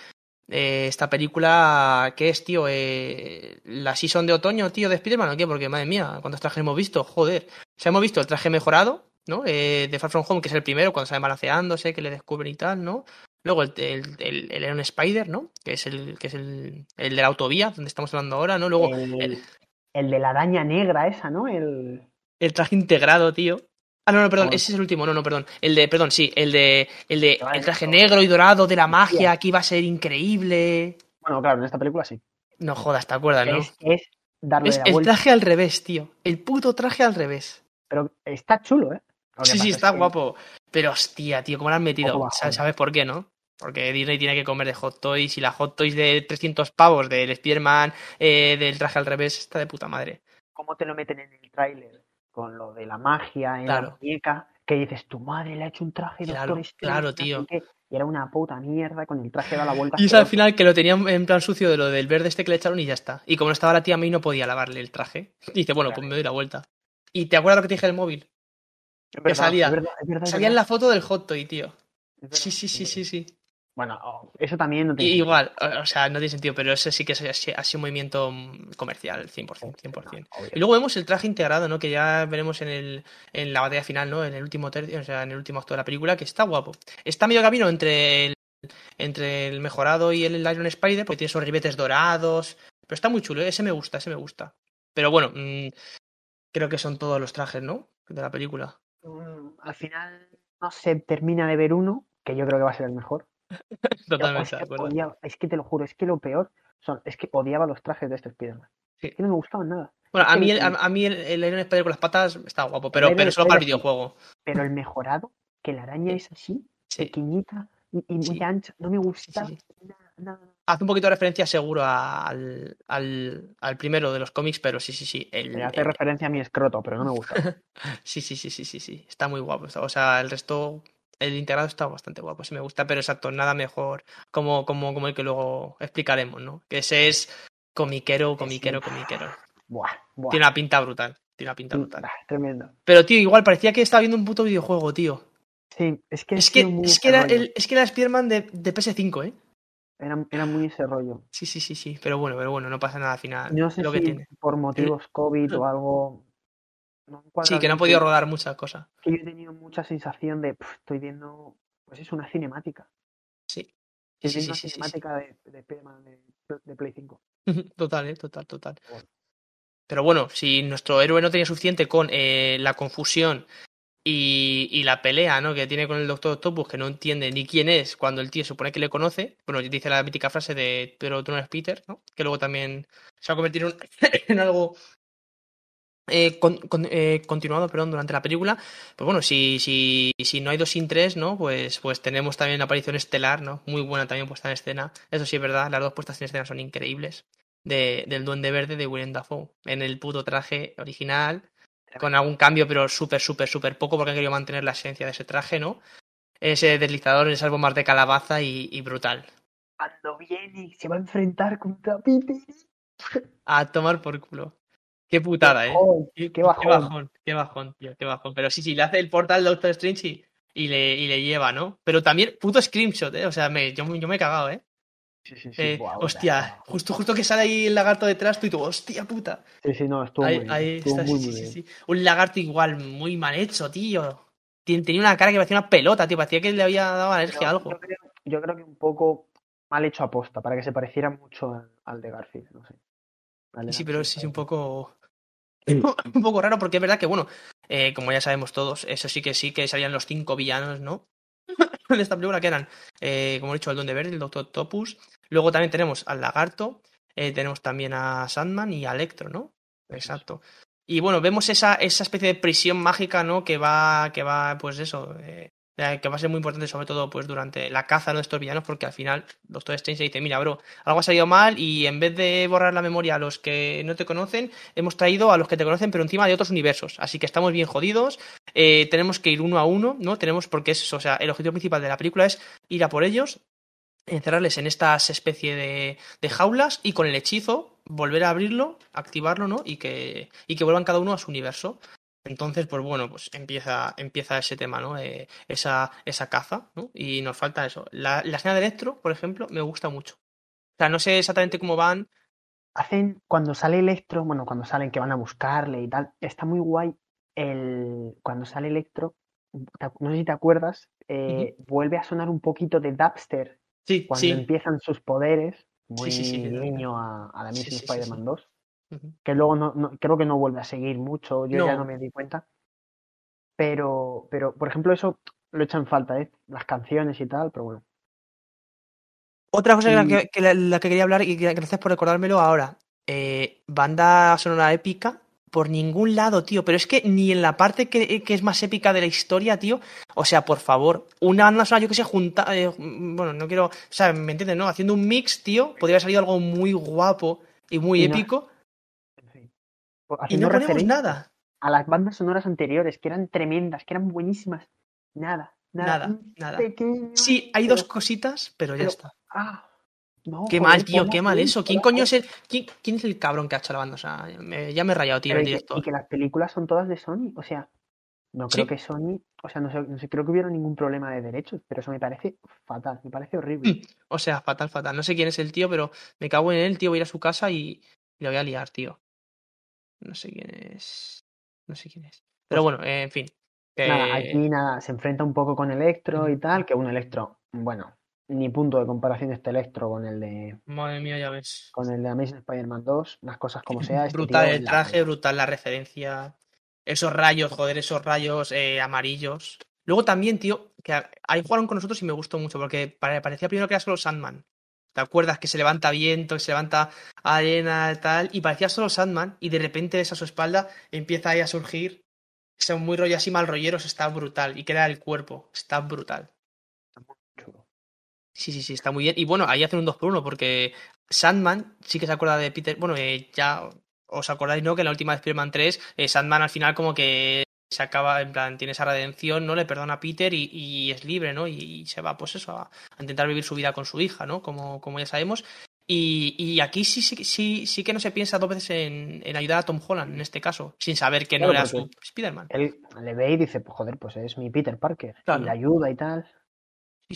Eh, esta película, ¿qué es, tío? Eh, ¿La season de otoño, tío, de Spider-Man o qué? Porque, madre mía, ¿cuántos trajes hemos visto? Joder. O sea, hemos visto el traje mejorado, ¿no? Eh, de Far From Home, que es el primero, cuando sale balanceándose, que le descubren y tal, ¿no? Luego el, el, el, el Iron Spider, ¿no? Que es el, que es el, el de la autovía, donde estamos hablando ahora, ¿no? Luego el, de la araña negra esa, ¿no? El, el traje integrado, tío. Ah, no, no, perdón, ese es el último, no, no, perdón. El de, perdón, sí, el de, el de, Vale, el traje negro y dorado de la magia, que iba a ser increíble. Bueno, claro, en esta película sí. No jodas, ¿te acuerdas, no? Es, es darle Es la el vuelta. traje al revés, tío. El puto traje al revés. Pero está chulo, ¿eh? Sí, sí, está que- guapo. Pero hostia, tío, ¿cómo lo han metido? Bajón. ¿Sabes por qué, no? Porque Disney tiene que comer de Hot Toys y la Hot Toys de 300 pavos del Spider-Man, eh, del traje al revés, está de puta madre. ¿Cómo te lo meten en el tráiler? Con lo de la magia en Claro. la muñeca, que dices, tu madre le ha hecho un traje Claro, Strange, claro, sé tío. qué", Y era una puta mierda con el traje da la vuelta. Y es al final que lo tenían en plan sucio de lo del verde este que le echaron y ya está. Y como no estaba la tía May no podía lavarle el traje. Y dice, bueno, pues me doy la vuelta. ¿Y te acuerdas lo que te dije del móvil? Es verdad, salía- es verdad, es verdad, es Salía en la foto del hot toy, tío. Sí, sí, sí, sí, sí. Bueno, eso también no tiene igual, o o sea, no tiene sentido, pero ese sí que es- ha sido un movimiento comercial, 100%, 100%. obvio. Y luego vemos el traje integrado, ¿no? Que ya veremos en, el, en la batalla final, ¿no? En el último tercio, o sea, en el último acto de la película, que está guapo. Está medio camino entre el, entre el mejorado y el Iron Spider, porque tiene esos ribetes dorados. Pero está muy chulo, ¿eh? ese me gusta, ese me gusta. Pero bueno, mm, creo que son todos los trajes, ¿no? De la película. Mm, Al final no se termina de ver uno, que yo creo que va a ser el mejor. Totalmente es, de que acuerdo. odiaba- es que te lo juro, es que lo peor son, es que odiaba los trajes de este Spider-Man. Sí. Es que no me gustaban nada. Bueno, a mí, el- a, mí el, el Iron Spider con las patas está guapo, pero, pero solo para el videojuego. Pero el mejorado, que la araña es así, Sí. pequeñita y, y muy Sí. ancha, no me gusta nada, nada. Hace un poquito de referencia seguro al, al, al primero de los cómics, pero sí, sí, sí. El, Me hace referencia a mi escroto, pero no me gusta. sí, sí, sí, sí, sí, sí. Está muy guapo. O sea, el resto, el integrado está bastante guapo, sí me gusta, pero exacto, nada mejor como, como, como el que luego explicaremos, ¿no? Que ese es comiquero, comiquero, comiquero. Buah, buah. Tiene una pinta brutal. Tiene una pinta Mm, brutal. Tremendo. Pero, tío, igual parecía que estaba viendo un puto videojuego, tío. Sí, es que, Es que, muy es que era el, es que era Spider-Man de, de PS5, ¿eh? Era, era muy ese rollo. Sí, sí, sí, sí. Pero bueno, pero bueno, no pasa nada al final. No sé lo si que tiene. por motivos COVID o algo. No han Sí, que no han podido rodar muchas cosas. Que yo he tenido mucha sensación de. "Puf, estoy viendo. Pues es una cinemática. Sí. Sí, sí, sí, una sí, sí. cinemática de, de Spider-Man de, de Play 5. Total, eh, total, total. Bueno. Pero bueno, si nuestro héroe no tenía suficiente con eh, la confusión y, y la pelea, ¿no? Que tiene con el Doctor Octopus, que no entiende ni quién es cuando el tío supone que le conoce. Bueno, dice la mítica frase de pero tú no eres Peter, ¿no? Que luego también se va a convertir en algo eh, con- con- eh, continuado, perdón, durante la película. Pues bueno, si, si, si no hay dos sin tres, ¿no? Pues, pues tenemos también la aparición estelar, ¿no? Muy buena también puesta en escena. Eso sí es verdad, las dos puestas en escena son increíbles. de, del Duende Verde de Willem Dafoe. En el puto traje original, con algún cambio, pero súper, súper, súper poco, porque han querido mantener la esencia de ese traje, ¿no? Ese deslizador, esas bombas de calabaza y, y brutal. Cuando viene se va a enfrentar contra Peter. A tomar por culo. Qué putada, ¿eh? Qué, qué bajón. Qué bajón, qué bajón, tío, qué bajón. Pero sí, sí, le hace el portal Doctor Strange y, y, le, y le lleva, ¿no? Pero también, puto screenshot, ¿eh? O sea, me, yo, yo me he cagado, ¿eh? Sí, sí, sí. Eh, hostia, justo, justo que sale ahí el lagarto detrás, tú y tú, hostia puta. Sí, sí, no, estuvo Ahí, muy, ahí bien, estuvo está, muy, sí, muy sí, bien. sí, sí. Un lagarto igual, muy mal hecho, tío. Tenía una cara que parecía una pelota, tío. Parecía que le había dado alergia a algo. Yo creo, yo creo que un poco mal hecho aposta, para que se pareciera mucho al, al de Garfield, no sé. Sí, pero sí es un poco. Un poco raro, porque es verdad que, bueno, eh, como ya sabemos todos, eso sí que sí que salían los cinco villanos, ¿no? en esta película que eran, eh, como he dicho, el Duende Verde, el Doctor Topus. Luego también tenemos al Lagarto, eh, tenemos también a Sandman y a Electro, ¿no? Exacto. Y bueno, vemos esa, esa especie de prisión mágica, ¿no? Que va, que va, pues eso, eh, eh, que va a ser muy importante sobre todo pues durante la caza de estos villanos porque al final Doctor Strange dice mira bro algo ha salido mal y en vez de borrar la memoria a los que no te conocen hemos traído a los que te conocen pero encima de otros universos. Así que estamos bien jodidos eh, tenemos que ir uno a uno no tenemos porque es o sea el objetivo principal de la película es ir a por ellos encerrarles en estas especie de, de jaulas y con el hechizo volver a abrirlo activarlo no y que y que vuelvan cada uno a su universo entonces, pues bueno, pues empieza, empieza ese tema, ¿no? Eh, esa, esa caza, ¿no? Y nos falta eso. La, la escena de Electro, por ejemplo, me gusta mucho. O sea, no sé exactamente cómo van. Hacen, cuando sale Electro, bueno, cuando salen que van a buscarle y tal, está muy guay el cuando sale Electro, no sé si te acuerdas, eh, vuelve a sonar un poquito de Dubster Sí, cuando sí. empiezan sus poderes, muy Sí, guiño a, a la sí. Spider-Man 2, Que luego no, no- creo que no vuelve a seguir mucho, yo ya No. me di cuenta. Pero, pero, por ejemplo, eso lo echan falta, ¿eh? Las canciones y tal, pero bueno. Otra cosa Y- que, que la, la que quería hablar y gracias por recordármelo ahora. Eh, banda sonora épica por ningún lado, tío. Pero es que ni en la parte que, que es más épica de la historia, tío. O sea, por favor, una banda sonora, yo que sé, junta. eh, bueno, no quiero. O sea, ¿me entiendes, no? Haciendo un mix, tío, podría haber salido algo muy guapo y muy Y no- Y no ponemos nada. a las bandas sonoras anteriores, que eran tremendas, que eran buenísimas. Nada, nada. Nada, un nada. pequeño- Sí, hay dos cositas, pero ya pero- está. Ah, no, Qué mal, tío, qué mal eso. ¿Quién coño es el, quién, quién es el cabrón que ha hecho la banda? O sea, me- ya me he rayado, tío, el director. y que las películas son todas de Sony, o sea, no creo Sí. que Sony, o sea, no sé, no sé, creo que hubiera ningún problema de derechos, pero eso me parece fatal, me parece horrible. O sea, fatal, fatal. No sé quién es el tío, pero me cago en él, tío. Voy a ir a su casa y, y lo voy a liar, tío. No sé quién es. No sé quién es. Pero bueno, eh, en fin. que- Nada, aquí nada, se enfrenta un poco con Electro y tal, que un Electro, bueno, ni punto de comparación este Electro con el de Madre mía, ya ves. con el de Amazing Spider-Man 2, las cosas como sea. este brutal el la- traje, brutal la referencia. Esos rayos, joder, esos rayos eh, amarillos. Luego también, tío, que ahí jugaron con nosotros y me gustó mucho, porque pare- parecía primero que era solo Sandman. ¿Te acuerdas? Que se levanta viento, que se levanta arena y tal, y parecía solo Sandman, y de repente ves a su espalda empieza ahí a surgir. Son muy rollo así mal rolleros, está brutal. Y queda el cuerpo, está brutal. Sí, sí, sí, está muy bien. Y bueno, ahí hacen un 2 por 1 porque Sandman sí que se acuerda de Peter. Bueno, eh, ya os acordáis, ¿no? Que en la última de Spider-Man 3, eh, Sandman al final como que se acaba, en plan, tiene esa redención, ¿no? Le perdona a Peter y, y es libre, ¿no? Y, y se va, pues eso, a, a intentar vivir su vida con su hija, ¿no? Como, como ya sabemos. Y, y aquí sí, sí, sí, sí que no se piensa dos veces en, en ayudar a Tom Holland, en este caso, sin saber que no era su Spider-Man. Él le ve y dice, pues joder, pues es mi Peter Parker, Claro. y le ayuda y tal.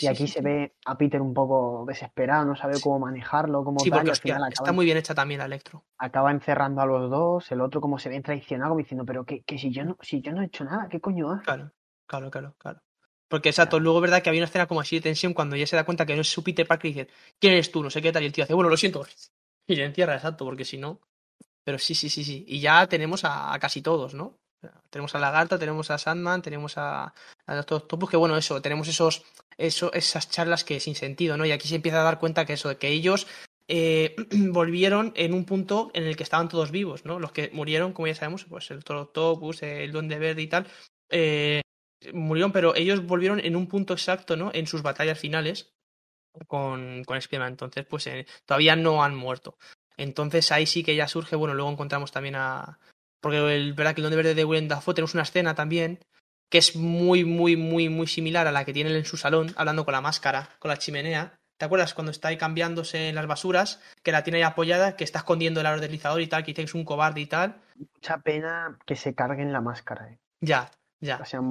Y aquí sí, se ve a Peter un poco desesperado, no sabe cómo manejarlo, cómo Sí, tal, porque y al hostia, final está muy bien hecha también la Electro. acaba encerrando a los dos, el otro como se ve traicionado, como diciendo, pero que, que si yo no, si yo no he hecho nada, ¿qué coño hace? Claro, claro, claro, claro. Porque exacto, luego verdad que había una escena como así de tensión cuando ella se da cuenta que no es su Peter Parker y dice, ¿quién eres tú? No sé qué tal. Y el tío hace, bueno, lo siento. Y le encierra, exacto, porque si no. Pero sí, sí, sí, sí. Y ya tenemos a, a casi todos, ¿no? Tenemos a Lagarta, tenemos a Sandman, tenemos a, a Doctor Octopus, que bueno, eso, tenemos esos, eso, esas charlas que sin sentido, ¿no? Y aquí se empieza a dar cuenta que eso, que ellos eh, volvieron en un punto en el que estaban todos vivos, ¿no? Los que murieron, como ya sabemos, pues el Doctor Octopus, el Duende Verde y tal, eh, murieron, pero ellos volvieron en un punto exacto, ¿no? En sus batallas finales con, con. Entonces, pues eh, todavía no han muerto. Entonces ahí sí que ya surge, bueno, luego encontramos también a... Porque el verdad que el Donde Verde de Willem Dafoe tenemos una escena también que es muy, muy, muy, muy similar a la que tiene él en su salón, hablando con la máscara, con la chimenea. ¿Te acuerdas cuando está ahí cambiándose en las basuras, que la tiene ahí apoyada, que está escondiendo el aro deslizador y tal, que dice que es un cobarde y tal? Mucha pena que se carguen la máscara. ¿eh? Ya, ya. O sea,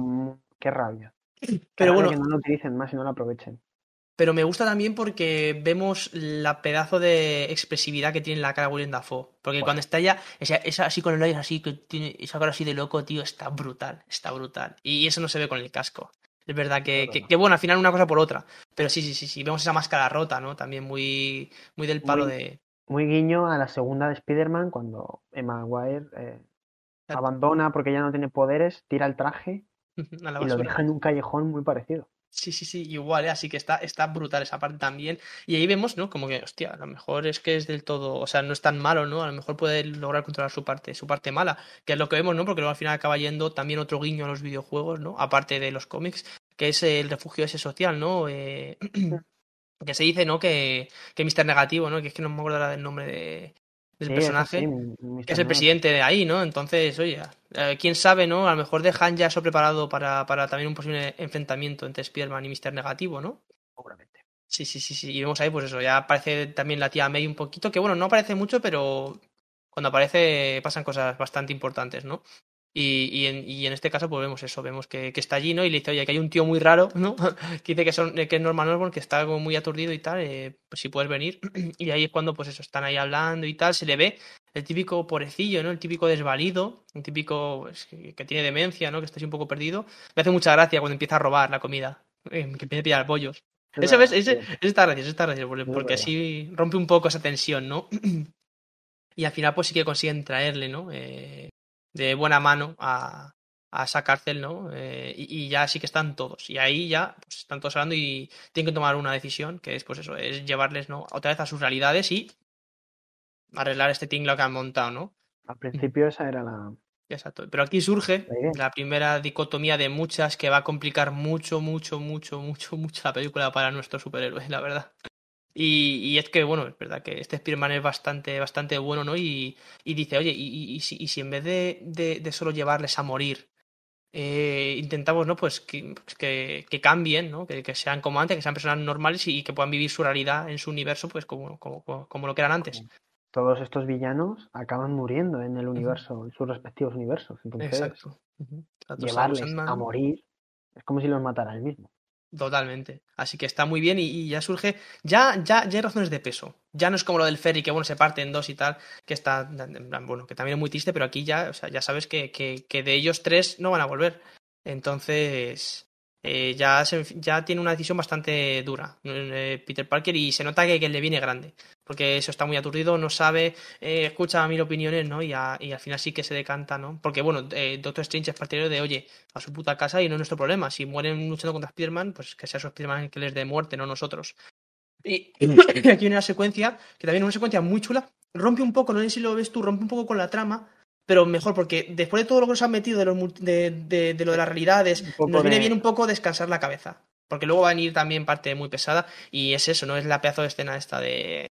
qué rabia. Qué Pero rabia bueno, que no lo utilicen más y no lo aprovechen. Pero me gusta también porque vemos la pedazo de expresividad que tiene la cara de Willem Dafoe. Porque cuando está esa, esa así con el aire así, que tiene esa cara así de loco, tío, está brutal, está brutal. Y eso no se ve con el casco. Es verdad que, que, que, bueno, al final una cosa por otra. Pero sí, sí, sí, sí. Vemos esa máscara rota, ¿no? También muy, muy del palo Muy- de. Muy guiño a la segunda de Spider-Man cuando Emma Maguire eh, abandona porque ya no tiene poderes, tira el traje y lo deja en un callejón muy parecido. Sí, sí, sí, igual, ¿eh? así que está, está brutal esa parte también. Y ahí vemos, ¿no? Como que, hostia, a lo mejor es que es del todo, o sea, no es tan malo, ¿no? A lo mejor puede lograr controlar su parte, su parte mala, que es lo que vemos, ¿no? Porque luego al final acaba yendo también otro guiño a los videojuegos, ¿no? Aparte de los cómics, que es el refugio ese social, ¿no? Eh, que se dice, ¿no? Que, que Mr. Negativo, ¿no? Que es que no me acuerdo ahora del nombre de, del Sí, personaje sí, que es el presidente de ahí, ¿no? Entonces, oye, eh, quién sabe, ¿no? A lo mejor dejan ya eso preparado para, para también un posible enfrentamiento entre Spider-Man y Mr. Negativo, ¿no? Seguramente. Sí, sí, sí, sí. Y vemos ahí, pues eso, ya aparece también la tía May un poquito, que bueno, no aparece mucho, pero cuando aparece pasan cosas bastante importantes, ¿no? Y, y, en, y en este caso, pues vemos eso, vemos que, que está allí, ¿no? Y le dice, oye, que hay un tío muy raro, ¿no? que dice que, son, que es Norman Osborn, que está como muy aturdido y tal, eh, pues si puedes venir. y ahí es cuando, pues eso, están ahí hablando y tal, se le ve el típico pobrecillo, ¿no? El típico desvalido, el típico pues, que, que tiene demencia, ¿no? Que está así un poco perdido. Me hace mucha gracia cuando empieza a robar la comida, eh, que empieza a pillar pollos. Es Eso ves, ese, ese está gracioso, está gracioso, porque, porque así rompe un poco esa tensión, ¿no? y al final, pues sí que consiguen traerle, ¿no? Eh, de buena mano a, a esa cárcel, ¿no? Eh, y, y ya sí que están todos. Y ahí ya pues, están todos hablando y tienen que tomar una decisión, que es pues eso, es llevarles, ¿no? Otra vez a sus realidades y arreglar este tinglao que han montado, ¿no? Al principio esa era la... Exacto. Pero aquí surge La primera dicotomía de muchas que va a complicar mucho, mucho, mucho, mucho, mucho la película para nuestro superhéroe, la verdad. Y, y es que, bueno, es verdad que este Spider-Man es bastante, bastante bueno, ¿no? Y, y dice, oye, y, si, y si en vez de, de- de solo llevarles a morir, eh, intentamos, ¿no? Pues que, pues que, que cambien, ¿no? Que, que sean como antes, que sean personas normales y, que puedan vivir su realidad en su universo, pues como, como, como, como lo que eran antes. Todos estos villanos acaban muriendo en el universo, en sus respectivos universos. Entonces, Exacto. Llevarles a morir es como si los matara él mismo. Totalmente. Así que está muy bien y, ya surge. Ya, ya, ya hay razones de peso. Ya no es como lo del ferry, que bueno, se parte en dos y tal, que está. Bueno, que también es muy triste, pero aquí ya, o sea, ya sabes que, que, que de ellos tres no van a volver. Entonces. eh, ya, se- ya tiene una decisión bastante dura eh, Peter Parker y se nota que, que le viene grande porque eso está muy aturdido, no sabe, eh, escucha mil opiniones, ¿no? Y, a- y al final sí que se decanta, ¿no? Porque, bueno, eh, Doctor Strange es partidario de, oye, a su puta casa y no es nuestro problema. Si mueren luchando contra Spider-Man, pues que sea su Spider-Man el que les dé muerte, no nosotros. Y aquí viene una secuencia, que también es una secuencia muy chula, rompe un poco, no sé si lo ves tú, rompe un poco con la trama, pero mejor, porque después de todo lo que nos han metido de, los de, de- de lo de las realidades, nos viene de- bien un poco descansar la cabeza. Porque luego va a venir también parte muy pesada, y es eso, ¿no? Es la pedazo de escena esta de,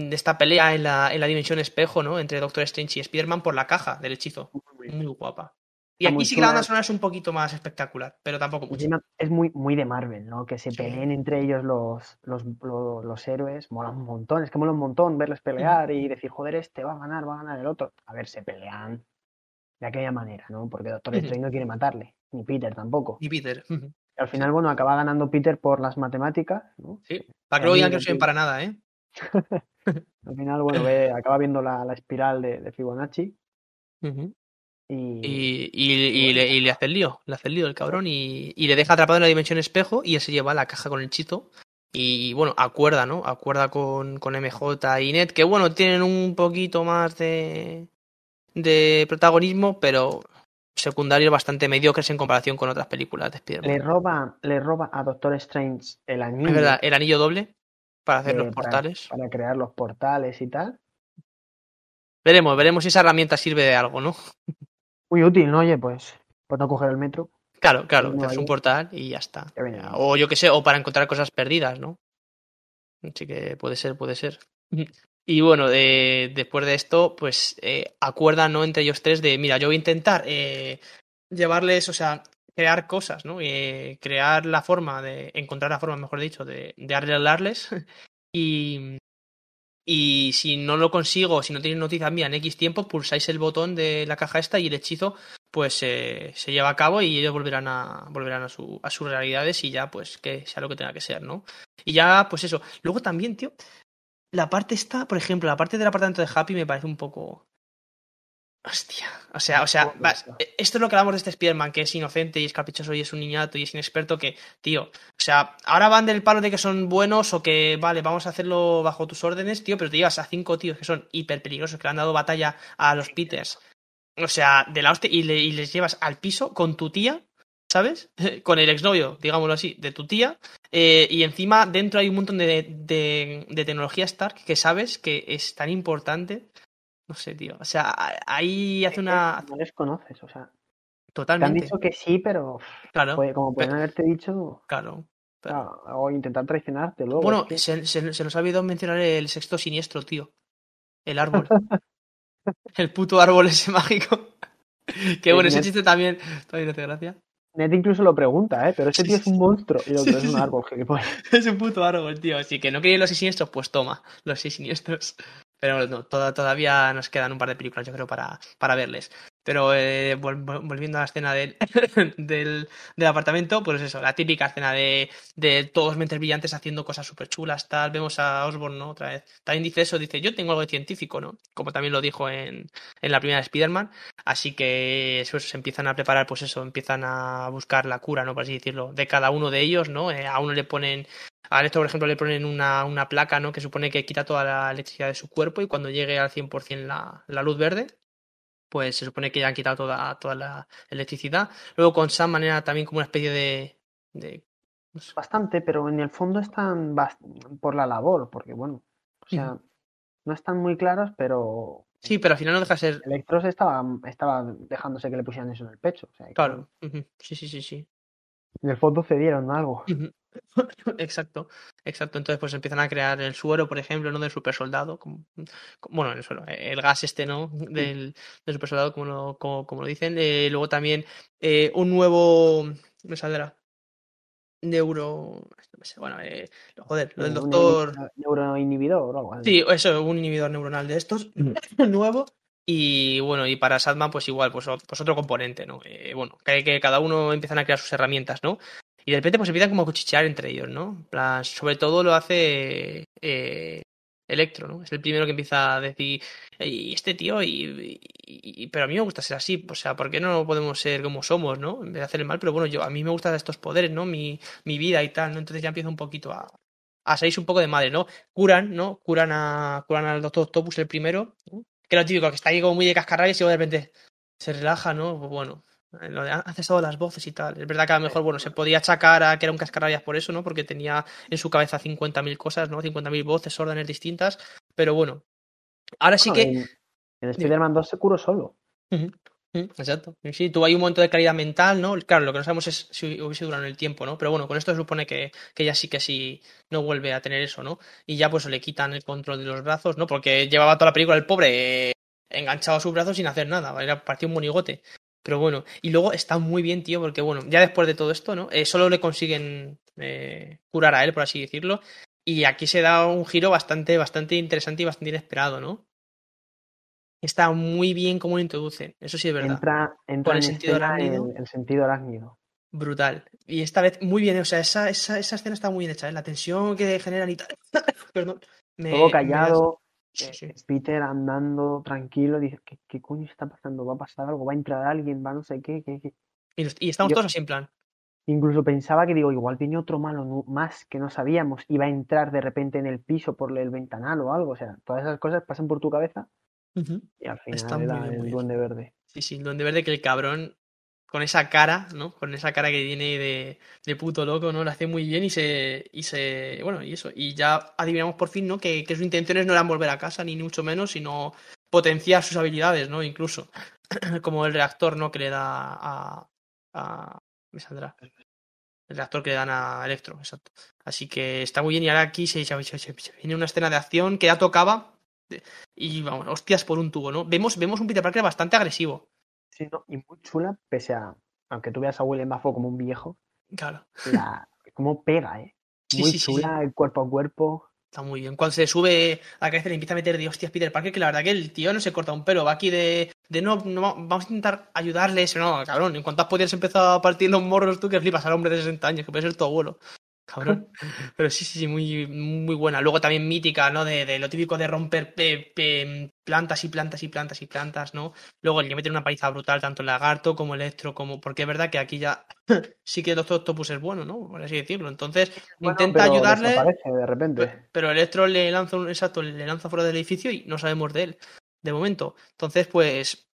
de esta pelea en la, en la dimensión espejo, ¿no? Entre Doctor Strange y Spider-Man por la caja del hechizo. Muy guapa. Y aquí sí que la banda sonora es un poquito más espectacular, pero tampoco mucho. Es muy, muy de Marvel, ¿no? Que se peleen entre ellos los, los, lo- los héroes, mola un montón. Es que mola un montón verles pelear y decir, joder, este va a ganar, va a ganar el otro. A ver, se pelean de aquella manera, ¿no? Porque Doctor. Strange no quiere matarle, ni Peter tampoco. Y Peter. Y al final, bueno, acaba ganando Peter por las matemáticas, ¿no? Sí. Para que luego digan que no sirven para nada, ¿eh? Al final, bueno, ve- acaba viendo la, la espiral de, de Fibonacci y, Y, y- y le, y le hace el lío, le hace el lío el cabrón y, y le deja atrapado en la dimensión espejo y él se lleva la caja con el chito. Y bueno, acuerda, ¿no? Acuerda con, con MJ y Ned, que bueno, tienen un poquito más de, de protagonismo, pero secundarios bastante mediocres en comparación con otras películas de Spider-Man. le roba, le roba a Doctor Strange el anillo Es verdad, el anillo doble para hacer de- los para- portales. para crear los portales y tal. Veremos, veremos si esa herramienta sirve de algo, ¿no? Muy útil, ¿no? Oye, pues, pues no coger el metro. Claro, claro, te haces un portal y ya está. Ya. O yo qué sé, o para encontrar cosas perdidas, ¿no? Así que puede ser, puede ser. Y bueno, eh, después de esto, pues eh, acuerdan, ¿no? Entre ellos tres de, mira, yo voy a intentar eh, llevarles, o sea, crear cosas, ¿no? Eh, crear la forma de, encontrar la forma, mejor dicho, de, de arreglarles. y, y si no lo consigo, si no tenéis noticia mía en X tiempo, pulsáis el botón de la caja esta y el hechizo pues eh, se lleva a cabo y ellos volverán a volverán a, su, a sus realidades y ya pues que sea lo que tenga que ser, ¿no? Y ya pues eso. Luego también, tío, la parte está, por ejemplo, la parte del apartamento de Happy me parece un poco Hostia, o sea, o sea, va, esto es lo que hablamos de este Spider-Man, que es inocente y es caprichoso y es un niñato y es inexperto, que, tío, o sea, ahora van del palo de que son buenos o que, vale, vamos a hacerlo bajo tus órdenes, tío, pero te llevas a cinco tíos que son hiper peligrosos, que le han dado batalla a los Peters, o sea, de la hostia, y, le, y les llevas al piso con tu tía, ¿sabes? con el exnovio, digámoslo así, de tu tía, eh, y encima dentro hay un montón de, de, de tecnología Stark que sabes que es tan importante no sé, tío. O sea, ahí hace una. No les conoces, o sea. Totalmente. Te han dicho que sí, pero. Claro. Puede, como pueden pero... haberte dicho. Claro. Pero... O intentar traicionarte luego. Bueno, es que... se, se, se, nos ha olvidado mencionar el sexto siniestro, tío. El árbol. el puto árbol ese mágico. que bueno, ese chiste también. También hace gracia. Ned incluso lo pregunta, ¿eh? Pero ese tío es un monstruo y el otro es un árbol, gilipollas. es un puto árbol, tío. Así que no queréis los seis siniestros, pues toma, los seis siniestros. Pero todavía nos quedan un par de películas, yo creo, para, para verles. Pero eh, volviendo a la escena del, del, del, apartamento, pues eso, la típica escena de, de todos mentes brillantes haciendo cosas súper chulas, tal. Vemos a Osborn, ¿no? Otra vez. También dice eso, dice, yo tengo algo de científico, ¿no? Como también lo dijo en, en la primera de Spider-Man. Así que pues, se empiezan a preparar, pues eso, empiezan a buscar la cura, ¿no? Por así decirlo, de cada uno de ellos, ¿no? Eh, a uno le ponen a esto, por ejemplo, le ponen una, una, placa, ¿no? Que supone que quita toda la electricidad de su cuerpo y cuando llegue al 100% la, la luz verde, pues se supone que ya han quitado toda, toda la electricidad. Luego con Sam manera también como una especie de... de sé. Bastante, pero en el fondo están por la labor, porque bueno, o sea, mm. no están muy claros, pero... Sí, pero al final no deja de ser... Electros estaba, estaba dejándose que le pusieran eso en el pecho. O sea, claro, uh -huh. sí, sí, sí, sí. En el fondo cedieron algo. Uh -huh. Exacto, exacto. Entonces, pues empiezan a crear el suero, por ejemplo, ¿no? Del super soldado. Como, bueno, el suero, el gas este, ¿no? Del, del super soldado, como lo, como, como lo dicen. Eh, luego también eh, un nuevo. Me saldrá. Neuro. Bueno, eh, joder, lo del doctor. Neuroinhibidor o algo así. Sí, eso, un inhibidor neuronal de estos. nuevo. Y bueno, y para Sadman, pues igual, pues, pues otro componente, ¿no? Eh, bueno, que, que, cada uno empiezan a crear sus herramientas, ¿no? Y de repente pues empiezan como a cuchichear entre ellos, ¿no? Plan, sobre todo lo hace eh, Electro, ¿no? Es el primero que empieza a decir, y este tío, y, pero a mí me gusta ser así, o sea, ¿por qué no podemos ser como somos, ¿no? En vez de hacer el mal, pero bueno, yo a mí me gustan estos poderes, ¿no? Mi, mi vida y tal, ¿no? Entonces ya empieza un poquito a, a salirse un poco de madre, ¿no? Curan, ¿no? Curan a curan al Doctor Octopus el primero, que lo típico, que está ahí como muy de cascarrabias y luego de repente se relaja, ¿no? Pues bueno, lo de, ha cesado las voces y tal. Es verdad que a lo mejor, bueno, se podía achacar a que era un cascarrabias por eso, ¿no? Porque tenía en su cabeza 50.000 cosas, ¿no? 50.000 voces, órdenes distintas. Pero bueno, ahora sí bueno, que. En, en Spider-Man 2 se curó solo. Uh -huh. Exacto. Sí, tuvo ahí un momento de calidad mental, ¿no? Claro, lo que no sabemos es si hubiese durado en el tiempo, ¿no? Pero bueno, con esto se supone que, que ya sí que sí no vuelve a tener eso, ¿no? Y ya pues le quitan el control de los brazos, ¿no? Porque llevaba toda la película el pobre eh, enganchado a sus brazos sin hacer nada, era partido un monigote. Pero bueno, y luego está muy bien, tío, porque bueno, ya después de todo esto, ¿no? Eh, solo le consiguen eh, curar a él, por así decirlo. Y aquí se da un giro bastante, bastante interesante y bastante inesperado, ¿no? Está muy bien cómo lo introducen, eso sí es verdad. Entra, entra Con el en sentido arácnido. el, el, sentido arácnido. Brutal. Y esta vez muy bien, o sea, esa, esa, esa escena está muy bien hecha, ¿eh? la tensión que generan y tal. Perdón. Me, Todo callado. Sí, sí. Peter andando tranquilo, dice, ¿qué, ¿qué, coño está pasando? ¿Va a pasar algo? ¿Va a entrar alguien? ¿Va no sé qué? qué, qué? Y, y, estamos Yo, todos así en plan. Incluso pensaba que digo, igual viene otro malo no, más que no sabíamos y va a entrar de repente en el piso por el ventanal o algo. O sea, todas esas cosas pasan por tu cabeza uh -huh. y al final está era bien, el duende verde. Sí, sí, el duende verde que el cabrón con esa cara, ¿no? Con esa cara que tiene de, de puto loco, ¿no? Lo hace muy bien y se, y se. Bueno, y eso. Y ya adivinamos por fin, ¿no? Que, sus intenciones no eran volver a casa, ni, mucho menos, sino potenciar sus habilidades, ¿no? Incluso. Como el reactor, ¿no? Que le da a. a me. El reactor que le dan a Electro, exacto. Así que está muy bien. Y ahora aquí se, se viene una escena de acción que ya tocaba y vamos, hostias por un tubo, ¿no? Vemos, vemos un Peter Parker bastante agresivo. Sí, no, y muy chula, pese a, aunque tú veas a William Dafoe como un viejo, Claro. la, cómo pega, ¿eh? Muy sí, sí, chula, el cuerpo a cuerpo. Está muy bien. Cuando se sube a la cabeza le empieza a meter de hostias Peter Parker, que la verdad que el tío no se corta un pelo. Va aquí de, de no, no, vamos a intentar ayudarles. No, cabrón, en cuanto has podido empezado a partir los morros tú que flipas al hombre de 60 años, que puede ser tu abuelo. Cabrón. Pero sí, sí, sí, muy, muy buena. Luego también mítica, ¿no? De, de lo típico de romper pe- pe- plantas y plantas y plantas y plantas, ¿no? Luego le meten una paliza brutal, tanto el lagarto como electro, como. Porque es verdad que aquí ya sí que el Doctor Octopus es bueno, ¿no? Por así decirlo. Entonces, Bueno, intenta pero ayudarle. de repente. Pero Electro le lanza un exacto, le lanza fuera del edificio y no sabemos de él, de momento. Entonces, pues,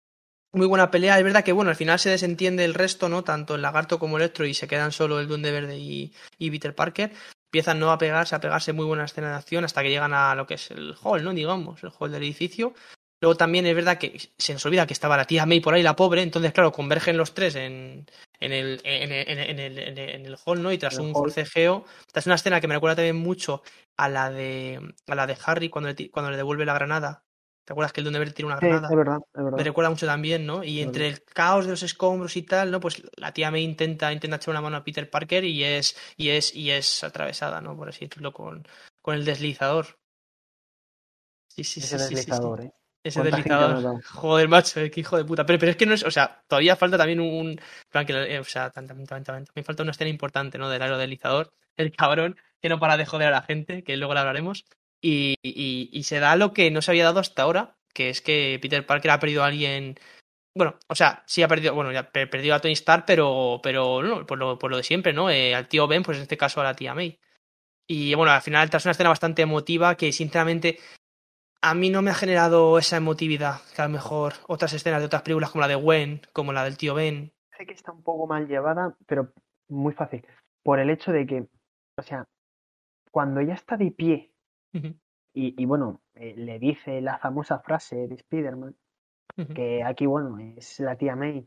muy buena pelea. Es verdad que, bueno, al final se desentiende el resto, ¿no? Tanto el lagarto como Electro y se quedan solo el Duende Verde y, y Peter Parker. Empiezan no a pegarse, a pegarse muy buena escena de acción hasta que llegan a lo que es el hall, ¿no? Digamos, el hall del edificio. Luego también es verdad que se nos olvida que estaba la tía May por ahí, la pobre. Entonces, claro, convergen los tres en, en, el, en, el, en, el, en, el, en el- en el hall, ¿no? Y tras el un forcejeo, es una escena que me recuerda también mucho a la de a la de Harry cuando le, cuando le devuelve la granada. ¿Te acuerdas que el Duende Verde tira una Sí, granada? es verdad, es verdad. Me recuerda mucho también, ¿no? Y Es entre el caos de los escombros y tal, ¿no? Pues la tía May intenta, intenta echar una mano a Peter Parker y es, y es, y es atravesada, ¿no? Por así decirlo, con, con el deslizador. Sí, sí, Ese sí, sí, sí, sí. deslizador, ¿eh? Ese ¿Cuánta gente deslizador. Joder, macho, qué hijo de puta. Pero, pero es que no es, o sea, todavía falta también un. en plan que, eh, o sea, tam- tam- tam- tam- también falta una escena importante, ¿no? Del aerodeslizador. El cabrón que no para de joder a la gente, que luego lo hablaremos. Y, se da lo que no se había dado hasta ahora, que es que Peter Parker ha perdido a alguien. Bueno, o sea, sí ha perdido, bueno, ya pe- perdido a Tony Stark, pero, pero no, por lo, por lo de siempre, ¿no? Eh, al tío Ben, pues en este caso a la tía May. Y bueno, al final tras una escena bastante emotiva que sinceramente a mí no me ha generado esa emotividad que a lo mejor otras escenas de otras películas como la de Gwen, como la del tío Ben. Sé que está un poco mal llevada, pero muy fácil. Por el hecho de que, o sea, cuando ella está de pie Y, y bueno, eh, le dice la famosa frase de Spider-Man, que aquí, bueno, es la tía May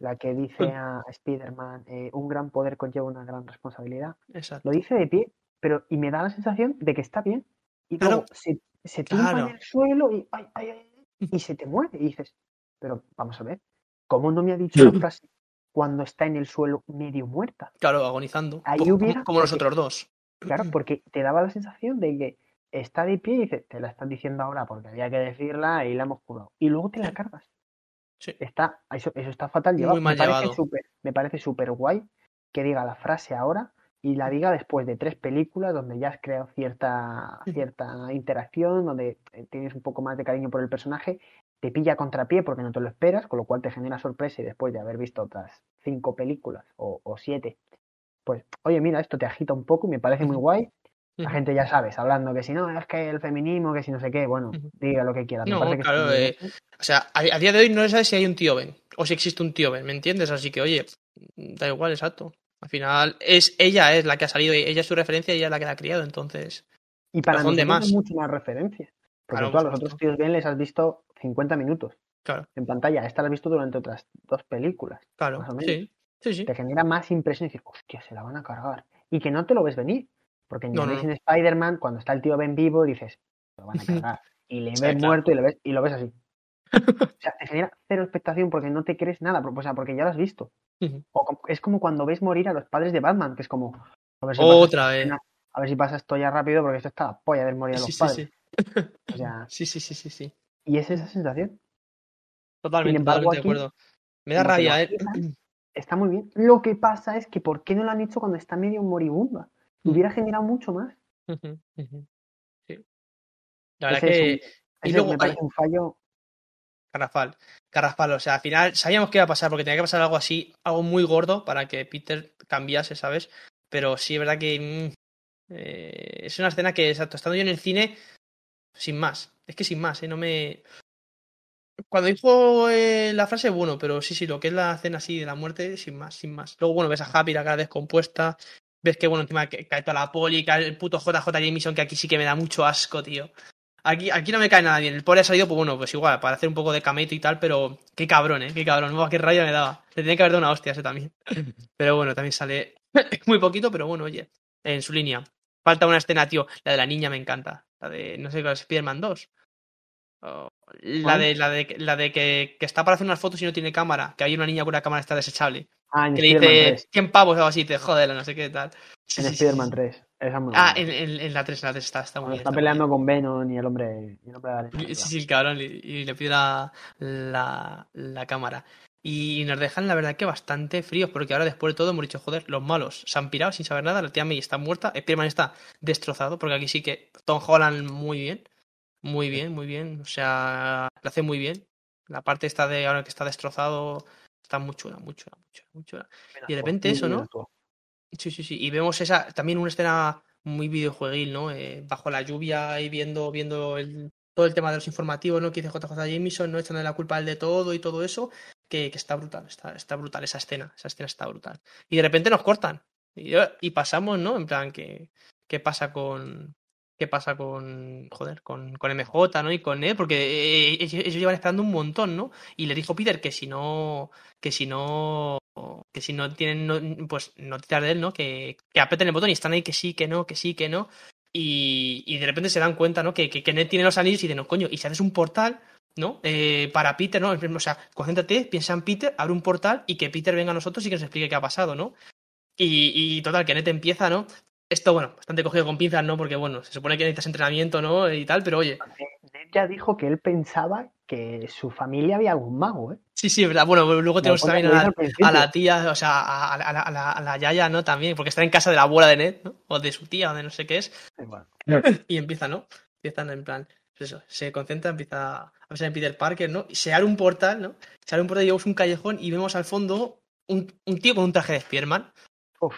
la que dice a Spider-Man, eh, un gran poder conlleva una gran responsabilidad. Exacto. Lo dice de pie, pero y me da la sensación de que está bien. Y Claro. luego se, se tumba Claro. en el suelo y, ay, ay, ay, y se te muere. Y dices, pero vamos a ver, ¿cómo no me ha dicho la frase cuando está en el suelo medio muerta? Claro, agonizando. Ahí como, hubiera- como los porque- otros dos. Claro, porque te daba la sensación de que está de pie y dices, te la están diciendo ahora porque había que decirla y la hemos curado. Y luego te la cargas. Sí. Está, eso, eso está fatal Muy llevado. mal me parece súper, me parece súper guay que diga la frase ahora y la diga después de tres películas donde ya has creado cierta, cierta interacción, donde tienes un poco más de cariño por el personaje, te pilla a contrapié porque no te lo esperas, con lo cual te genera sorpresa y después de haber visto otras cinco películas o, o siete, pues, oye, mira, esto te agita un poco y me parece muy guay. La gente ya sabes, hablando que si no, es que el feminismo, que si no sé qué, bueno, diga lo que quiera. No, que claro, eh. O sea, a, a día de hoy no se sabe si hay un tío Ben o si existe un tío Ben, ¿me entiendes? Así que, oye, da igual, exacto. Al final, es ella es la que ha salido, ella es su referencia y ella es la que la ha criado, entonces. Y para nosotros más. mucho más referencias. Porque Claro, tú a los otros tíos bien les has visto 50 minutos Claro, en pantalla. Esta la has visto durante otras dos películas. claro. Más o menos. Sí, sí, sí. Te genera más impresión y decir, hostia, se la van a cargar. Y que no te lo ves venir. Porque en No, no, Spider-Man, cuando está el tío Ben vivo, dices, lo van a cargar. Y le ves Sí, claro. muerto y lo ves, y lo ves así. O sea, te genera cero expectación porque no te crees nada, o sea, porque ya lo has visto. Ujú. O como- es como cuando ves morir a los padres de Batman, que es como. A ver si Otra vez. escena, A ver si pasa esto ya rápido, porque esto está la polla ver morir a los Sí, sí, padres. sí. O sea, Sí, sí, sí, sí, sí. y es esa sensación. Totalmente, embargo, totalmente de aquí, acuerdo. Me da rabia, ¿eh? Está muy bien. Lo que pasa es que ¿por qué no lo han hecho cuando está medio moribunda? Hubiera generado mucho más. Sí. La verdad Ese es que. un- Y ese luego me hay parece un fallo. Garrafal. Garrafal, o sea, al final sabíamos que iba a pasar porque tenía que pasar algo así, algo muy gordo para que Peter cambiase, ¿sabes? Pero sí, es verdad que mm, eh, es una escena que, exacto, estando yo en el cine, sin más. Es que sin más, ¿eh? No me... Cuando dijo eh, la frase, bueno, pero sí, sí, lo que es la escena así de la muerte, sin más, sin más. Luego, bueno, ves a Happy, la cara descompuesta, ves que, bueno, encima que cae toda la poli, cae el puto JJ Jameson, que aquí sí que me da mucho asco, tío. Aquí, aquí no me cae nada bien. El pobre ha salido, pues bueno, pues igual, para hacer un poco de cameto y tal, pero qué cabrón, eh, qué cabrón. Buah, qué rabia me daba. Le tenía que haber dado una hostia ese también. Pero bueno, también sale muy poquito, pero bueno, oye, en su línea. Falta una escena, tío. La de la niña me encanta. La de, no sé, cuál es Spider-Man 2. Oh, la de, la de, la de que, que está para hacer unas fotos y no tiene cámara, que hay una niña con una cámara está desechable. Ah, en que le Spider-Man dice 3. 100 pavos o así, te joder, no sé qué tal. Sí, En sí, Spider-Man sí. 3. Esa es muy Ah, en, en- en la 3, en la 3 está, está muy bien. está peleando con Venom y el hombre, y el hombre de arena. Sí, sí, el cabrón, y, y le pide la, la, la cámara. Y nos dejan, la verdad, que bastante fríos, porque ahora después de todo hemos dicho, joder, los malos se han pirado sin saber nada, la tía May está muerta, Spiderman está destrozado, porque aquí sí que Tom Holland muy bien, muy bien, muy bien, o sea, lo hace muy bien. La parte esta de ahora que está destrozado está muy chula, muy chula, muy chula, muy chula. Y de repente eso, ¿no? Sí, sí, sí. Y vemos esa, también una escena muy videojueguil, ¿no? Eh, bajo la lluvia y viendo, viendo el, todo el tema de los informativos, ¿no? Que dice JJ Jameson, ¿no? Echándole la culpa al de todo y todo eso, que, que está brutal, está, está brutal esa escena, esa escena está brutal. Y de repente nos cortan. Y, y pasamos, ¿no? En plan, ¿qué, qué pasa con. ¿Qué pasa con. Joder, con, con MJ, ¿no? Y con Ned, porque ellos, llevan esperando un montón, ¿no? Y le dijo Peter que si no. Que si no. Que si no tienen. no- pues noticias de él, ¿no? Que, que el botón y están ahí que sí, que no, que sí, que no. Y, y de repente se dan cuenta, ¿no? Que, que, que Ned tiene los anillos y dicen, no, coño, y si haces un portal, ¿no? Eh, para Peter, ¿no? O sea, concéntrate, piensa en Peter, abre un portal y que Peter venga a nosotros y que nos explique qué ha pasado, ¿no? Y, y total, que Ned empieza, ¿no? Esto, bueno, bastante cogido con pinzas, ¿no? Porque, bueno, se supone que necesitas entrenamiento, ¿no? Y tal, pero oye, Ned ya dijo que él pensaba que su familia había algún mago, ¿eh? sí, sí, verdad. Bueno, luego tenemos también a la, a tía, o sea, a, a la, a la- a la Yaya, ¿no? También, porque está en casa de la abuela de Ned, ¿no? O de su tía, o de no sé qué es. Igual. Y empieza, ¿no? Empiezan en plan, pues eso, se concentra, empieza a pensar en Peter Parker, ¿no? Y se abre un portal, ¿no? Se abre un portal y vemos un callejón y vemos al fondo un, un tío con un traje de Spiderman. Uf.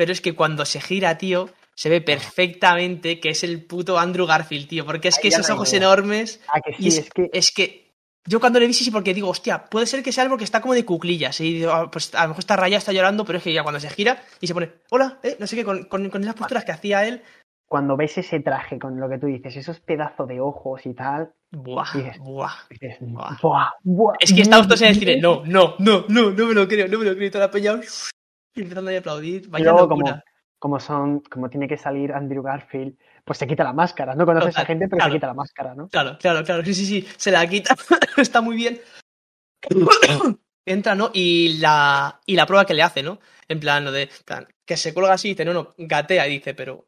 Pero es que cuando se gira, tío, se ve perfectamente que es el puto Andrew Garfield, tío. Porque es Ahí que esos no ojos enormes. Ah, que sí, y es, es que es que yo cuando le vi sí, sí, porque digo, hostia, puede ser que sea algo que está como de cuclillas. Y digo, ah, pues a lo mejor está raya, está llorando, pero es que ya cuando se gira y se pone, hola, eh, no sé qué, con, con, con esas posturas que hacía él. cuando ves ese traje con lo que tú dices, esos pedazos de ojos y tal, Buah, Dices, buah. dices, Buah. buah, buah, Es que estamos todos en el cine, bien. no, no, no, no, no me lo creo, no me lo creo. Y toda la peña a aplaudir. Y Vaya luego, locura. como, como son, como tiene que salir Andrew Garfield, pues se quita la máscara. No conoces a Total, gente, pero claro. se quita la máscara, ¿no? Claro, claro, claro. Sí, sí, sí. Se la quita. Está muy bien. Entra, ¿no? Y la, y la prueba que le hace, ¿no? En plan, lo de. plan, que se cuelga así y dice, no, no, gatea. Y dice, pero.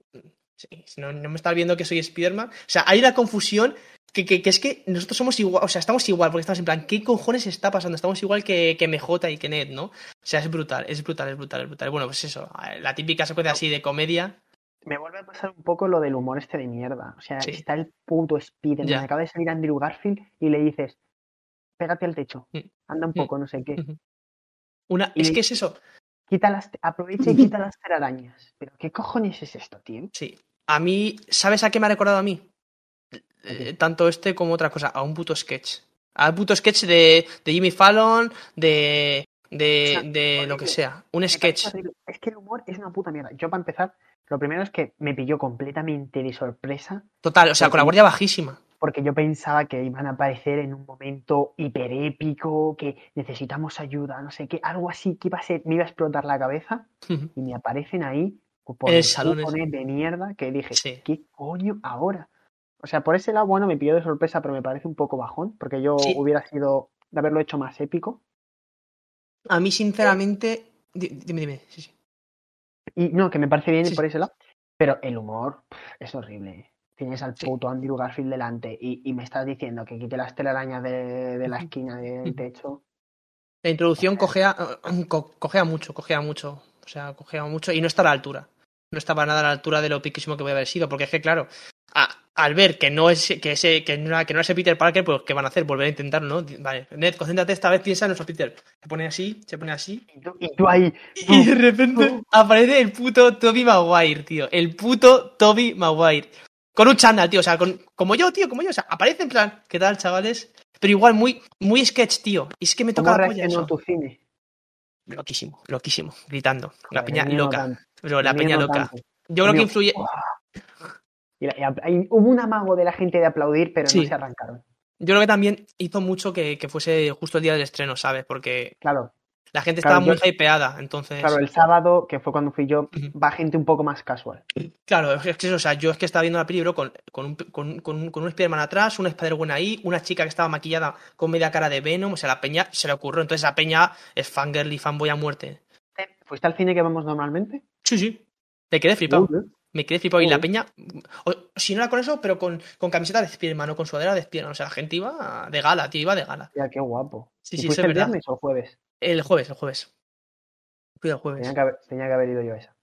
sí, no, no me estás viendo que soy Spiderman. O sea, hay una confusión que, que, que es que nosotros somos igual. O sea, estamos igual, porque estamos en plan, ¿qué cojones está pasando? Estamos igual que, que MJ y que Ned, ¿no? O sea, es brutal, es brutal, es brutal, es brutal. Bueno, pues eso. La típica secuencia así de comedia. Me vuelve a pasar un poco lo del humor este de mierda. O sea, Sí. está el puto Spiderman, Ya. acaba de salir Andrew Garfield y le dices, pégate al techo, Mm. anda un Mm. poco, no sé qué. Una, Y- es que es eso. Quita las, aprovecha y quita las telarañas. Pero ¿qué cojones es esto, tío? Sí. A mí, ¿sabes a qué me ha recordado a mí? Eh, tanto este como otra cosa, a un puto sketch. A un puto sketch de, de Jimmy Fallon, de, de, O sea, de lo que sea. Un sketch. Es que el humor es una puta mierda. Yo, para empezar, lo primero es que me pilló completamente de sorpresa Total, o sea, con la guardia bajísima. porque yo pensaba que iban a aparecer en un momento hiperépico, que necesitamos ayuda, no sé qué, algo así que iba a ser, me iba a explotar la cabeza y me aparecen ahí por En el el salón de mierda que dije, Sí. ¿qué coño ahora? O sea, por ese lado, bueno, me pilló de sorpresa, pero me parece un poco bajón, porque yo Sí. hubiera sido de haberlo hecho más épico. A mí, sinceramente. di- Dime, dime. Sí, sí. Y no, que me parece bien Sí, por ese lado, pero el humor pff, es horrible. Tienes al puto Andrew Garfield delante y, y me estás diciendo que quite las telarañas de, de la esquina del techo. La introducción cogea, co- cogea mucho, cogea mucho. O sea, cogea mucho y no está a la altura. No está para nada a la altura de lo piquísimo que puede haber sido. Porque es que, claro, al ver que no es que ese, que no, era- que no es ese Peter Parker, pues ¿qué van a hacer? Volver a intentarlo, ¿no? Vale, Ned, concéntrate esta vez, piensa en nuestro Peter. Se pone así, se pone así. Y tú, ahí, Y de repente aparece el puto Toby Maguire, tío. El puto Toby Maguire. Con un chándal, tío. O sea, con, como yo, tío, como yo. O sea, aparece en plan, ¿qué tal, chavales? Pero igual muy, muy sketch, tío. Y es que me ¿cómo toca la polla eso. tu cine? Loquísimo, loquísimo, gritando. La Joder, peña el no loca. Pero la El peña no loca. tanto. Yo creo El que influye. Y la- y a- y hubo un amago de la gente de aplaudir, pero Sí. no se arrancaron. Yo creo que también hizo mucho que, que fuese justo el día del estreno, ¿sabes? Porque Claro, La gente Claro, estaba muy yo- hypeada, entonces. Claro, el sábado, que fue cuando fui yo, va gente un poco más casual. Claro, es que eso, o sea, yo es que estaba viendo la bro, con, con, un, con, con, con un Spider-Man atrás, una Spider-Gwen ahí, una chica que estaba maquillada con media cara de Venom, o sea, la peña se le ocurrió. Entonces la peña es fangirl y fanboy a muerte. ¿Fuiste al cine que vamos normalmente? Sí, sí. Me quedé flipado. Me quedé flipado. Y la peña, o- si no era con eso, pero con, con camiseta de Spider-Man o con sudadera de Spider-Man. O sea, la gente iba de gala, tío, iba de gala. Ya, qué guapo. Sí, ¿Y sí, eso es el verdad. viernes o jueves? El jueves, el jueves. Fui el jueves. Tenía que haber, tenía que haber ido yo a esa.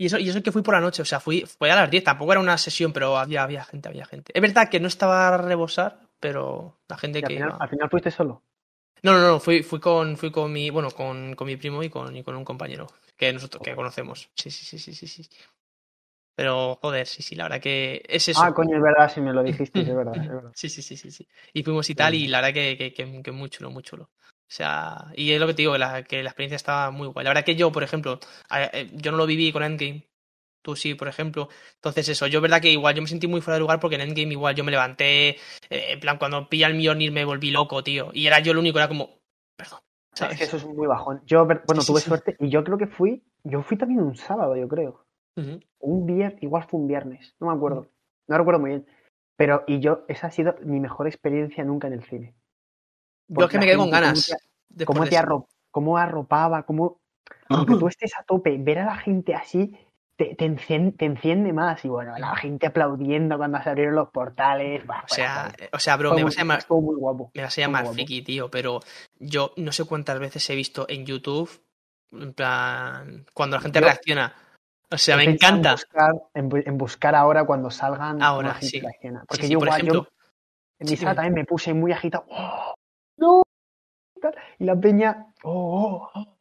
Y eso, y eso que fui por la noche, o sea, fui, fue a las 10, tampoco era una sesión, pero había, había gente, había gente. Es verdad que no estaba a rebosar, pero la gente Y al, que final, iba- al final fuiste solo. No, no, no, fui, fui con, fui con mi, bueno, con, con mi primo y con, y con un compañero que nosotros, que conocemos. Sí, sí, sí, sí, sí, sí. Pero, joder, sí, sí, la verdad que es eso. Ah, coño, es verdad, si me lo dijiste, es verdad, es verdad. Sí, sí, sí, sí, sí. Y fuimos y tal, y la verdad que, que, que, que muy chulo, muy chulo. O sea, y es lo que te digo, que la, que la experiencia estaba muy guay. La verdad que yo, por ejemplo, eh, yo no lo viví con Endgame. Tú sí, por ejemplo. Entonces, eso, yo, verdad que igual yo me sentí muy fuera de lugar porque en Endgame igual yo me levanté. eh, en plan, cuando pilla el Mjolnir me volví loco, tío. Y era yo lo único, era como. Perdón. Es ¿sabes? que eso es muy bajón. Yo, bueno, Sí, tuve sí. suerte y yo creo que fui, yo fui también un sábado, yo creo. Un viernes, igual fue un viernes, no me acuerdo. No recuerdo muy bien. Pero, y yo, esa ha sido mi mejor experiencia nunca en el cine. Yo es que me quedé con ganas. Cómo te arro- cómo arropaba, cómo. Aunque tú estés a tope, ver a la gente así te, te, encien- te enciende más. Y bueno, la gente aplaudiendo cuando se abrieron los portales. bah, O sea, bueno, eh, o sea, bro, me muy- vas a llamar, muy guapo. me vas a llamar friki, tío, pero yo no sé cuántas veces he visto en YouTube, en plan, cuando la gente Yo- reacciona. O sea, me pensado en encanta. buscar, en, en buscar ahora cuando salgan Ahora, sí. Sí, Porque sí, yo por igual, yo ejemplo. en Sí, mi sala también me puse muy agitado. ¡Oh! ¡No! Y la peña, oh, oh, oh,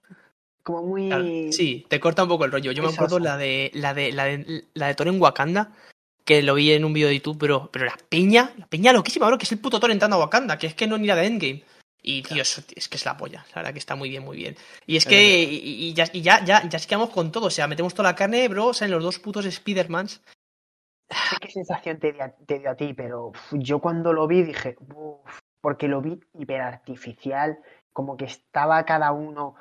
como muy... Claro, Sí, te corta un poco el rollo. Yo me acuerdo la de la de la de la de Thor en Wakanda, que lo vi en un vídeo de YouTube, pero, pero la peña, la peña loquísima, bro, que es el puto Thor entrando a Wakanda, que es que no ni la de Endgame. Y tío, eso es que es la polla, la verdad que está muy bien, muy bien. Y es Es que y, y ya, y ya, ya, ya sí quedamos con todo, o sea, metemos toda la carne, bro, o sea, en los dos putos Spider-Mans. Sé qué sensación te dio, a, te dio a ti, pero uf, yo cuando lo vi dije, "Uf", porque lo vi hiperartificial, como que estaba cada uno,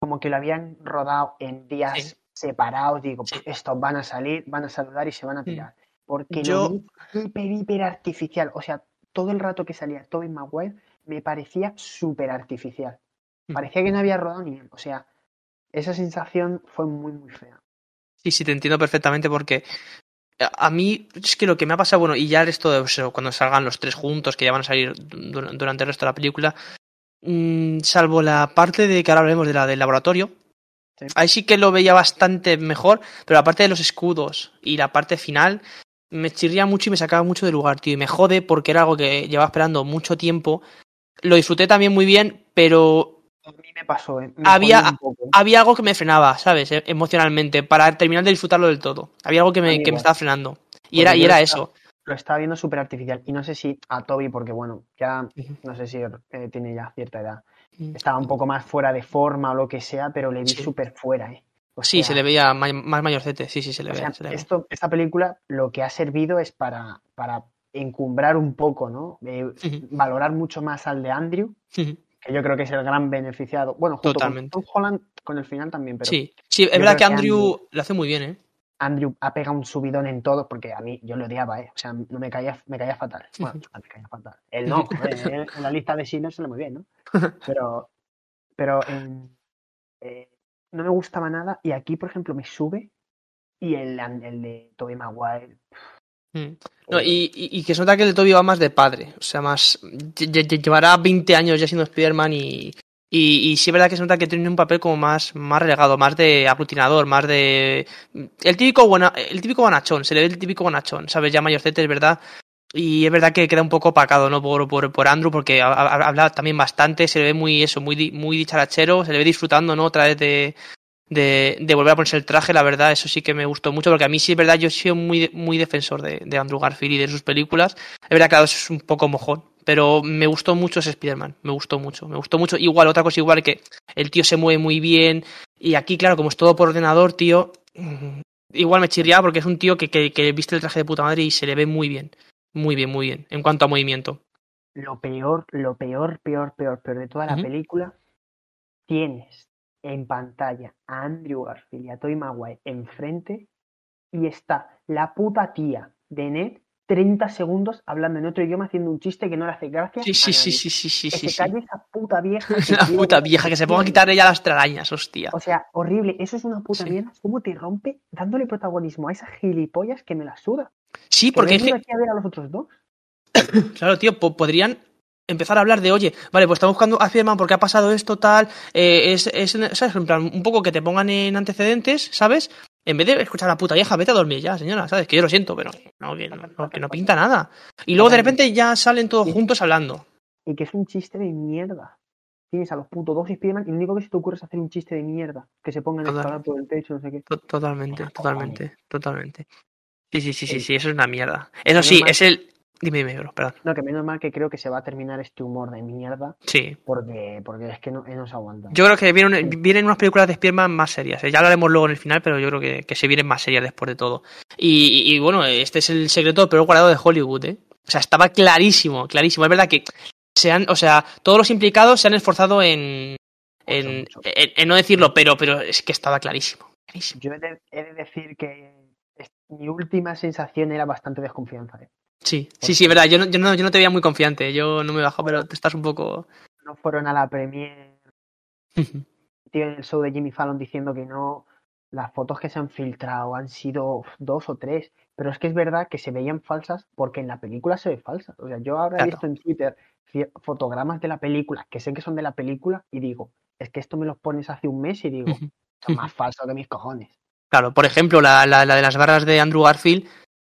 como que lo habían rodado en días Sí. separados. Digo, Sí. "Pf, estos van a salir, van a saludar y se van a tirar. Porque Yo- lo vi hiper, hiper artificial. O sea, todo el rato que salía Tobey Maguire me parecía súper artificial. Mm. Parecía que no había rodado ni bien. O sea, esa sensación fue muy, muy fea. Sí, sí, te entiendo perfectamente porque a mí es que lo que me ha pasado, bueno, y ya el resto de o sea, cuando salgan los tres juntos, que ya van a salir du- durante el resto de la película, mm, salvo la parte de que ahora hablaremos de la del laboratorio, Sí. ahí sí que lo veía bastante mejor, pero la parte de los escudos y la parte final me chirría mucho y me sacaba mucho de lugar, tío, y me jode porque era algo que llevaba esperando mucho tiempo. Lo disfruté también muy bien, pero A mí me pasó, ¿eh? Me Había- había algo que me frenaba, ¿sabes? E- Emocionalmente, para terminar de disfrutarlo del todo. Había algo que me, que me estaba frenando. Y Porque era, y era eso. Lo estaba viendo súper artificial. Y no sé si a Toby, porque bueno, ya no sé si eh, tiene ya cierta edad. Mm. Estaba un poco más fuera de forma o lo que sea, pero le vi Sí. súper fuera, ¿eh? O Sí, sea, se le veía más mayorcete. Sí, sí, se le sea, se esto, esta película lo que ha servido es para, para encumbrar un poco, ¿no? Eh, valorar mucho más al de Andrew, que yo creo que es el gran beneficiado. Bueno, junto Totalmente. con Tom Holland con el final también, pero Sí, sí, es verdad que que Andrew lo hace muy bien, ¿eh? Andrew ha pegado un subidón en todo, porque a mí yo lo odiaba, ¿eh? O sea, no me caía, me caía fatal. Bueno, me caía fatal. Él no, él en la lista de Schindler se muy bien, ¿no? Pero, pero eh, no me gustaba nada. Y aquí, por ejemplo, me sube y el, el de Tobey Maguire. No, y, y- y que se nota que el Toby va más de padre. O sea, más. lle- lle- Llevará 20 años ya siendo Spider-Man y. Y, y sí es verdad que se nota que tiene un papel como más, más relegado, más de aglutinador, más de. El típico buena, el típico bonachón, se le ve el típico bonachón, ¿sabes? Ya mayorcete, es verdad. Y es verdad que queda un poco opacado, ¿no? Por, por, por Andrew, porque ha- ha- habla también bastante, se le ve muy eso, muy, muy dicharachero, se le ve disfrutando, ¿no? Otra vez de, de, de volver a ponerse el traje, la verdad, eso sí que me gustó mucho, porque a mí sí es verdad, yo he sido muy, muy defensor de, de Andrew Garfield y de sus películas. Es verdad, claro, eso es un poco mojón, pero me gustó mucho ese Spider-Man, me gustó mucho, me gustó mucho. Igual, otra cosa igual que el tío se mueve muy bien, y aquí, claro, como es todo por ordenador, tío, mm, igual me chirría porque es un tío que, que, que viste el traje de puta madre y se le ve muy bien, muy bien, muy bien, en cuanto a movimiento. Lo peor, lo peor, peor, peor, peor de toda la película, tienes en pantalla a Andrew Garfield y a Tobey Maguire enfrente y está la puta tía de Ned 30 segundos hablando en otro idioma haciendo un chiste que no le hace gracia. Sí, sí, a sí, nadie. sí, sí, sí, Que sí, se sí. calle esa puta vieja. tiene- puta vieja, que se ponga a quitar ella las telarañas, hostia. O sea, horrible. Eso es una puta Sí. mierda. ¿Cómo te rompe dándole protagonismo a esas gilipollas que me la suda? Sí, Que porque es que, aquí a ver a los otros dos. claro, tío, po- podrían empezar a hablar de, oye, vale, pues estamos buscando a Spiderman porque ha pasado esto, tal, eh, es, es, ¿sabes? En plan, un poco que te pongan en antecedentes, ¿sabes? En vez de escuchar a la puta vieja, vete a dormir ya, señora, ¿sabes? Que yo lo siento, pero no, que no, que no pinta nada. Y luego de repente ya salen todos juntos hablando. Y que es un chiste de mierda. Tienes a los putos dos Spiderman y lo único que se te ocurre es hacer un chiste de mierda. Que se pongan a Total. escalar por el techo, no sé qué. To- Totalmente, totalmente, totalmente. Sí, sí, sí, sí, Sí. eso es una mierda. Eso sí, es el... Dime, dime, bro, perdón. No, que menos mal que creo que se va a terminar este humor de mierda. Sí. Porque, porque es que no, eh, no se aguanta. Yo creo que vienen, vienen unas películas de Spider-Man más serias. ¿eh? Ya hablaremos luego en el final, pero yo creo que, que se vienen más serias después de todo. Y, y, bueno, este es el secreto peor guardado de Hollywood, ¿eh? O sea, estaba clarísimo, clarísimo. Es verdad que se han, o sea, todos los implicados se han esforzado en, en, en- en no decirlo, pero, pero es que estaba clarísimo. clarísimo. Yo he de, he de decir que mi última sensación era bastante desconfianza. ¿eh? Sí, sí, sí, verdad. Yo no, yo, no, yo no te veía muy confiante. Yo no me he bajado, pero te estás un poco. No fueron a la premier tío en el show de Jimmy Fallon diciendo que no, las fotos que se han filtrado han sido dos o tres, pero es que es verdad que se veían falsas porque en la película se ve falsa. O sea, yo ahora he visto en Twitter fotogramas de la película que sé que son de la película y digo, es que esto me los pones hace un mes y digo, son más falsos que mis cojones. Claro, por ejemplo, la, la, la de las barras de Andrew Garfield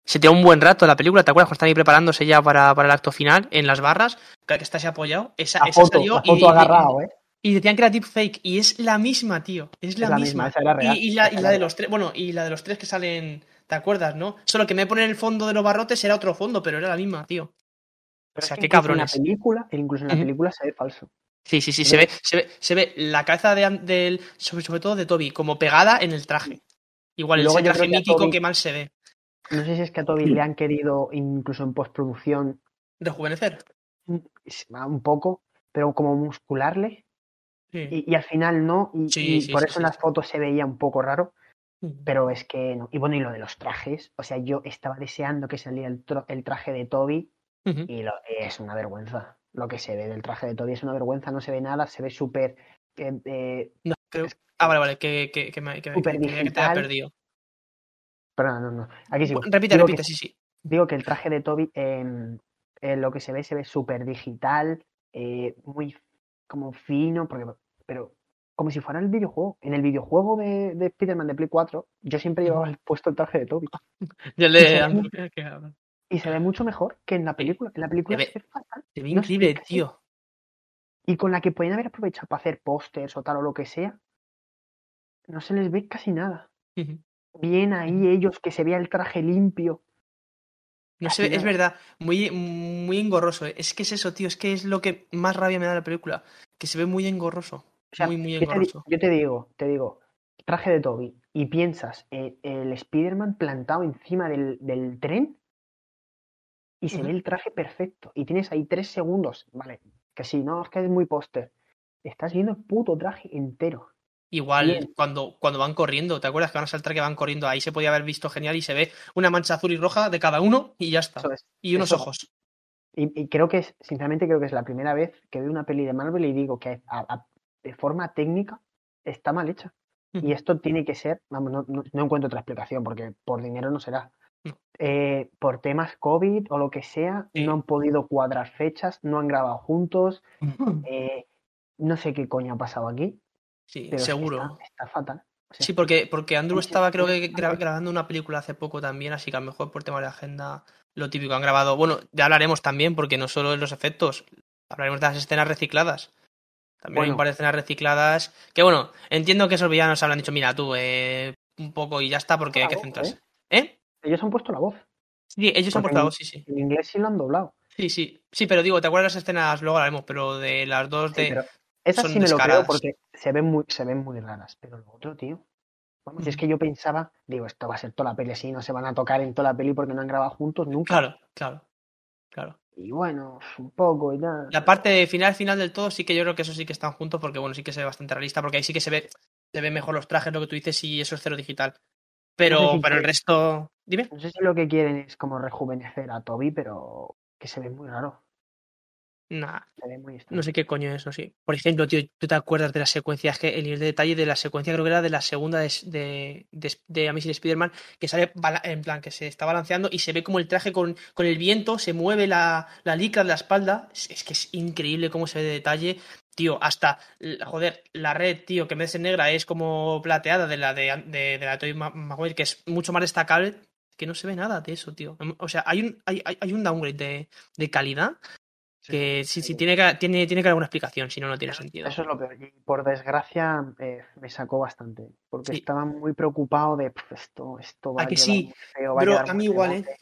se tira un buen rato la película, ¿te acuerdas? Cuando están ahí preparándose ya para, para el acto final, en las barras, que que está así apoyado, esa, La esa foto, salió la y- foto y, agarrado, ¿eh? y decían que era deepfake, y es la misma, tío, es la, la misma. misma, esa era real, y, y la, y la de los tres, bueno, y la de los tres que salen, ¿te acuerdas, no? Solo que me ponen el fondo de los barrotes era otro fondo, pero era la misma, tío. Pero o sea, qué cabrones. En la película, incluso en la película se ve falso. Sí, sí, sí, se ve, se ve, se ve la cabeza de, del, sobre, sobre todo de Toby, como pegada en el traje. Igual, el traje que mítico Toby- que mal se ve. No sé si es que a Toby le han querido, incluso en postproducción, Rejuvenecer. un poco, pero como muscularle. Sí. Y, y al final no, y, Sí, y sí, por eso en las fotos se veía un poco raro, Ujú. pero es que no. Y bueno, y lo de los trajes, o sea, yo estaba deseando que saliera el, traje de Toby y lo, es una vergüenza. Lo que se ve del traje de Toby es una vergüenza, no se ve nada, se ve súper eh, eh, No, creo... Ah, vale, vale, que, que, que, me, que, te digital. perdido. Perdón, no, no. Aquí sigo. Repite, Digo repite, sí, sí. Digo que el traje de Toby, en, en lo que se ve, se ve súper digital, eh, muy como fino, porque, pero como si fuera el videojuego. En el videojuego de, de Spider-Man de Play 4, yo siempre llevaba el- puesto el traje de Toby. Ya Y le se, ve, y se ve mucho mejor que en la película. En la película ve- se ve fatal. Se ve No increíble, tío. Y con la que pueden haber aprovechado para hacer pósters o tal o lo que sea, no se les ve casi nada. Bien ahí ellos, que se vea el traje limpio. No sé, es verdad, muy, muy engorroso. eh. Es que es eso, tío, es que es lo que más rabia me da la película. Que se ve muy engorroso. O sea, muy, muy yo te, di- engorroso. yo te digo, te digo, traje de Toby y piensas en el Spider-Man plantado encima del, del tren y se ve el traje perfecto. Y tienes ahí tres segundos, vale, que sí, no, es que es muy póster. Estás viendo el puto traje entero. Igual Bien. cuando, cuando van corriendo, ¿te acuerdas que van a saltar que van corriendo? Ahí se podía haber visto genial y se ve una mancha azul y roja de cada uno y ya está. Es. Y unos eso- ojos. Y, y creo que es, sinceramente, creo que es la primera vez que veo una peli de Marvel y digo que a- a- de forma técnica está mal hecha. Y esto tiene que ser, vamos, no, no- no encuentro otra explicación porque por dinero no será. Eh, por temas COVID o lo que sea, Sí. no han podido cuadrar fechas, no han grabado juntos. eh, no sé qué coño ha pasado aquí, Sí, pero es que seguro. está, está fatal. O sea, Sí, porque, porque Andrew estaba, creo que, gra- grabando una película hace poco también, así que a lo mejor por tema de agenda, lo típico han grabado. Bueno, ya hablaremos también, porque no solo en los efectos, hablaremos de las escenas recicladas. También hay un Bueno. par de escenas recicladas. Que bueno, entiendo que esos villanos habrán dicho, mira tú, eh, un poco y ya está, porque hay que centrarse. ¿eh? ¿Eh? Ellos han puesto la voz. Sí, ellos han puesto la voz, sí, sí. En inglés sí lo han doblado. Sí, sí. Sí, pero digo, ¿te acuerdas las escenas? Luego hablaremos, pero de las dos Sí, de. pero esas son sí me lo creo descaradas. porque se ven muy, se ven muy raras. Pero lo otro, tío. Vamos, si es Ujú. que yo pensaba, digo, esto va a ser toda la peli así, no se van a tocar en toda la peli porque no han grabado juntos nunca. Claro, claro. Claro. y bueno, un poco y tal. La parte final, final del todo, sí que yo creo que eso sí que están juntos porque, bueno, sí que se ve bastante realista porque ahí sí que se ve, se ve mejor los trajes, lo que tú dices, y eso es cero digital. Pero, No sé si pero el resto... Dime. No sé si lo que quieren es como rejuvenecer a Toby, pero que se ve muy raro. Nah, Se ve muy no sé qué coño es eso, sí. Por ejemplo, tío, ¿tú te acuerdas de la secuencia? Es que el nivel de detalle de la secuencia creo que era de la segunda de, de, de, de Amazing Spider-Man, que sale en plan, que se está balanceando y se ve como el traje con, con el viento, se mueve la, la licra de la espalda. Es, es que es increíble cómo se ve de detalle. Tío, hasta, joder, la red, tío, que en vez de negra es como plateada de la de, de, de la Toy Maguire, que es mucho más destacable, que no se ve nada de eso, tío. O sea, hay un, hay, hay hay un downgrade de, de calidad que sí, sí, tiene que, tiene, tiene que haber alguna explicación, si no, no tiene sentido. Eso es lo peor. Y por desgracia eh, me sacó bastante. Porque Sí. estaba muy preocupado de "Pf, esto, esto va ¿A a, que quedar sí? muy feo, va Bro, a mí igual, ¿eh? pegote,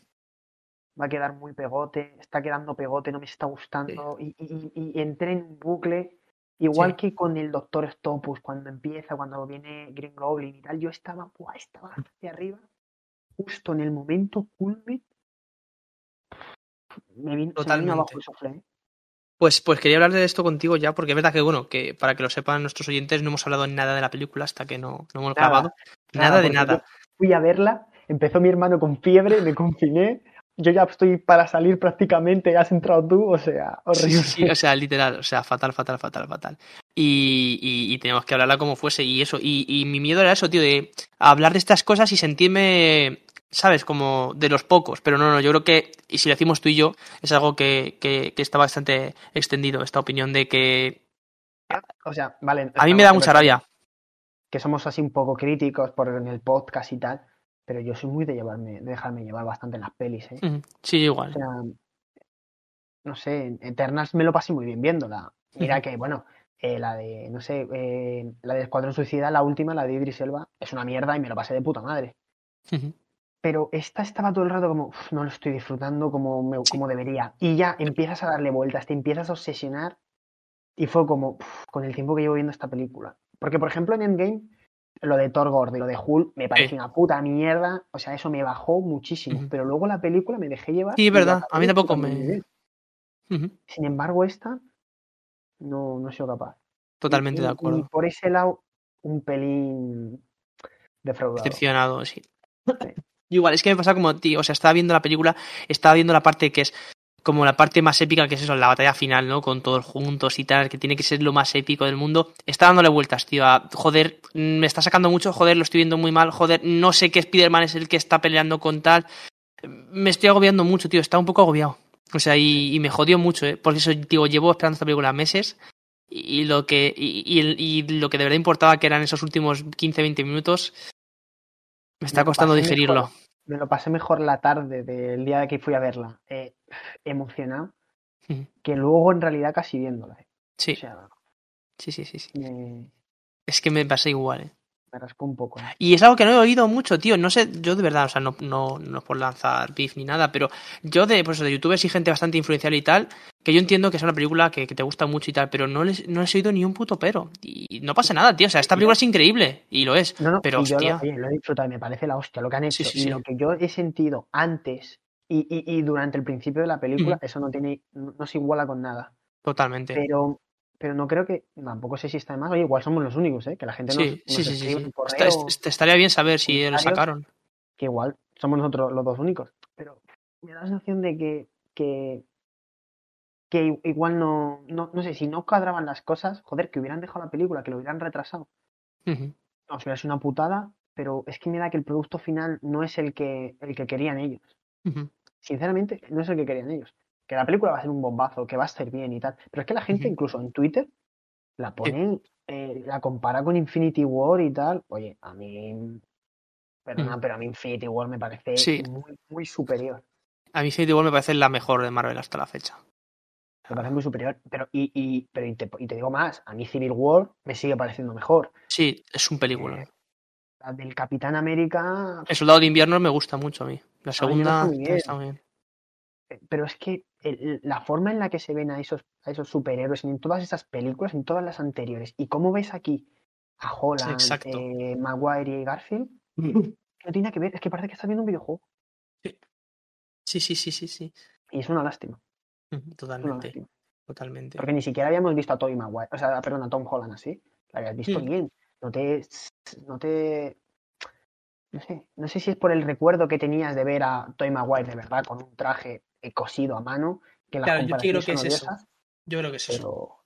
Va a quedar muy pegote, está quedando pegote, no me está gustando. Y, y- y entré en un bucle. Igual Sí. que con el Doctor Stopus, cuando empieza, cuando viene Green Goblin y tal, yo estaba, buah, estaba hacia arriba, justo en el momento culmine, me vino, me vino abajo Totalmente. el soflé. ¿eh? Pues, pues quería hablar de esto contigo ya, porque es verdad que, bueno, que para que lo sepan nuestros oyentes, no hemos hablado nada de la película hasta que no, no hemos Nada, grabado. Nada, de porque nada. Fui a verla, empezó mi hermano con fiebre, me confiné, yo ya estoy para salir prácticamente, has entrado tú, o sea, horrible. sí, sí, o sea, literal, o sea, fatal, fatal, fatal, fatal. Y, y, y tenemos que hablarla como fuese y eso. Y, y mi miedo era eso, tío, de hablar de estas cosas y sentirme, ¿sabes? Como de los pocos. Pero no, no, yo creo que, y si lo decimos tú y yo, es algo que, que, que está bastante extendido, esta opinión de que O sea, vale. a mí me da mucha rabia. Que somos así un poco críticos por en el podcast y tal, pero yo soy muy de llevarme, de dejarme llevar bastante en las pelis, ¿eh? Sí, O igual. sea, no sé, Eternals me lo pasé muy bien viéndola. Mira que, bueno, eh, la de, no sé, eh, la de Escuadrón Suicida, la última, la de Idris Elba, es una mierda y me lo pasé de puta madre. Pero esta estaba todo el rato como, "Uf, no lo estoy disfrutando como, me- como debería. Y ya empiezas a darle vueltas, te empiezas a obsesionar. Y fue como, "Uf, con el tiempo que llevo viendo esta película. Porque, por ejemplo, en Endgame, lo de Thor Gordo y lo de Hulk me pareció una puta mierda. O sea, eso me bajó muchísimo. Pero luego la película me dejé llevar. Sí, verdad, a mí tampoco me- Sin embargo, esta no, no he sido capaz. Totalmente Y- de acuerdo. Y por ese lado, un pelín defraudado. Decepcionado, sí. Igual, es que me pasa como, tío, o sea, estaba viendo la película, estaba viendo la parte que es como la parte más épica, que es eso, la batalla final, ¿no? Con todos juntos y tal, que tiene que ser lo más épico del mundo. Está dándole vueltas, tío, a, joder, mm, me está sacando mucho, joder, lo estoy viendo muy mal, joder, no sé qué Spider-Man es el que está peleando con tal. Me estoy agobiando mucho, tío, está un poco agobiado. O sea, y, y me jodió mucho, ¿eh? Por eso, digo, llevo esperando esta película meses y, y lo que y, y lo que de verdad importaba que eran esos últimos 15-20 minutos me está Me costando digerirlo. mejor- me lo pasé mejor la tarde del día que fui a verla, eh, emocionado, que luego en realidad casi viéndola. eh. Sí, O sea, sí, sí, sí, sí. me, Es que me pasa igual, ¿eh? me raspó un poco. eh. Y es algo que no he oído mucho, tío. No sé, yo de verdad, o sea, no, no, no es por lanzar beef ni nada, pero yo de, pues, de youtubers y gente bastante influencial y tal, que yo entiendo que es una película que, que te gusta mucho y tal, pero no les, no les he oído ni un puto pero. Y no pasa nada, tío. O sea, esta película es increíble, y lo es. No, no, pero yo hostia. lo, oye, lo he disfrutado y me parece la hostia lo que han hecho. sí, y sí. lo que yo he sentido antes y, y- y durante el principio de la película, eso no tiene, no, se iguala con nada. Totalmente. Pero, pero no creo que, tampoco sé si está de más. Oye, igual somos los únicos, ¿eh? Que la gente nos, Sí, nos sí, sí, sí. correo, Está- est- estaría bien saber si lo sacaron. que igual somos nosotros los dos únicos. Pero me da la sensación de que, que, que igual no, no, no sé, si no cuadraban las cosas, joder, que hubieran dejado la película, que lo hubieran retrasado. O sea, hubiera sido una putada, pero es que me da que el producto final no es el que, el que querían ellos. Sinceramente, no es el que querían ellos. Que la película va a ser un bombazo, que va a estar bien y tal. Pero es que la gente, incluso en Twitter, la pone, eh, la compara con Infinity War y tal. Oye, a mí. Perdona, pero a mí Infinity War me parece Sí. muy, muy superior. A mí Infinity War me parece la mejor de Marvel hasta la fecha. Me parece muy superior. Pero, y, y, pero y, te, y te digo más, a mí Civil War me sigue pareciendo mejor. Sí, es un película. Eh, la del Capitán América. El Soldado de Invierno me gusta mucho a mí. La segunda está muy bien. está muy bien. Eh, Pero es que el- la forma en la que se ven a esos, a esos superhéroes en todas esas películas, en todas las anteriores, y cómo ves aquí a Holland, eh, Maguire y Garfield, no tiene que ver, es que parece que estás viendo un videojuego. Sí, sí, sí, sí, sí. Y es una lástima. Totalmente. Totalmente. Porque ni siquiera habíamos visto a Tobey Maguire, o sea, perdón, a Tom Holland así. Lo habías visto Mm. bien. No te, no te, no sé, no sé si es por el recuerdo que tenías de ver a Tobey Maguire de verdad con un traje eh, cosido a mano, que las Claro, yo creo que es eso. Yo creo que es eso.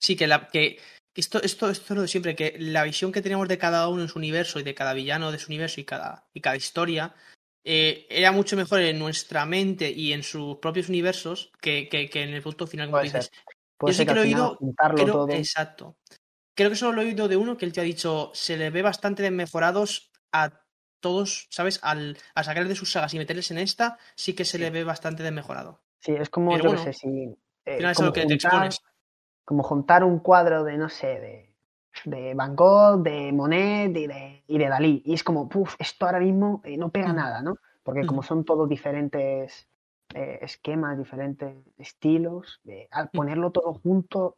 Sí, que, la, que esto, esto, esto es lo de siempre, que la visión que tenemos de cada uno en su universo y de cada villano de su universo y cada, y cada historia eh, era mucho mejor en nuestra mente y en sus propios universos que, que, que en el punto final, como dices. Yo sí que lo he oído, juntarlo creo, todo. exacto. Creo que solo lo he oído de uno que él te ha dicho, se le ve bastante desmejorados a todos, ¿sabes? Al, al sacarles de sus sagas y meterles en esta, sí que se le ve bastante desmejorado. Sí, es como, Pero yo bueno, qué sé, si. eh, final es como lo que te juntar- expones. como juntar un cuadro de, no sé, de, de Van Gogh, de Monet y de, y de Dalí. Y es como, puf, esto ahora mismo eh, no pega Mm. nada, ¿no? Porque como Mm. son todos diferentes eh, esquemas, diferentes estilos, al ponerlo todo junto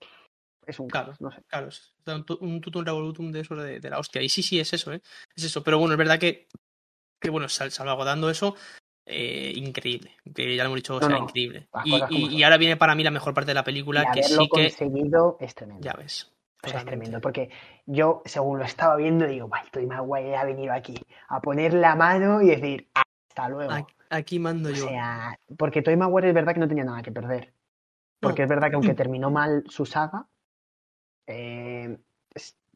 es un Claro, caos, no sé. claro, es un, tu- un tutum revolutum de eso de, de la hostia. Y sí, sí, es eso, ¿eh? Es eso. Pero bueno, es verdad que, que bueno, sal- salvaguardando eso, eh, increíble. Que ya lo hemos dicho, o No, sea, no, increíble. Y, y- ahora viene para mí la mejor parte de la Y película, que sí que. conseguido es tremendo. Ya ves. O sea, es tremendo, porque yo, según lo estaba viendo, digo, vale, Tobey Maguire ha venido aquí a poner la mano y decir, hasta luego. Aquí, aquí mando O yo. sea, porque Tobey Maguire es verdad que no tenía nada que perder. Porque No. es verdad que aunque terminó mal su saga, eh,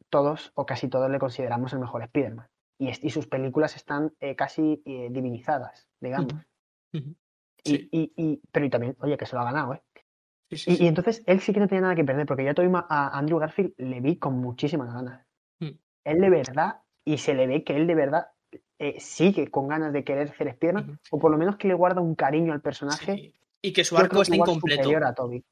todos o casi todos le consideramos el mejor Spider-Man. Y, sus películas están eh, casi eh, divinizadas, digamos. Y, Sí. y, y- pero y también, oye, que se lo ha ganado, ¿eh? Sí, sí, Y, entonces él sí que no tenía nada que perder, porque yo a, Andrew Garfield le vi con muchísimas ganas. Mm. Él de verdad, y se le ve que él de verdad eh, sigue con ganas de querer ser Spider-Man, o por lo menos que le guarda un cariño al personaje. Y que su arco está incompleto. a Toby.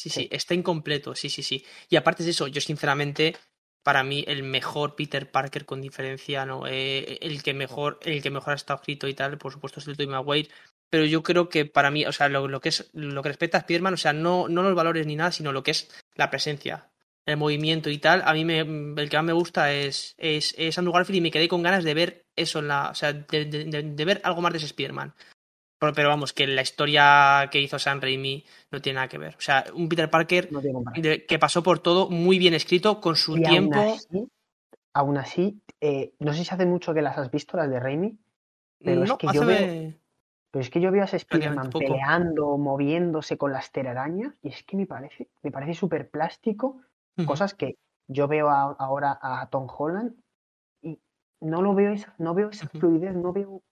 Sí, sí, está incompleto, sí, sí, sí. Y aparte de eso, yo sinceramente, para mí, el mejor Peter Parker con diferencia, ¿no? Eh, el que mejor, el que mejor ha estado escrito y tal, por supuesto, es el Tobey Maguire. Pero yo creo que para mí, o sea, lo, lo que es, lo que respecta a Spider-Man, o sea, no, no los valores ni nada, sino lo que es la presencia, el movimiento y tal. A mí me, el que más me gusta es, es, es Andrew Garfield y me quedé con ganas de ver eso en la, o sea, de, de- de- de ver algo más de ese Spider-Man. Pero, pero vamos, que la historia que hizo Sam Raimi no tiene nada que ver. O sea, un Peter Parker No de- que pasó por todo muy bien escrito, con su Y tiempo. aún así, aún así eh, no sé si hace mucho que las has visto, las de Raimi, pero no, es que hace yo veo, pero es que yo veo a ese Spider-Man peleando, moviéndose con las telarañas, y es que me parece, me parece súper plástico, cosas que yo veo a- ahora a Tom Holland y no lo veo esa, no veo esa fluidez, no veo,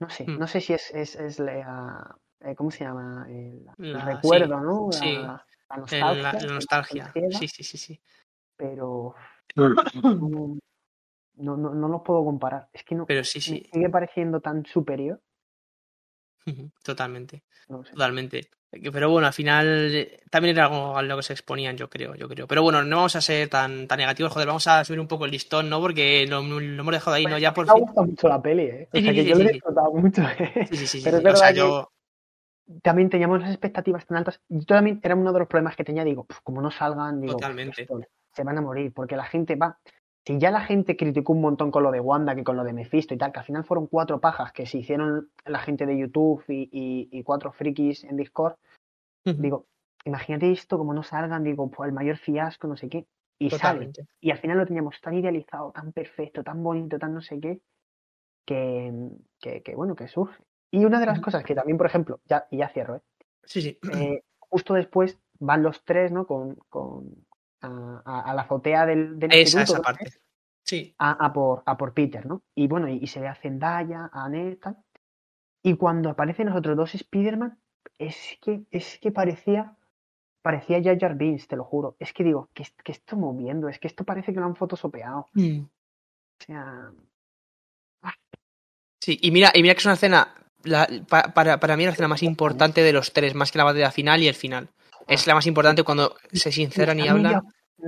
no sé, Mm. no sé si es, es, es la, eh, ¿cómo se llama? El, el La- recuerdo, sí, ¿no? sí. La, la El- nostalgia. la, la nostalgia. Sí, sí, sí, sí. Pero no, no, no, no lo puedo comparar. Es que no, Pero sí, me sí. sigue pareciendo tan superior. Totalmente. No sé. Totalmente. Que- Pero bueno, al final eh, también era algo a lo que se exponían, yo creo, yo creo. Pero bueno, no vamos a ser tan, tan negativos, joder, vamos a subir un poco el listón, ¿no? Porque lo, lo hemos dejado ahí, ¿no? Ya por Me ha gustado mucho la peli, ¿eh? O Sí, sea, sí, que sí, yo lo he disfrutado mucho. ¿eh? Sí, sí, sí, Pero es. O sea, que yo. también teníamos las expectativas tan altas. Yo también era uno de los problemas que tenía. Digo, "Puf, como no salgan, digo, Totalmente. se van a morir. Porque la gente va. Si ya la gente criticó un montón con lo de Wanda que con lo de Mephisto y tal, que al final fueron cuatro pajas que se hicieron la gente de YouTube y, y- y cuatro frikis en Discord, digo, imagínate esto, como no salgan, digo, pues el mayor fiasco, no sé qué. Y sale. Totalmente. Y al final lo teníamos tan idealizado, tan perfecto, tan bonito, tan no sé qué, que, que, que, bueno, que surge. Y una de las cosas que también, por ejemplo, ya, y ya cierro, ¿eh? Sí, sí. Eh, justo después van los tres, ¿no? Con, con a, a- a la azotea del, del Esa, instituto, esa ¿no? parte. Sí. A, por, a por Peter, ¿no? Y bueno, y, y se ve a Zendaya, a tal. Y cuando aparecen los otros dos Spider-Man, es que, es que parecía, parecía Jar Jar Binks, te lo juro. Es que digo, que, que esto moviendo, es que esto parece que lo han fotosopeado. Mm. O sea, Sí, y mira, y mira que es una escena. la- para, para mí es la escena más importante de los tres, más que la batalla final y el final. Es la más importante cuando se sinceran y medio, hablan. a-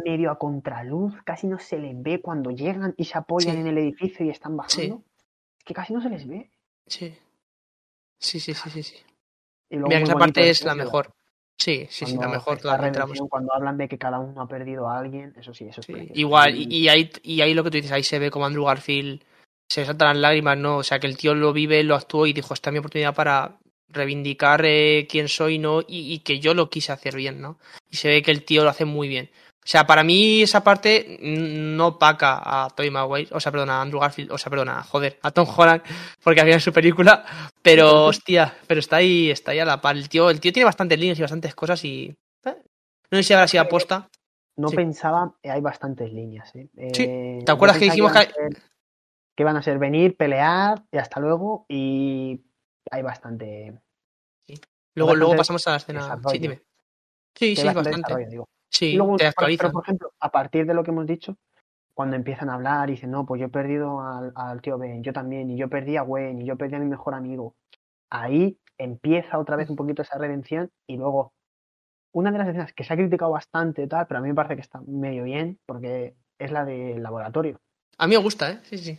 medio a contraluz, casi no se les ve cuando llegan y se apoyan Sí. en el edificio y están Sí. bajando. Es que casi no se les ve. Sí. Sí, sí, sí, sí. sí. Y luego Mira esa parte es la mejor. Sí, sí, sí, la mejor redención, Cuando hablan de que cada uno ha perdido a alguien, eso sí, eso es Sí, igual, Y- ahí, y ahí lo que tú dices, ahí se ve como Andrew Garfield se saltan las lágrimas, ¿no? O sea, que el tío lo vive, lo actuó y dijo, esta es mi oportunidad para reivindicar eh, quién soy, ¿no? Y, y, que yo lo quise hacer bien, ¿no? Y se ve que el tío lo hace muy bien. O sea, para mí esa parte no paca a Tobey Maguire, o sea, perdona, a Andrew Garfield, o sea, perdona, joder, a Tom Holland, porque había en su película, pero hostia, pero está ahí, está ahí a la par. El tío, el tío tiene bastantes líneas y bastantes cosas y ¿eh? no sé si habrá sido aposta. No sí. pensaba, hay bastantes líneas, ¿eh? Sí. ¿Te acuerdas que dijimos que, que, que van a ser venir, pelear y hasta luego y hay bastante. Sí. Luego, bastante luego pasamos a la escena. Sí, dime. Sí, sí, bastante. Digo. Sí, luego, te actualizan. Pero, por ejemplo, a partir de lo que hemos dicho, cuando empiezan a hablar y dicen, no, pues yo he perdido al, al, tío Ben, yo también, y yo perdí a Gwen, y yo perdí a mi mejor amigo. Ahí empieza otra vez un poquito esa redención y luego una de las escenas que se ha criticado bastante tal, pero a mí me parece que está medio bien, porque es la del laboratorio. A mí me gusta, ¿eh? Sí, sí.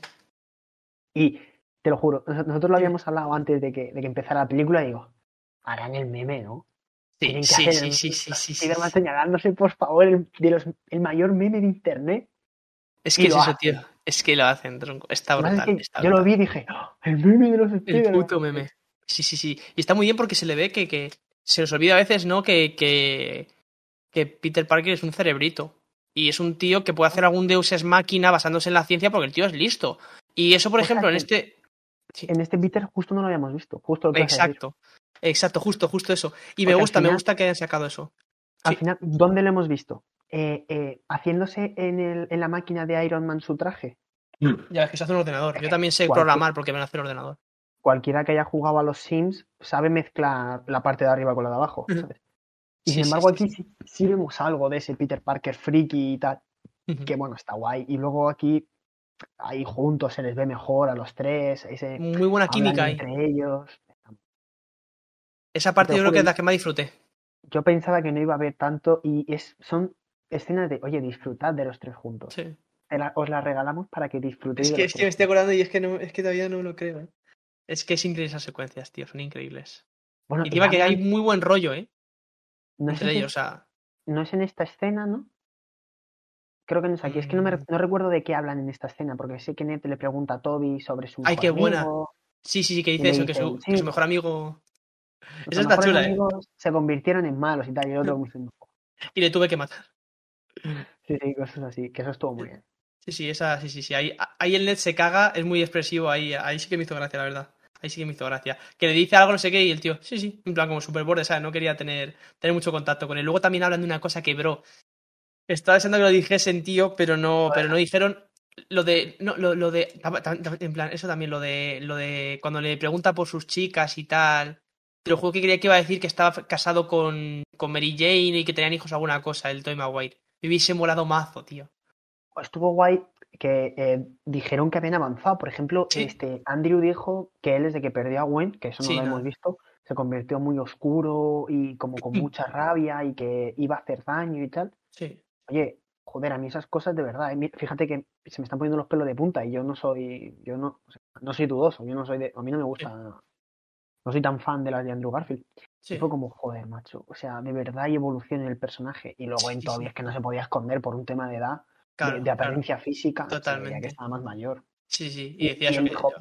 Y te lo juro, nosotros lo habíamos hablado antes de que, de que empezara la película y digo, harán el meme, ¿no? Sí, sí, sí, sí, sí, sí, sí, sí, señalándose, por favor, el, de los, el mayor meme de internet. Es que es eso, tío. Es que lo hacen, tronco. Está brutal. Es que está yo brutal. lo vi y dije, oh, el meme de los El puto meme. Sí, sí, sí. Y está muy bien porque se le ve que, que se nos olvida a veces, ¿no? Que, que, que Peter Parker es un cerebrito. Y es un tío que puede hacer algún deus ex máquina basándose en la ciencia porque el tío es listo. Y eso, por O sea, ejemplo, en este. Sí. En este Peter justo no lo habíamos visto. Justo lo que. Exacto. Exacto, justo, justo eso. Y Porque me gusta, me gusta que hayan sacado eso. Al Sí. final, ¿dónde lo hemos visto? Eh, eh, haciéndose en, el, en la máquina de Iron Man su traje. Ya es que se hace un ordenador. Yo también sé programar porque me lo hace el ordenador. Cualquiera que haya jugado a los Sims sabe mezclar la parte de arriba con la de abajo. Y Sí, sin embargo, sí, aquí sí, sí vemos algo de ese Peter Parker friki y tal. Que bueno, está guay. Y luego aquí, ahí juntos se les ve mejor a los tres. Ese, Muy buena química ahí. entre ellos. Esa parte Te yo creo que es la que más disfruté. Yo pensaba que no iba a haber tanto y es, son escenas de, oye, disfrutad de los tres juntos. Sí. La- os la regalamos para que disfrutéis Es de que, los es que me estoy acordando y es que, no, es que todavía no lo creo. ¿eh? Es que es increíble esas secuencias, tío. Son increíbles. Bueno, Y y encima que hay muy buen rollo, ¿eh? no es, Entre en, ellos, o sea. no es en esta escena, ¿no? Creo que no es aquí. Es que no, me, Mm. no recuerdo de qué hablan en esta escena, porque sé que Ned le pregunta a Toby sobre su Ay, qué buena. amigo, Sí, sí, sí, que dice eso, que su, que mejor amigo. Esa está chula, ¿eh? se convirtieron en malos y tal, y el otro Y le tuve que matar. sí, sí, cosas así, que eso estuvo muy bien. Sí, sí, esa, sí, sí, sí. Ahí, ahí el net se caga, es muy expresivo ahí. Ahí sí que me hizo gracia, la verdad. Ahí sí que me hizo gracia. Que le dice algo, no sé qué, y el tío, sí, sí, en plan como super borde, ¿sabes? No quería tener, tener mucho contacto con él. Luego también hablan de una cosa que, bro, estaba deseando que lo dijesen, tío, pero no, pero no dijeron lo de, no, lo, lo de, en plan, eso también, lo de, lo de cuando le pregunta por sus chicas y tal. Te lo juro que creía que iba a decir que estaba casado con, con Mary Jane y que tenían hijos alguna cosa, el Toy Maguire. Me hubiese molado mazo, tío. Estuvo guay que eh, dijeron que habían avanzado. Por ejemplo, Sí. este Andrew dijo que él desde que perdió a Gwen, que eso no Sí, lo hemos visto, se convirtió muy oscuro y como con mucha rabia y que iba a hacer daño y tal. Sí. Oye, joder, a mí esas cosas de verdad, eh, fíjate que se me están poniendo los pelos de punta y yo no soy, yo no, o sea, no soy dudoso, yo no soy de, a mí no me gusta, no soy tan fan de las de Andrew Garfield. Sí. Y fue como, joder, macho, o sea, de verdad hay evolución en el personaje y luego en Sí, sí. es que no se podía esconder por un tema de edad, de- Claro, de, claro. apariencia física, Totalmente. que estaba más mayor. Sí, sí. Y, Y decía y dijo,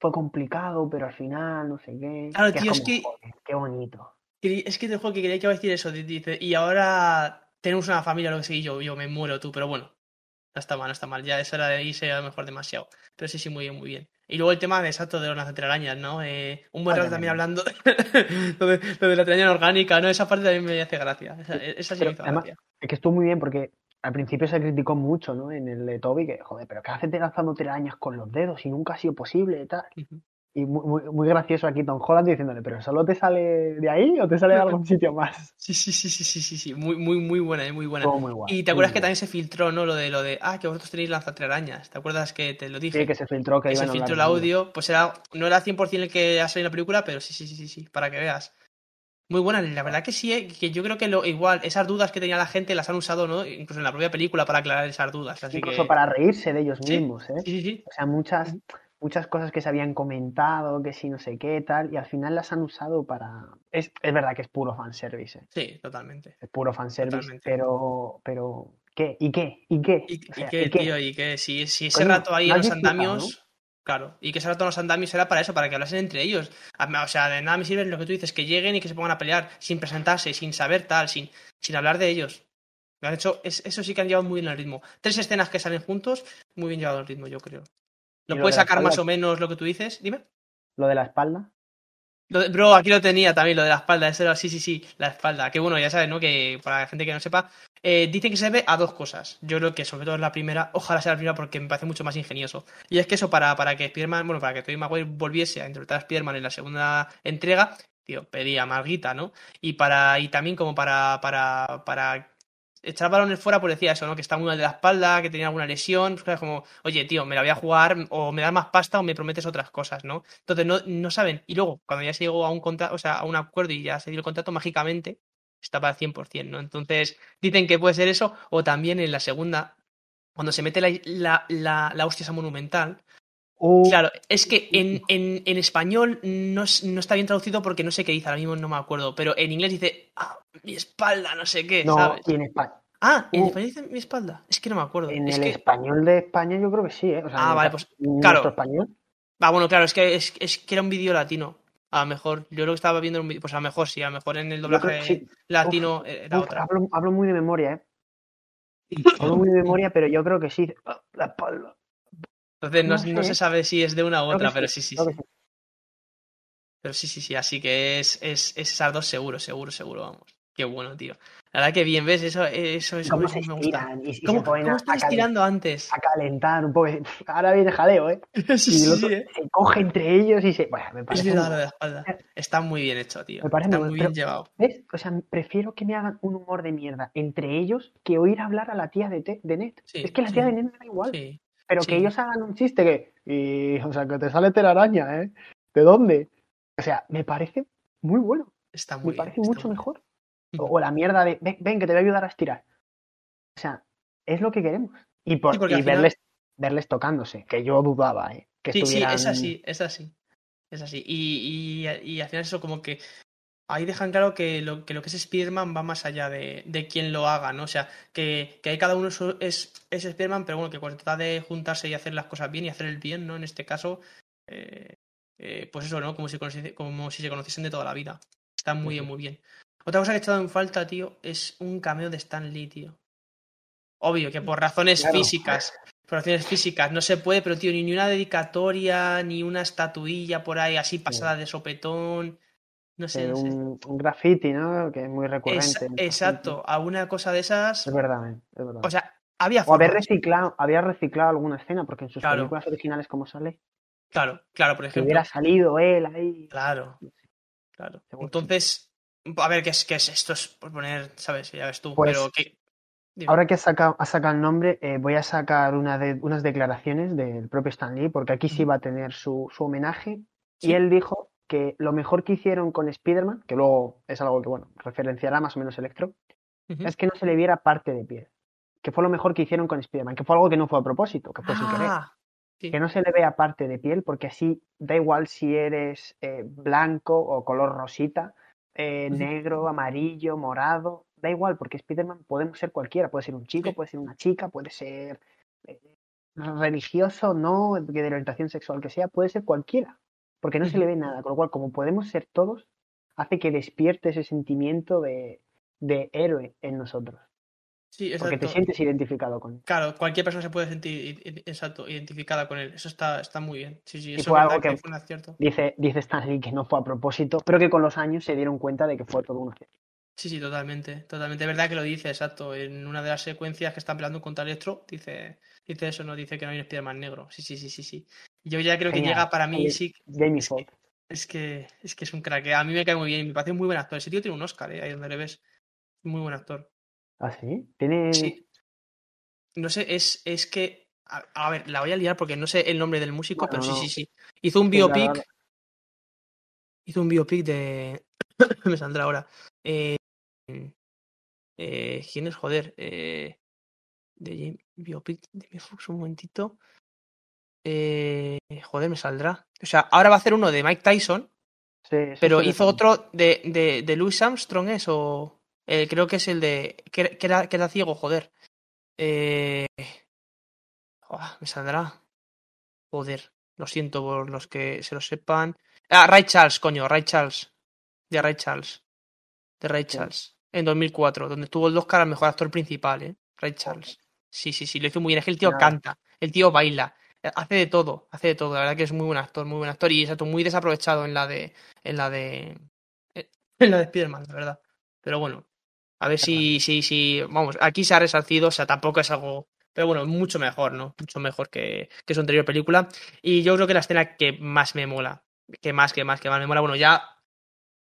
fue complicado, pero al final, no sé qué. Claro, que tío, es como, que- joder, qué bonito. Es que te juego que quería que iba a decir eso. di- Dice, y ahora tenemos una familia, lo que sé, y yo, yo me muero tú, pero bueno, no está mal, no está mal. Ya eso era de irse a lo mejor demasiado. Pero sí, sí, muy bien, muy bien. Y luego el tema de exacto de las telarañas, ¿no? Eh, un buen rato también hablando lo, de, lo de la telaraña orgánica, ¿no? Esa parte también me hace gracia. Esa, esa sí me además, gracia. es que estuvo muy bien porque al principio se criticó mucho, ¿no? En el de Toby, que, joder, pero ¿qué haces lanzando telarañas con los dedos y nunca ha sido posible y tal? Y muy, muy, muy gracioso aquí Tom Holland diciéndole, ¿pero solo te sale de ahí o te sale de algún sitio más? Sí, sí, sí, sí, sí, sí, sí. Muy, muy, muy buena, eh, muy buena. Estuvo muy guay. Y te acuerdas que también se filtró, ¿no? Lo de lo de, ah, que vosotros tenéis lanzatelarañas. ¿Te acuerdas que te lo dije? Sí, que se filtró que que se filtró el audio, pues era, no era 100% el que ha salido en la película, pero sí, sí, sí, sí, sí, para que veas. Muy buena, la verdad que sí, eh, que yo creo que lo, igual, esas dudas que tenía la gente las han usado, ¿no? Incluso en la propia película para aclarar esas dudas. Así Incluso que... para reírse de ellos Sí, mismos, ¿eh? Sí, sí, sí. O sea, muchas, muchas cosas que se habían comentado, que si no sé qué, tal, y al final las han usado para... Es, es verdad que es puro fanservice, ¿eh? Sí, totalmente. Es puro fanservice, Totalmente. pero... pero ¿Qué? ¿Y qué? ¿Y qué? ¿Y, O sea, y qué, tío? ¿Y qué? Si, si ese rato ahí en los andamios... Claro, y que ese rato los andamis era para eso, para que hablasen entre ellos. O sea, de nada me sirve lo que tú dices, que lleguen y que se pongan a pelear sin presentarse, sin saber tal, sin, sin hablar de ellos. Me han hecho, eso sí que han llevado muy bien el ritmo. Tres escenas que salen juntos, muy bien llevado el ritmo, yo creo. ¿Lo, puedes sacar más o menos lo que tú dices? Dime. ¿Lo de la espalda? bro, aquí lo tenía también, lo de la espalda. Ese sí, sí, sí, la espalda. Que bueno, ya sabes, ¿no? Que para la gente que no sepa, eh, dicen que se ve a dos cosas. Yo creo que sobre todo es la primera, ojalá sea la primera porque me parece mucho más ingenioso. Y es que eso para, para que Spiderman, bueno, para que Tobey Maguire volviese a interpretar a Spiderman en la segunda entrega, tío, pedía marguita, ¿no? Y para, y también como para, para, para echar balones fuera, pues decía eso, ¿no? Que está muy mal de la espalda, que tenía alguna lesión, pues como, oye, tío, me la voy a jugar, o me das más pasta o me prometes otras cosas, ¿no? Entonces no, no saben. Y luego, cuando ya se llegó a un contrato, o sea, a un acuerdo y ya se dio el contrato, mágicamente estaba al 100%, ¿no? Entonces, dicen que puede ser eso, o también en la segunda, cuando se mete la, la, la, la hostia esa monumental, Claro, es que en, en, en español no, no, está bien traducido porque no sé qué dice, ahora mismo no me acuerdo, pero en inglés dice, ah, mi espalda, no sé qué, no, ¿sabes? en español. Ah, ¿en uh. español dice mi espalda? Es que no me acuerdo. En es el que... español de España yo creo que sí, ¿eh? O sea, ah, vale, pues claro. español? Ah, bueno, claro, es que, es, es que era un vídeo latino. A lo mejor, yo lo que estaba viendo un vídeo, pues a lo mejor sí, a lo mejor en el doblaje sí. latino uf, era uf, otra. Hablo, hablo, muy de memoria, ¿eh? hablo muy de memoria, pero yo creo que sí. La espalda. Entonces no, no, sé. no, se sabe si es de una u otra, pero sí, sí, sí. Pero sí, sí, sí, así que es, es, es esas dos seguro, seguro, seguro, vamos. Qué bueno, tío. La verdad que bien, ¿ves? Eso, eso, eso, ¿Cómo eso se me gusta. y, y ¿Cómo, se cómo a, estás a calen- tirando antes? a calentar un poco? Ahora viene jaleo, ¿eh? sí, Y el sí, otro sí, ¿eh? se coge entre ellos y se... Bueno, me Es parece... muy- lo de la espalda. Está muy bien hecho, tío. Me parece Está muy bien llevado. ¿Ves? O sea, prefiero que me hagan un humor de mierda entre ellos que oír hablar a la tía de, Te- de Ned. Sí, es que la tía de Ned me da igual. Sí. Pero sí. que ellos hagan un chiste que... Y, o sea, que te sale telaraña, ¿eh? ¿De dónde? O sea, me parece muy bueno. Está Me muy bien. parece mucho mejor. O, o la mierda de, ven, ven, que te voy a ayudar a estirar. O sea, es lo que queremos. Y, por, Sí, y final- verles, verles tocándose, que yo dudaba, ¿eh? Que Sí, sí, es así, es así. Es así. Y, y, y al final eso como que ahí dejan claro que lo que, lo que es Spider-Man va más allá de, de quien lo haga, ¿no? O sea, que, que ahí cada uno es, es Spider-Man, pero bueno, que cuando trata de juntarse y hacer las cosas bien y hacer el bien, ¿no? En este caso, eh, eh, pues eso, ¿no? Como si, conociese- como si se conociesen de toda la vida. Está muy bien, muy bien. Otra cosa que he echado en falta, tío, es un cameo de Stan Lee, tío. Obvio que por razones Claro. físicas, por razones físicas no se puede, pero tío, ni ni una dedicatoria, ni una estatuilla por ahí así pasada de sopetón. No sé, Eh, no sé. un, un graffiti, ¿no? Que es muy recurrente. exacto, alguna cosa de esas. Es verdad, ¿eh? es verdad. O sea, había O haber reciclado, había reciclado alguna escena, porque en sus Claro. películas originales, como sale, Claro, claro, por que ejemplo. hubiera salido él ahí. Claro, claro. Entonces, a ver, ¿qué es, qué es esto? Es por poner, ¿sabes? Ya ves tú, Pues, pero que. dime. Ahora que has sacado, has sacado el nombre, eh, voy a sacar una de, unas declaraciones del propio Stan Lee, porque aquí sí va a tener su, su homenaje. Sí. Y él dijo que lo mejor que hicieron con Spider-Man, que luego es algo que, bueno, referenciará más o menos Electro, es que no se le viera parte de piel. Que fue lo mejor que hicieron con Spider-Man, que fue algo que no fue a propósito, que fue sin querer. Ah, sí. Que no se le vea parte de piel, porque así da igual si eres eh, blanco o color rosita, eh, negro, amarillo, morado, da igual, porque Spider-Man podemos ser cualquiera, puede ser un chico, Sí. puede ser una chica, puede ser eh, religioso, no, que de orientación sexual que sea, puede ser cualquiera, porque no se le ve nada, con lo cual, como podemos ser todos, hace que despierte ese sentimiento de, de héroe en nosotros, Sí, porque te exacto. sientes identificado con él. Claro, cualquier persona se puede sentir exacto, identificada con él. Eso está, está muy bien. Sí, sí, Y eso fue algo que que- fue un acierto. Dice, dice Stanley que no fue a propósito, pero que con los años se dieron cuenta de que fue todo un acierto. Sí, sí, totalmente. Totalmente. Es verdad que lo dice, exacto. En una de las secuencias que están peleando contra Electro, dice, dice eso, ¿no? Dice que no hay un Spider-Man negro. Sí, sí, sí, sí, sí. Yo ya creo que Genial. llega para mí, Oye, sí. Jamie Es que, es que es que es un crack. eh. A mí me cae muy bien. Me parece muy buen actor. Ese tío tiene un Oscar, ¿eh? Ahí donde le ves. Muy buen actor. ¿Ah, sí? Tiene... Sí. No sé, es, es que. A, a ver, la voy a liar porque no sé el nombre del músico, Bueno, pero sí, sí, sí. Hizo un biopic. claro. Hizo un biopic de. me saldrá ahora. Eh, eh, ¿Quién es? Joder. Eh, de Jam- biopic de Jamie Foxx, un momentito. Eh, joder, me saldrá. O sea, ahora va a hacer uno de Mike Tyson, Sí, eso pero hizo otro de, de, de Louis Armstrong, ¿es? O. eh, creo que es el de. Que, era- que era, que era ciego, joder. Eh, me saldrá. Joder. Lo siento por los que se lo sepan. Ah, Ray Charles, coño, Ray Charles. De Ray Charles. De Ray Charles. En 2004, donde tuvo el Oscar al mejor actor principal, ¿eh? Ray Charles. Sí, sí, sí, lo hizo muy bien. Es que el tío canta, el tío baila, hace de todo, hace de todo. La verdad que es muy buen actor, muy buen actor y exacto, muy desaprovechado en la de, en la de, eh, en la de Spider-Man, la verdad. Pero bueno, a ver si, si, si, vamos, aquí se ha resarcido, o sea, tampoco es algo, pero bueno, mucho mejor, ¿no? Mucho mejor que, que su anterior película. Y yo creo que la escena que más me mola, que más, que más, que más me mola, bueno, ya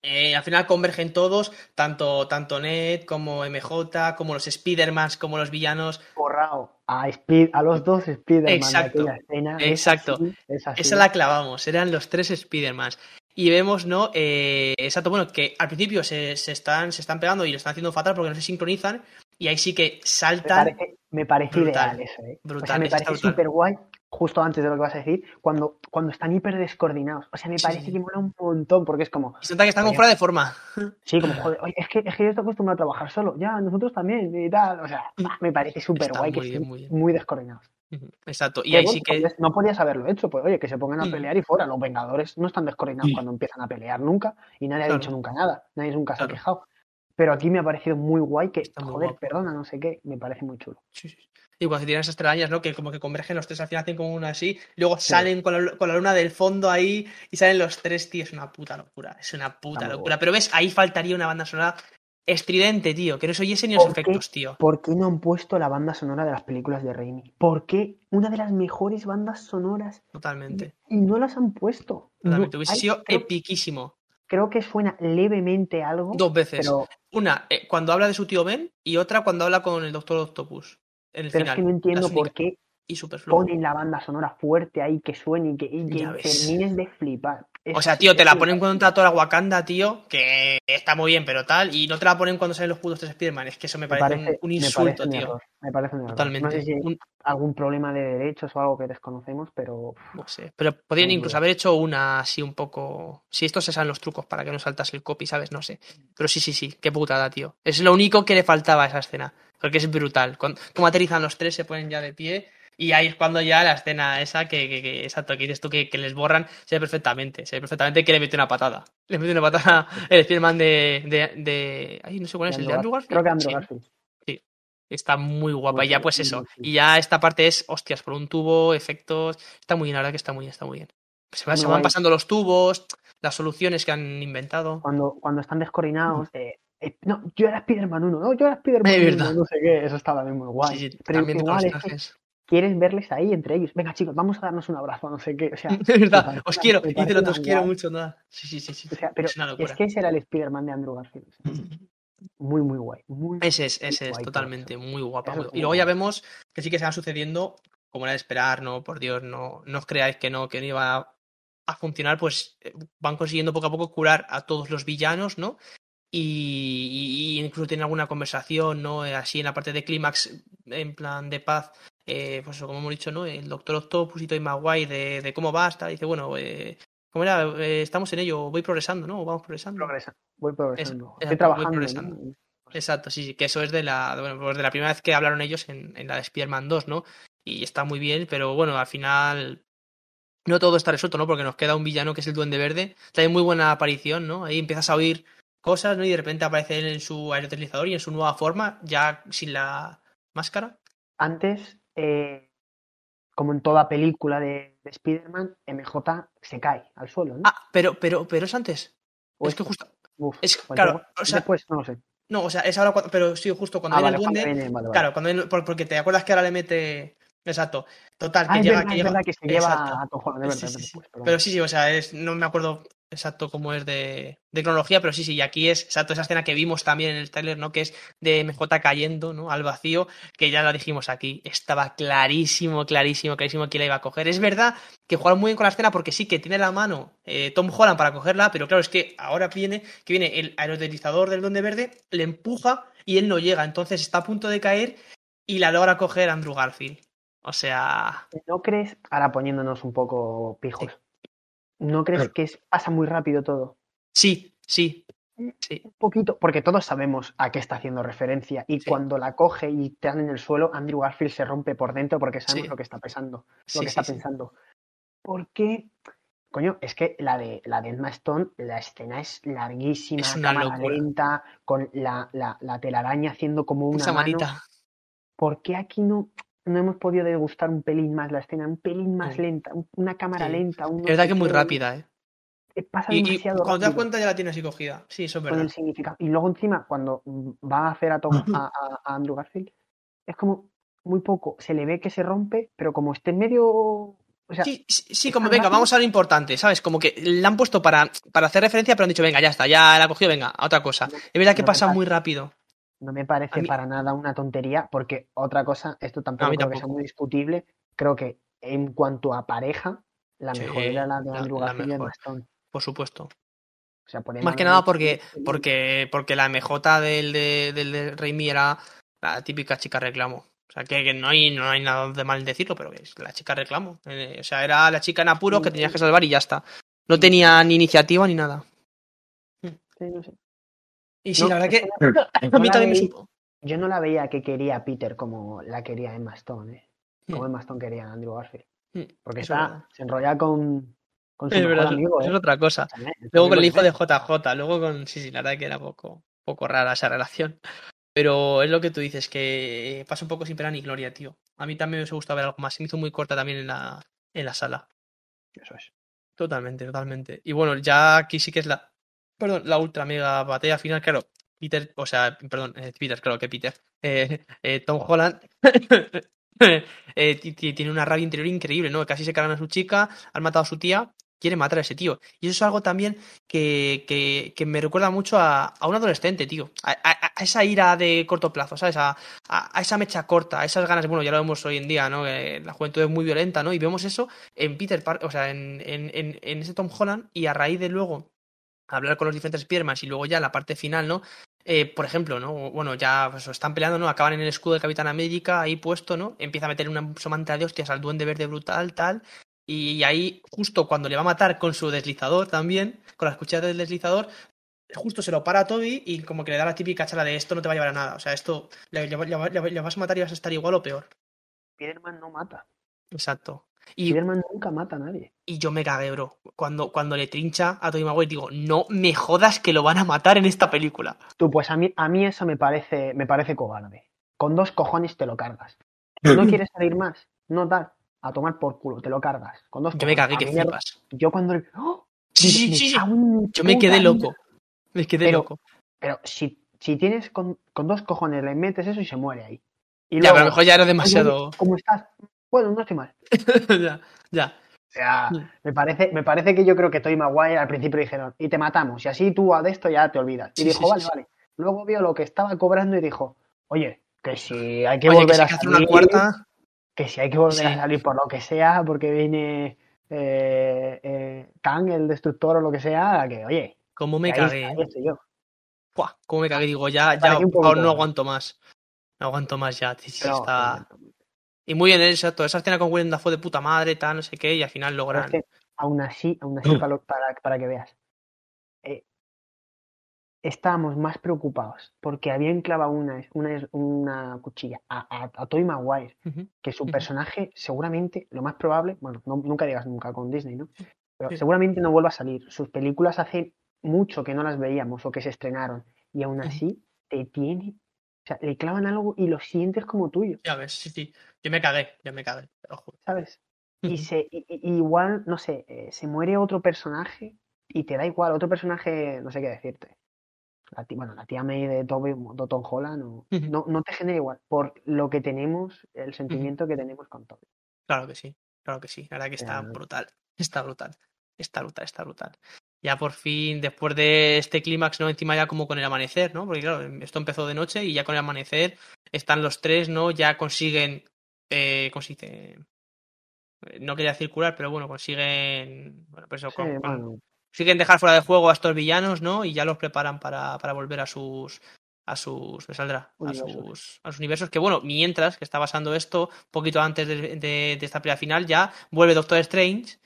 eh, al final convergen todos, tanto, tanto Ned como MJ, como los Spider-Mans, como los villanos. Borrado a, Speed, a los dos Spider-Man de Exacto, aquella escena. es exacto. así, es así. Esa la clavamos, eran los tres Spider-Mans. Y vemos, ¿no? Eh, exacto, bueno, que al principio se, se están, se están pegando y lo están haciendo fatal porque no se sincronizan. Y ahí sí que me saltan. parece, me parece Brutal, ideal eso, ¿eh? o brutal, sea, me parece súper guay, justo antes de lo que vas a decir, cuando, cuando están hiper descoordinados. O sea, me parece sí. que mola un montón, porque es como, Y se nota que están como fuera de forma. sí, como, joder, oye, es que, es que yo estoy acostumbrado a trabajar solo, ya, nosotros también, y tal. O sea, me parece súper guay que bien, estén muy muy, descoordinados. Exacto. Y ahí bueno, sí que. podías- no podías haberlo hecho, pues oye, que se pongan a Mm. pelear y fuera. Los Vengadores no están descoordinados cuando empiezan a pelear nunca y nadie ha dicho nunca nada, nadie nunca se ha quejado. Pero aquí me ha parecido muy guay que, Está joder, perdona, no sé qué, me parece muy chulo. Sí, sí. Y cuando se tiran esas telarañas, ¿no? Que como que convergen los tres al final, hacen como una así, luego Sí. salen con la, con la luna del fondo ahí y salen los tres, tío. Es una puta locura. Es una puta locura. Pero ves, ahí faltaría una banda sonora estridente, tío. Que no se oyese ni los efectos, tío. ¿Por qué no han puesto la banda sonora de las películas de Raimi? ¿Por qué una de las mejores bandas sonoras Totalmente. y no las han puesto? No- Totalmente. Hubiese hay- sido creo, epiquísimo. creo que suena levemente algo, Dos veces. pero, Una, eh, cuando habla de su tío Ben y otra cuando habla con el Doctor Octopus. En el pero es que no entiendo por qué Y ponen la banda sonora fuerte ahí, que suene y que, y que termines de flipar. O sea, tío, te la ponen cuando entra toda la Wakanda, tío, que está muy bien, pero tal, y no te la ponen cuando salen los putos tres Spider-Man. Es que eso me me parece, un, me insulto, parece tío. me parece un. Totalmente. No sé si hay Un- algún problema de derechos o algo que desconocemos, pero no sé. Pero podrían incluso haber hecho una así un poco. Si estos se saben los trucos para que no saltase el copy, ¿sabes? No sé. Pero sí, sí, sí. Qué putada, tío. Es lo único que le faltaba a esa escena. Porque es brutal. Cuando, como aterrizan los tres, se ponen ya de pie. Y ahí es cuando ya la escena esa que, que, que- exacto, que dices tú que, que les borran, se ve perfectamente. Se ve perfectamente que le mete una patada. Le mete una patada el Spider-Man de, de, de. Ay, no sé cuál es, el de Andrew Andrew Gar- Garfield. creo que Andrew Sí. Garfield. Está muy guapa. Muy Y ya, pues eso. sí. Y ya esta parte es, hostias, por un tubo, efectos. Está muy bien, la verdad que está muy bien, está muy bien. Se, va- se van pasando los tubos, las soluciones que han inventado. Cuando, cuando están descoordinados, eh, eh, no, yo era Spider-Man 1, no, yo era Spider-Man Es 1, verdad. no sé qué, eso estaba también muy guay. Sí, sí, Pero también igual es quieres verles ahí entre ellos. Venga, chicos, vamos a darnos un abrazo, no sé qué. O sea, Es verdad, os quiero. Y te lo os quiero guay. mucho, nada. Sí, sí, sí, sí. O sea, pero es una es que ese era el Spider-Man de Andrew Garfield. muy, muy guay. Muy, Ese es, ese es, totalmente, muy guapa. Muy- Y luego ya vemos que sí que se van sucediendo, como era de esperar, no, por Dios, no, no os creáis que no, que no iba a, a funcionar, pues eh, van consiguiendo poco a poco curar a todos los villanos, ¿no? Y, incluso tienen alguna conversación, ¿no? Eh, Así en la parte de clímax, en plan de paz, eh, pues como hemos dicho, ¿no? El Doctor Octopus y Toy Maguire de, de cómo va, hasta dice, bueno, eh, ¿cómo era? Eh, estamos en ello, voy progresando, ¿no? Vamos progresando. Progresa, voy progresando. Estoy voy trabajando. progresando. ¿no? Exacto, sí, sí, que eso es de la, bueno, pues de la primera vez que hablaron ellos en, en la de Spider-Man 2, ¿no? Y está muy bien, pero bueno, al final no todo está resuelto, ¿no? Porque nos queda un villano que es el Duende Verde. También muy buena aparición, ¿no? Ahí empiezas a oír cosas, ¿no? Y de repente aparece él en su aerotelizador y en su nueva forma, ya sin la máscara. Antes, eh, como en toda película de, de Spider-Man, MJ se cae al suelo, ¿no? Ah, pero, pero, pero es antes. ¿O es que justo. Uf, es- pues claro, o sea- después, no lo sé. No, o sea, es ahora cuando, pero sí, justo cuando Ah, viene vale, el cuando duende. viene, vale, vale. Claro, cuando viene- por- porque te acuerdas que ahora le mete. Exacto. Total, que Ah, es llega, verdad, que es llega- verdad que se lleva a es Sí, sí, es sí. perdón. Pero sí, sí, o sea, es, no me acuerdo exacto cómo es de, de cronología, pero sí, sí, y aquí es exacto esa escena que vimos también en el trailer, ¿no? Que es de MJ cayendo, ¿no? Al vacío, que ya la dijimos aquí. Estaba clarísimo, clarísimo, clarísimo que la iba a coger. Es verdad que jugaron muy bien con la escena porque sí que tiene la mano eh, Tom Holland para cogerla, pero claro, es que ahora viene, que viene el aerodelizador del Donde Verde, le empuja y él no llega, entonces está a punto de caer y la logra coger Andrew Garfield. O sea, ¿No crees, ahora poniéndonos un poco pijos, ¿no crees Claro. que es- pasa muy rápido todo? sí, sí, sí. Un poquito, porque todos sabemos a qué está haciendo referencia y Sí. cuando la coge y te dan en el suelo, Andrew Garfield se rompe por dentro porque sabemos Sí. lo que está pensando, lo que está pensando. ¿por qué? Coño, es que la de la de Emma Stone, la escena es larguísima, Es una cámara locura. lenta, con la, la, la telaraña haciendo como una Esa mano. manita. ¿Por qué aquí no, no hemos podido degustar un pelín más la escena? Un pelín más Sí. lenta, un- una cámara Sí. lenta. Un no Es verdad que es muy rápida, ¿eh? Pasa Y, y demasiado cuando te das cuenta ya la tienes así cogida. Sí, eso es verdad. significado. Y luego encima, cuando va a hacer a, Tom- a, Andrew Garfield, es como muy poco. Se le ve que se rompe, pero como esté en medio... O sea, Sí, sí, como venga, rápido. vamos a lo importante, ¿sabes? Como que la han puesto para, para hacer referencia, pero han dicho, venga, ya está, ya la ha cogido, venga, a otra cosa. Es verdad que pasa. muy rápido. No me parece mí- para nada una tontería, porque otra cosa, esto tampoco creo que sea muy discutible. Creo que en cuanto a pareja, la Sí, mejor era la de la- Andrew la Garfield y. Stone. Por supuesto. O sea, podían Más que nada porque, porque, porque la MJ del de, del de Raimi era la típica chica reclamo. O sea, que, que no, hay, no hay nada de mal en decirlo, pero es la chica reclamo. Eh, o sea, era la chica en apuros que tenías que salvar y ya está. No tenía ni iniciativa ni nada. Sí, no sé. Y sí, No, la verdad es que no- a mí también me veí- supo. Yo no la veía que quería Peter como la quería Emma Stone, ¿eh? Como Mm. Emma Stone quería a Andrew Garfield. Mm, Porque eso es está, se enrolla con, con su Es mejor verdad, amigo, eso ¿eh? es otra cosa. Luego con el hijo de. JJ, luego con. Sí, sí, la verdad que era poco, poco rara esa relación. Pero es lo que tú dices, que pasa un poco sin pena ni gloria, tío. A mí también me gustado ver algo más. Se me hizo muy corta también en la, en la sala. Eso es. Totalmente, totalmente. Y bueno, ya aquí sí que es la. Perdón, la ultra mega batalla final, claro. Peter, o sea, perdón, eh, Peter, claro que Peter. Eh, eh, Tom Holland ti- ti- tiene una rabia interior increíble, ¿no? Casi se cargan a su chica, han matado a su tía, quiere matar a ese tío. Y eso es algo también que, que, que me recuerda mucho a, a un adolescente, tío. A, a- a esa ira de corto plazo, ¿sabes? A, esa mecha corta, a esas ganas, bueno, ya lo vemos hoy en día, ¿no? La juventud es muy violenta, ¿no? Y vemos eso en Peter Parker, o sea, en, en, en, en ese Tom Holland, y a raíz de luego hablar con los diferentes Spiderman y luego ya la parte final, ¿no? Eh, por ejemplo, ¿no? Bueno, ya pues, están peleando, ¿no? Acaban en el escudo del Capitán América, ahí puesto, ¿no? Empieza a meter una somanta de hostias al duende verde brutal, tal. Y ahí, justo cuando le va a matar con su deslizador también, con las cuchillas del deslizador, justo se lo para a Toby y como que le da la típica charla de esto no te va a llevar a nada. O sea, esto le, le- le- le- le vas a matar y vas a estar igual o peor. Spiderman no mata. Exacto. Y, Spiderman nunca mata a nadie. y yo me cagué, bro. Cuando, cuando le trincha a Tobey Maguire, digo, no me jodas que lo van a matar en esta película. Tú, pues a mí, a mí eso me parece, me parece cobarde. Con dos cojones te lo cargas. ¿No quieres salir más? No dar. A tomar por culo, te lo cargas. Con dos Yo me cagué, que flipas. Yo cuando... ¡Oh! Sí, sí, Me sí, Yo me quedé loco. Me quedé Pero- loco. Pero si, si tienes con, con dos cojones, le metes eso y se muere ahí. Y Ya, luego, pero a lo mejor ya era demasiado. "Oye, ¿Cómo estás? Bueno, no estoy mal. ya, ya. O sea, me parece, me parece que yo creo que Toy Maguire al principio dijeron, y te matamos, y así tú de esto ya te olvidas. Y Sí, dijo, sí, vale, vale. Luego vio lo que estaba cobrando y dijo, oye, que si hay que Oye, volver a que salir, una cuarta. que si hay que volver a salir por lo que sea, porque viene eh, eh, Kang, el destructor o lo que sea, que oye, ¿Cómo me cagué? ahí estoy yo. Buah, ¿Cómo me cagué? Digo, ya, ya, no aguanto más. No aguanto más ya. Pero, está... Y muy bien, exacto. Esa escena con Willem Dafoe de puta madre, tal, no sé qué, y al final logran. es que aún así, aún así para, lo- para, para que veas, eh, estábamos más preocupados porque habían clavado una, una, una cuchilla a, a, a Tobey Maguire, que su personaje seguramente, lo más probable, bueno, no- nunca digas nunca con Disney, ¿no? Pero Sí. seguramente no vuelva a salir. Sus películas hace mucho que no las veíamos o que se estrenaron y aún así te tiene, o sea, le clavan algo y lo sientes como tuyo, Ya ves, sí, sí. Yo me cagué, yo me cagué, te lo juro. ¿sabes? Y se, y- y- igual, no sé, eh, se muere otro personaje y te da igual, otro personaje, no sé qué decirte. La tía, bueno, la tía May de, Toby, de Tom Holland, o- Ujú. no, no te genera igual, por lo que tenemos, el sentimiento que tenemos con Toby. Claro que sí, claro que sí. La verdad que está brutal. Está brutal. Está brutal, está brutal. Ya por fin, después de este clímax, ¿no? Encima ya como con el amanecer, ¿no? Porque claro, esto empezó de noche y ya con el amanecer están los tres, ¿no? Ya consiguen. Eh, consiguen. No quería circular, pero bueno, consiguen. Bueno, pues eso, Sí, con- con- bueno, consiguen dejar fuera de juego a estos villanos, ¿no? Y ya los preparan para, para volver a sus. A sus. Me saldrá. A sus, a sus universos. Que bueno, mientras que está pasando esto, poquito antes de, de- de esta pelea final, ya vuelve Doctor Strange,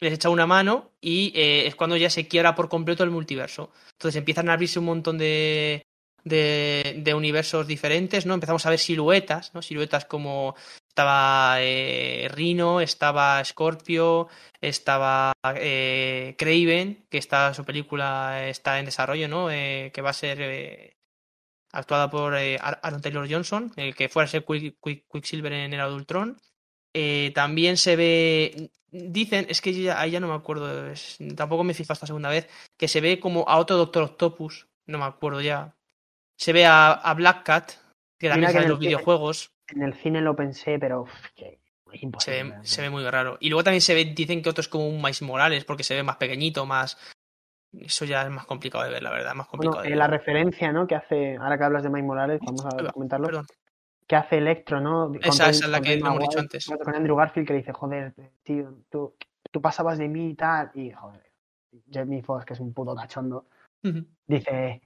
les echa una mano y eh, es cuando ya se quiebra por completo el multiverso. Entonces empiezan a abrirse un montón de. de, universos diferentes, ¿no? Empezamos a ver siluetas, ¿no? Siluetas como estaba eh, Rhino, estaba Scorpio, estaba eh, Craven, que está su película está en desarrollo, ¿no? Eh, que va a ser actuada por Aaron Taylor Johnson, el que fuera a ser Quick, Quick, Quicksilver en el Adultron. Eh, también se ve, dicen, es que ya, ahí ya no me acuerdo, es, tampoco me fijo esta segunda vez, que se ve como a otro Doctor Octopus, no me acuerdo ya. Se ve a, a Black Cat, que también sale en los videojuegos. En el cine lo pensé, pero que se ve, se ve, muy raro. Y luego también se ve, dicen que otro es como un Miles Morales, porque se ve más pequeñito, más. Eso ya es más complicado de ver, la verdad, más complicado. Bueno, eh, la referencia, ¿no? Que hace, ahora que hablas de Miles Morales, vamos a comentarlo. Perdón. Que hace Electro, ¿no? Con esa, es la que hemos dicho antes. Con Andrew Garfield que dice, joder, tío, tú, tú pasabas de mí y tal. Y, joder, Jamie Foxx, que es un puto cachondo, uh -huh. dice,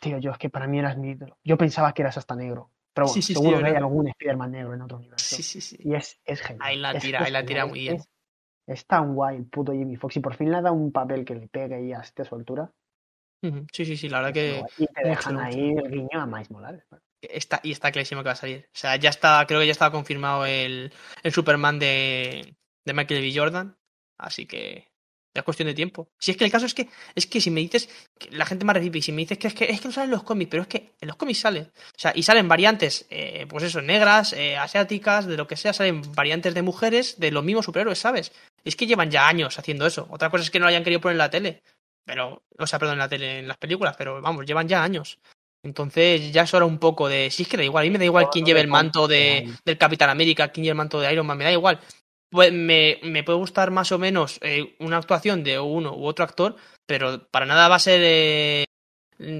tío, yo es que para mí eras mi ídolo. Yo pensaba que eras hasta negro. Pero bueno, sí, sí, seguro sí, que hay algún Spider-Man negro en otro universo. Sí, sí, sí. Y es, es genial. Ahí la tira, es ahí la tira muy bien. Es, es, tan guay el puto Jimmy Fox. Y por fin le ha dado un papel que le pegue a este su altura. Uh -huh. Sí, sí, sí, la verdad que. Y te dejan ahí el guiño a Miles Morales. Y está clarísimo que va a salir. O sea, ya está, creo que ya estaba confirmado el, el Superman de, de Michael B. Jordan. Así que es cuestión de tiempo. Si es que el caso es que, es que si me dices, la gente me recibe y si me dices que es que, es que no salen los cómics, pero es que en los cómics salen. O sea, y salen variantes, eh, pues eso, negras, eh, asiáticas, de lo que sea, salen variantes de mujeres de los mismos superhéroes, ¿sabes? Es que llevan ya años haciendo eso. Otra cosa es que no lo hayan querido poner en la tele. Pero, o sea, perdón, en la tele, en las películas, pero vamos, llevan ya años. Entonces ya es hora un poco de. Si es que da igual, a mí me da igual quién lleve el manto de, del Capitán América, quién lleve el manto de Iron Man, me da igual. Pues me, me puede gustar más o menos eh, una actuación de uno u otro actor, pero para nada va a ser. Eh,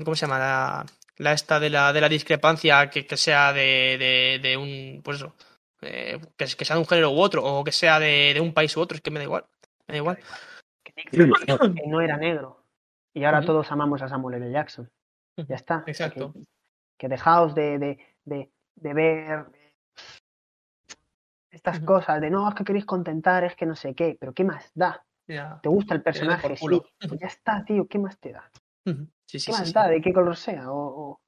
¿Cómo se llama? La, la, esta de la, de la discrepancia que, que sea de, de, de, un. Pues eso. Eh, que, que, sea de un género u otro, o que sea de, de, un país u otro, es que me da igual. Me da igual. Que no era negro. Y ahora uh -huh. todos amamos a Samuel L. Jackson. Ya está. Exacto. Que, que dejaos de, de, de, de ver estas uh -huh. cosas de no, es que queréis contentar, es que no sé qué, pero ¿qué más da? Yeah. ¿Te gusta el personaje? Sí. Pues ya está, tío, ¿qué más te da? Uh -huh. sí, sí, ¿Qué más da? ¿De qué color sea? O, o...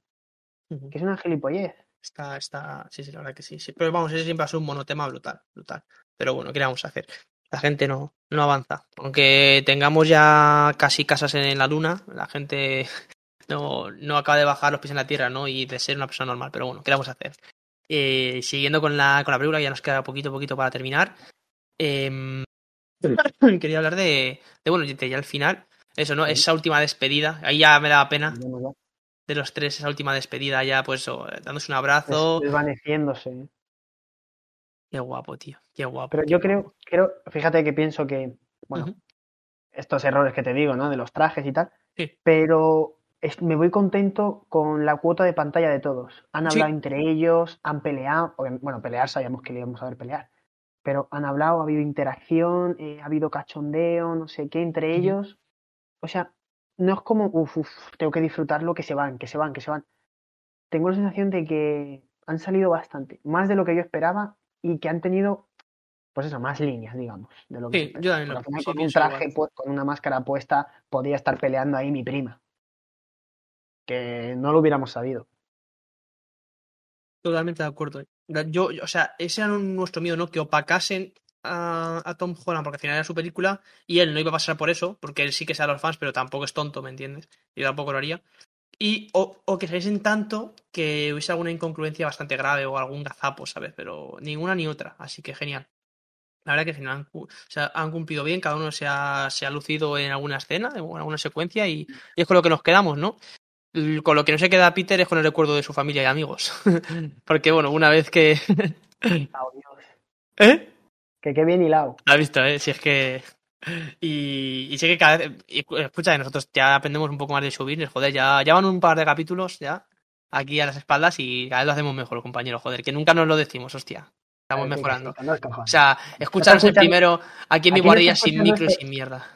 que es una gilipollez. Está, está, sí, sí, la verdad que sí, sí. Pero vamos, ese siempre sido un monotema brutal, brutal. Pero bueno, ¿qué le vamos a hacer? La gente no, no avanza. Aunque tengamos ya casi casas en la luna, la gente no, no acaba de bajar los pies en la tierra, ¿no? Y de ser una persona normal. Pero bueno, ¿qué le vamos a hacer? Eh, siguiendo con la, con la película, ya nos queda poquito poquito para terminar. Eh, quería hablar de, de, bueno, de ya al final, eso, ¿no? Esa última despedida, ahí ya me daba pena de los tres, esa última despedida, ya pues oh, dándose un abrazo. Desvaneciéndose. Qué guapo, tío, qué guapo. Pero qué yo guapo. creo, creo, fíjate que pienso que, bueno, uh -huh. estos errores que te digo, ¿no? De los trajes y tal, sí. pero me voy contento con la cuota de pantalla de todos. Han hablado sí. entre ellos, han peleado. Bueno, pelear sabíamos que le íbamos a ver pelear. Pero han hablado, ha habido interacción, eh, ha habido cachondeo, no sé qué, entre ellos. O sea, no es como, uff, uf, tengo que disfrutarlo, que se van, que se van, que se van. Tengo la sensación de que han salido bastante, más de lo que yo esperaba y que han tenido, pues eso, más líneas, digamos, de lo que sí, yo también lo, con un traje, pues, con una máscara puesta, podía estar peleando ahí mi prima que no lo hubiéramos sabido. Totalmente de acuerdo. Yo, o sea, ese era nuestro miedo, ¿no? Que opacasen a, a, Tom Holland porque al final era su película y él no iba a pasar por eso, porque él sí que sea los fans, pero tampoco es tonto, ¿me entiendes? Yo tampoco lo haría. Y, o, o que saliesen tanto que hubiese alguna incongruencia bastante grave o algún gazapo, ¿sabes? Pero ninguna ni otra, así que genial. La verdad que al final han, cumplido bien, cada uno se ha, se ha lucido en alguna escena, en alguna secuencia y, y es con lo que nos quedamos, ¿no? Con lo que no se queda Peter es con el recuerdo de su familia y amigos. Porque, bueno, una vez que. oh, Dios. ¿Eh? Que qué bien hilado. Has visto, ¿eh? Si es que. Y, y sé que cada vez. Y, escucha, nosotros ya aprendemos un poco más de subir. Joder, ya, ya van un par de capítulos ya aquí a las espaldas y cada vez lo hacemos mejor, compañero. Joder, que nunca nos lo decimos, hostia. Estamos mejorando. O sea, escucharos el primero aquí en mi guardia sin micro y sin mierda.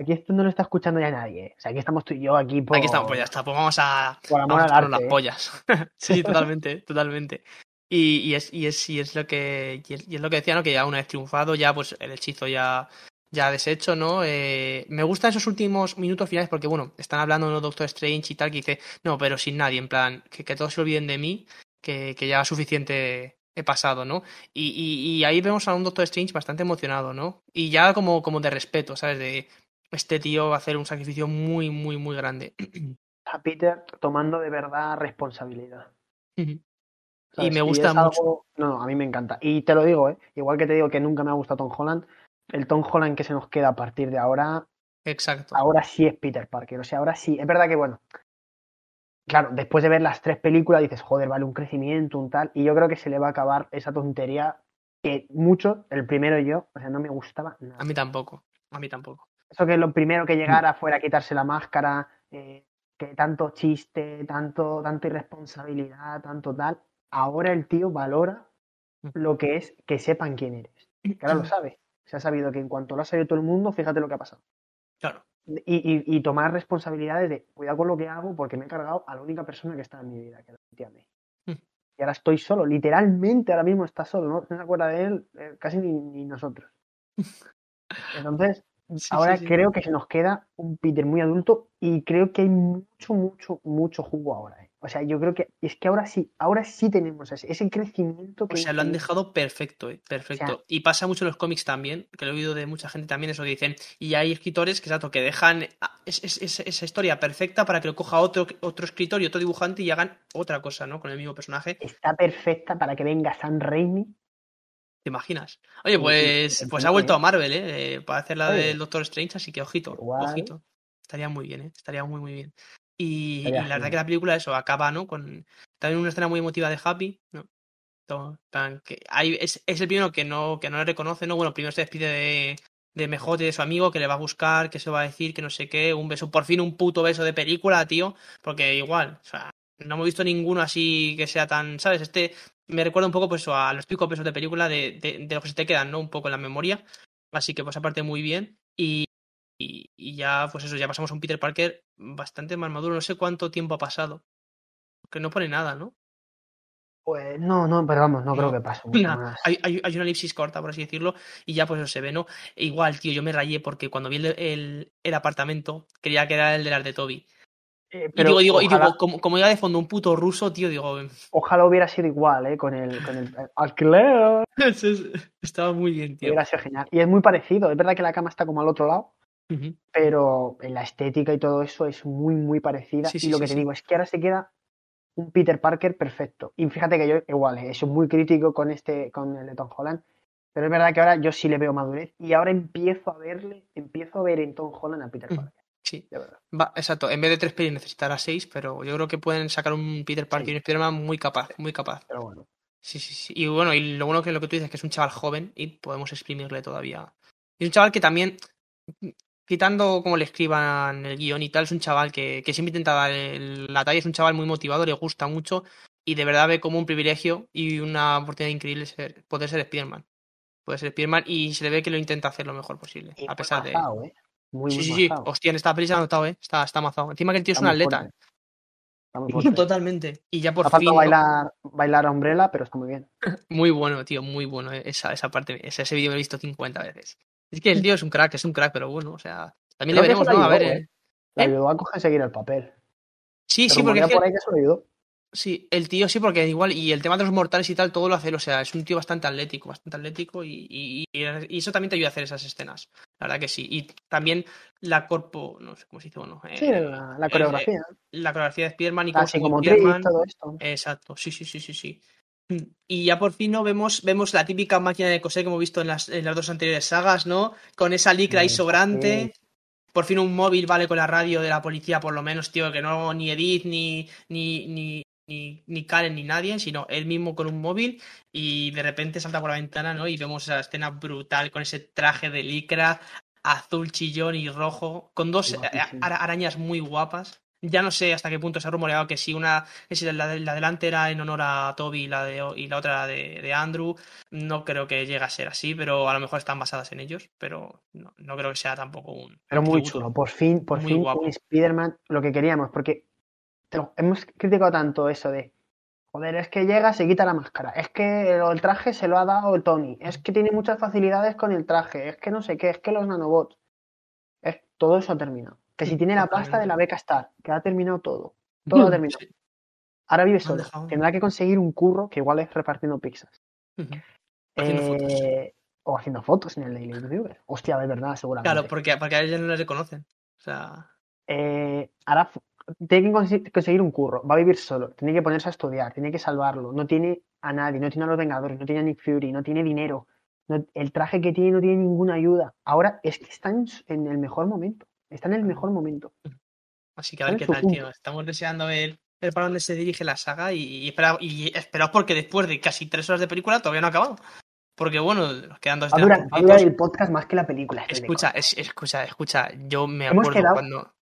Aquí esto no lo está escuchando ya nadie. O sea, aquí estamos tú y yo aquí por... Aquí estamos, pues ya está. Pues vamos a... Por amor vamos al arte, las ¿eh? pollas. sí, totalmente, totalmente. Y, y, es, y, es, y es lo que y es, y es lo que decía, ¿no? Que ya una vez triunfado, ya pues el hechizo ya ya deshecho, ¿no? Eh, me gustan esos últimos minutos finales porque, bueno, están hablando de Doctor Strange y tal, que dice, no, pero sin nadie, en plan, que, que todos se olviden de mí, que, que ya suficiente he pasado, ¿no? Y, y, y, ahí vemos a un Doctor Strange bastante emocionado, ¿no? Y ya como, como de respeto, ¿sabes? De este tío va a hacer un sacrificio muy, muy, muy grande. A Peter tomando de verdad responsabilidad. Y me gusta mucho. Algo... No, no, a mí me encanta. Y te lo digo, ¿eh? Igual que te digo que nunca me ha gustado Tom Holland, el Tom Holland que se nos queda a partir de ahora. Exacto. Ahora sí es Peter Parker. O sea, ahora sí. Es verdad que, bueno. Claro, después de ver las tres películas dices, joder, vale, un crecimiento, un tal. Y yo creo que se le va a acabar esa tontería que mucho, el primero yo, o sea, no me gustaba nada. A mí tampoco. A mí tampoco. Eso que lo primero que llegara fuera a quitarse la máscara, eh, que tanto chiste, tanto, tanto irresponsabilidad, tanto tal. Ahora el tío valora lo que es que sepan quién eres. Que ahora lo sabe. Se ha sabido que en cuanto lo ha sabido todo el mundo, fíjate lo que ha pasado. Claro. Y, y, y, tomar responsabilidades de cuidado con lo que hago porque me he cargado a la única persona que está en mi vida, que es a mí. Mm. Y ahora estoy solo, literalmente ahora mismo está solo, no, no se acuerda de él eh, casi ni, ni, nosotros. Entonces, sí, ahora sí, sí. creo que se nos queda un Peter muy adulto y creo que hay mucho, mucho, mucho jugo ahora. ¿eh? O sea, yo creo que es que ahora sí, ahora sí tenemos ese, ese crecimiento. Que o sea, lo han dejado perfecto, ¿eh? perfecto. O sea, y pasa mucho en los cómics también, que lo he oído de mucha gente también, eso que dicen. Y hay escritores que, exacto, que dejan es, es, es, esa historia perfecta para que lo coja otro, otro escritor y otro dibujante y hagan otra cosa, ¿no? Con el mismo personaje. Está perfecta para que venga Sam Raimi. ¿Te imaginas? Oye, pues, pues ha vuelto a Marvel, ¿eh? eh para hacer la del Doctor Strange, así que ojito, Igual. ojito. Estaría muy bien, ¿eh? Estaría muy, muy bien. Y, y, la verdad que la película eso acaba no con también una escena muy emotiva de Happy no tan, que hay, es, es, el primero que no que no le reconoce no bueno primero se despide de de Mejote de su amigo que le va a buscar que se va a decir que no sé qué un beso por fin un puto beso de película tío porque igual o sea no hemos visto ninguno así que sea tan sabes este me recuerda un poco pues a los picos besos de película de, de, de lo que se te quedan no un poco en la memoria así que pues aparte muy bien y y, y, ya, pues eso, ya pasamos a un Peter Parker bastante más maduro. No sé cuánto tiempo ha pasado. Que no pone nada, ¿no? Pues no, no, pero vamos, no, no creo que pase. Nah, hay, hay, hay, una elipsis corta, por así decirlo, y ya pues eso se ve, ¿no? E igual, tío, yo me rayé porque cuando vi el, el, el apartamento, creía que era el de las de Toby. Eh, pero y digo, digo, y digo como, como, iba de fondo un puto ruso, tío, digo. Ojalá hubiera sido igual, ¿eh? Con el, con el alquiler. Estaba muy bien, tío. Hubiera sido genial. Y es muy parecido. Es verdad que la cama está como al otro lado. Uh -huh. Pero en la estética y todo eso es muy, muy parecida. Sí, sí, y lo sí, que te digo es que ahora se queda un Peter Parker perfecto. Y fíjate que yo igual, eh, soy muy crítico con este, con el de Tom Holland. Pero es verdad que ahora yo sí le veo madurez. Y ahora empiezo a verle, empiezo a ver en Tom Holland a Peter Parker. Sí, de verdad. Va, exacto. En vez de tres pelis necesitará seis, pero yo creo que pueden sacar un Peter Parker y un Spider-Man muy capaz, muy capaz. Pero bueno. Sí, sí, sí. Y bueno, y lo bueno que lo que tú dices es que es un chaval joven y podemos exprimirle todavía. Y es un chaval que también quitando como le escriban el guion y tal, es un chaval que, que siempre intenta dar el, la talla, es un chaval muy motivado, le gusta mucho y de verdad ve como un privilegio y una oportunidad increíble ser, poder ser Spiderman. Poder ser Spiderman y se le ve que lo intenta hacer lo mejor posible, y a pesar de... ¿eh? Muy, sí, muy sí, sí. Hostia, en esta peli se ha notado, ¿eh? Está, está mazado. Encima que el tío es un atleta. Totalmente. Y ya por ha fin. bailar, bailar a Umbrella, pero está muy bien. muy bueno, tío, muy bueno. eh, Esa, esa parte, ese, ese vídeo me lo he visto 50 veces. Es que el tío es un crack, es un crack, pero bueno, o sea, también Creo le veremos, eso ¿no? le A ver. ayudó, eh. Le ayudó a conseguir el papel. Sí, Pero sí, porque. es que- por ahí que eso le ayudó. Sí, el tío sí, porque igual, y el tema de los mortales y tal, todo lo hace, o sea, es un tío bastante atlético, bastante atlético y, y, y- y eso también te ayuda a hacer esas escenas, la verdad que sí. Y también la corpo, no sé cómo se dice, bueno, eh, Sí, la, la coreografía. eh, la coreografía de Spiderman y cómo se psicomotriz, Spiderman. todo esto. Exacto, sí, sí, sí, sí, sí. Y ya por fin no vemos, vemos la típica máquina de coser que hemos visto en las, en las dos anteriores sagas, ¿no? Con esa licra ahí Sí, sobrante. Por fin un móvil vale con la radio de la policía, por lo menos, tío, que no ni Edith, ni, ni, ni, ni, ni Karen, ni nadie, sino él mismo con un móvil y de repente salta por la ventana, ¿no? Y vemos esa escena brutal con ese traje de licra azul chillón y rojo, con dos Guapísimo. ara- arañas muy guapas. Ya no sé hasta qué punto se ha rumoreado que si una, si la, la delante era en honor a Toby y la, de, y la otra de, de Andrew, no creo que llegue a ser así, pero a lo mejor están basadas en ellos, pero no, no creo que sea tampoco un. Pero muy tributo. chulo. Por fin, por Muy fin, guapo. un Spider-Man, lo que queríamos, porque te lo- hemos criticado tanto eso de Joder, es que llega, se quita la máscara. Es que el traje se lo ha dado el Tony. Es que tiene muchas facilidades con el traje. Es que no sé qué, es que los nanobots. Es, todo eso ha terminado. Que si tiene la pasta de la beca Star, que ha terminado todo. Todo ha terminado. Ahora vive solo. Tendrá que conseguir un curro que igual es repartiendo pizzas. Eh, o haciendo fotos en el Daily Viewer. Hostia, de verdad, seguramente. Claro, porque, porque a ellos no les reconocen. O sea. Eh, ahora tiene que conseguir un curro, va a vivir solo, tiene que ponerse a estudiar, tiene que salvarlo, no tiene a nadie, no tiene a los Vengadores, no tiene a Nick Fury, no tiene dinero, el traje que tiene no tiene ninguna ayuda. Ahora es que está en, el mejor momento, está en el mejor momento. Así que a ver qué tal, tío. Estamos deseando ver, el para dónde se dirige la saga y, y, esperaos porque después de casi tres horas de película todavía no ha acabado. Porque bueno, nos quedan dos. Va el podcast más que la película. Escucha, escucha, escucha. Yo me acuerdo cuando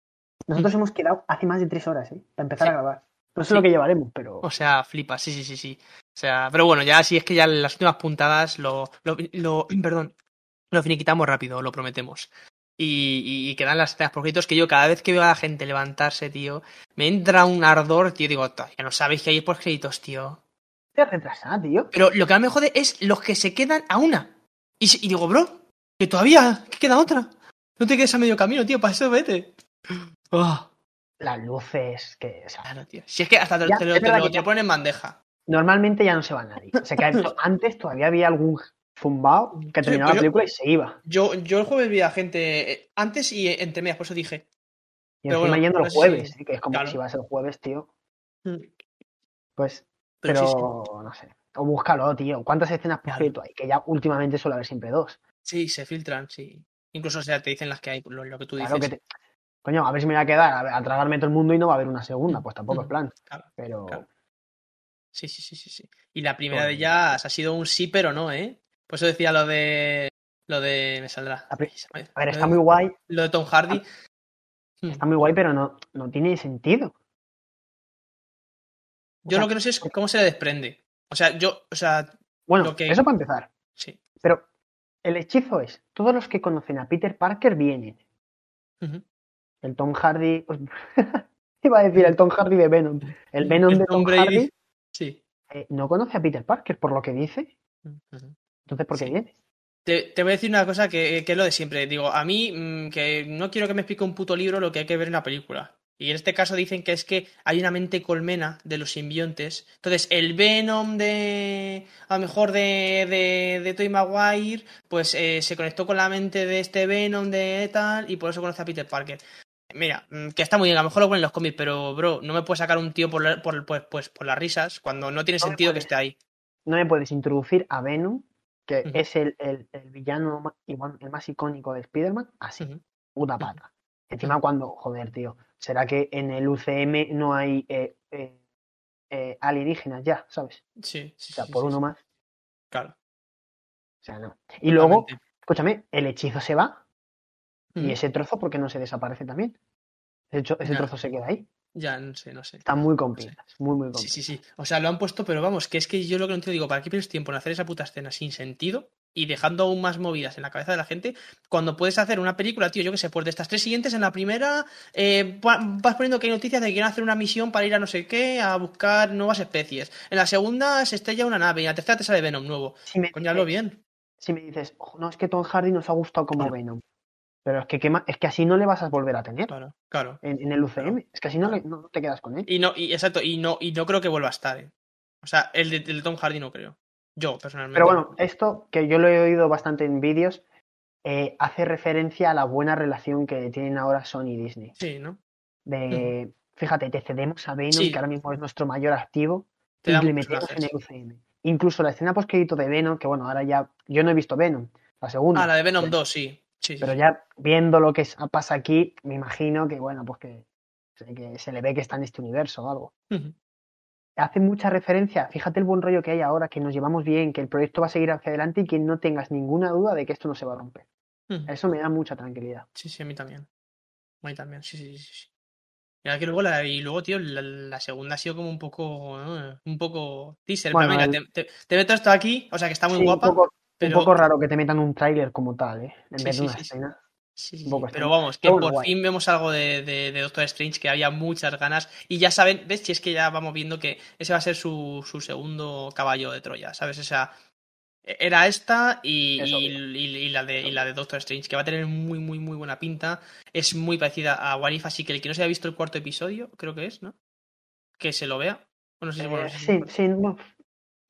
nosotros hemos quedado hace más de tres horas, ¿eh? Para empezar a grabar. No sé lo que llevaremos, pero. O sea, flipa, sí, sí, sí, sí. O sea, pero bueno, ya sí es que ya las últimas puntadas lo, lo, lo perdón, lo finiquitamos rápido, lo prometemos. Y, y, quedan las escenas por créditos que yo cada vez que veo a la gente levantarse, tío, me entra un ardor, tío, digo, ya no sabéis que hay por créditos, tío. Te retrasada, tío. Pero lo que a mí me jode es los que se quedan a una. Y, y digo, bro, que todavía, que queda otra. No te quedes a medio camino, tío, para eso vete. Oh. Las luces, que. claro, tío. Si es que hasta te, lo, ponen en bandeja. Normalmente ya no se va nadie. O sea, que antes todavía había algún zumbao que terminaba la película y se iba. Yo, yo el jueves vi a gente eh, antes y entre medias, por eso dije. Y encima yendo el jueves, que es como si vas el jueves, tío. Mm. Pues, pero, no sé. O búscalo, tío. ¿Cuántas escenas por cierto hay? Que ya últimamente suele haber siempre dos. Sí, se filtran, sí. Incluso, o sea, te dicen las que hay, lo, que tú dices coño, a ver si me voy a quedar a, tragarme todo el mundo y no va a haber una segunda, pues tampoco es plan. pero. Sí, sí, sí, sí, sí. Y la primera de ellas ha sido un sí, pero no, ¿eh? Por eso decía lo de. Lo de. Me saldrá. A ver, está muy guay. Lo de Tom Hardy. Hmm. Está muy guay, pero no, no tiene sentido. Yo lo que no sé es cómo se le desprende. O sea, yo, o sea. Bueno, eso para empezar. Sí. Pero el hechizo es: todos los que conocen a Peter Parker vienen. El Tom Hardy. Pues, iba a decir el Tom Hardy de Venom. El Venom de Tom Hardy. Sí. Eh, no conoce a Peter Parker, por lo que dice. Entonces, ¿por qué viene? Te, voy a decir una cosa que, que, es lo de siempre. Digo, a mí, mm, que no quiero que me explique un puto libro lo que hay que ver en la película. Y en este caso dicen que es que hay una mente colmena de los simbiontes. Entonces, el Venom de. A lo mejor de, de, de Toy Maguire, pues eh, se conectó con la mente de este Venom de tal, y por eso conoce a Peter Parker. Mira, mm, que está muy bien, a lo mejor lo ponen en los cómics, pero, bro, no me puedes sacar un tío por, por, pues, pues, por las risas cuando no tiene sentido que esté ahí. No me puedes introducir a Venom, que es el, el, el, villano el más icónico de Spider-Man, así, una pata. Encima cuando, joder, tío, ¿será que en el UCM no hay eh, eh, eh, alienígenas ya, ¿sabes? Sí, sí. O sea, por uno más. Claro. O sea, no. Y luego, escúchame, el hechizo se va y ese trozo, ¿por qué no se desaparece también? De hecho, ese trozo se queda ahí. Ya, no sé, no sé. Está muy complicado, muy, muy complicado. Sí, sí, sí. O sea, lo han puesto, pero vamos, que es que yo lo que no entiendo, digo, ¿para qué pierdes tiempo en hacer esa puta escena sin sentido y dejando aún más movidas en la cabeza de la gente cuando puedes hacer una película, tío, yo qué sé, pues de estas tres siguientes, en la primera eh, vas poniendo que hay noticias de que quieren hacer una misión para ir a no sé qué, a buscar nuevas especies. En la segunda se estrella una nave y en la tercera te sale Venom nuevo. Si me, bien. Si me dices, no, es que Tom Hardy nos ha gustado como Venom. Pero es que, es que así no le vas a volver a tener. Claro, claro. En, el UCM. Es que así no, no, te quedas con él. Y no, y exacto, y no, y no creo que vuelva a estar, ¿eh? O sea, el de, Tom Hardy no creo. Yo, personalmente. Pero bueno, esto, que yo lo he oído bastante en vídeos, eh, hace referencia a la buena relación que tienen ahora Sony y Disney. Sí, ¿no? De, fíjate, te cedemos a Venom, que ahora mismo es nuestro mayor activo, y le metemos en el UCM. Incluso la escena post de Venom, que bueno, ahora ya. Yo no he visto Venom, la segunda. Ah, la de Venom 2, sí. Pero ya viendo lo que pasa aquí, me imagino que, bueno, pues que, se le ve que está en este universo o algo. Hace mucha referencia, fíjate el buen rollo que hay ahora, que nos llevamos bien, que el proyecto va a seguir hacia adelante y que no tengas ninguna duda de que esto no se va a romper. Eso me da mucha tranquilidad. Sí, sí, a mí también. A mí también, sí, sí, sí. Y, luego, la, y luego, tío, la, segunda ha sido como un poco, un poco teaser. te, te, meto esto aquí, o sea que está muy guapa. Un poco raro que te metan un tráiler como tal, ¿eh? En vez de una escena. Sí, sí, Un poco pero vamos, que Pero por guay. fin vemos algo de, de- de Doctor Strange, que había muchas ganas. Y ya saben, ¿ves? Si es que ya vamos viendo que ese va a ser su, su segundo caballo de Troya, ¿sabes? O sea, era esta y, Eso y- y- y la de, y la de Doctor Strange, que va a tener muy, muy, muy buena pinta. Es muy parecida a What If, así que el que no se haya visto el cuarto episodio, creo que es, ¿no? Que se lo vea. O no sé si- bueno, Eh, sí, sí, no,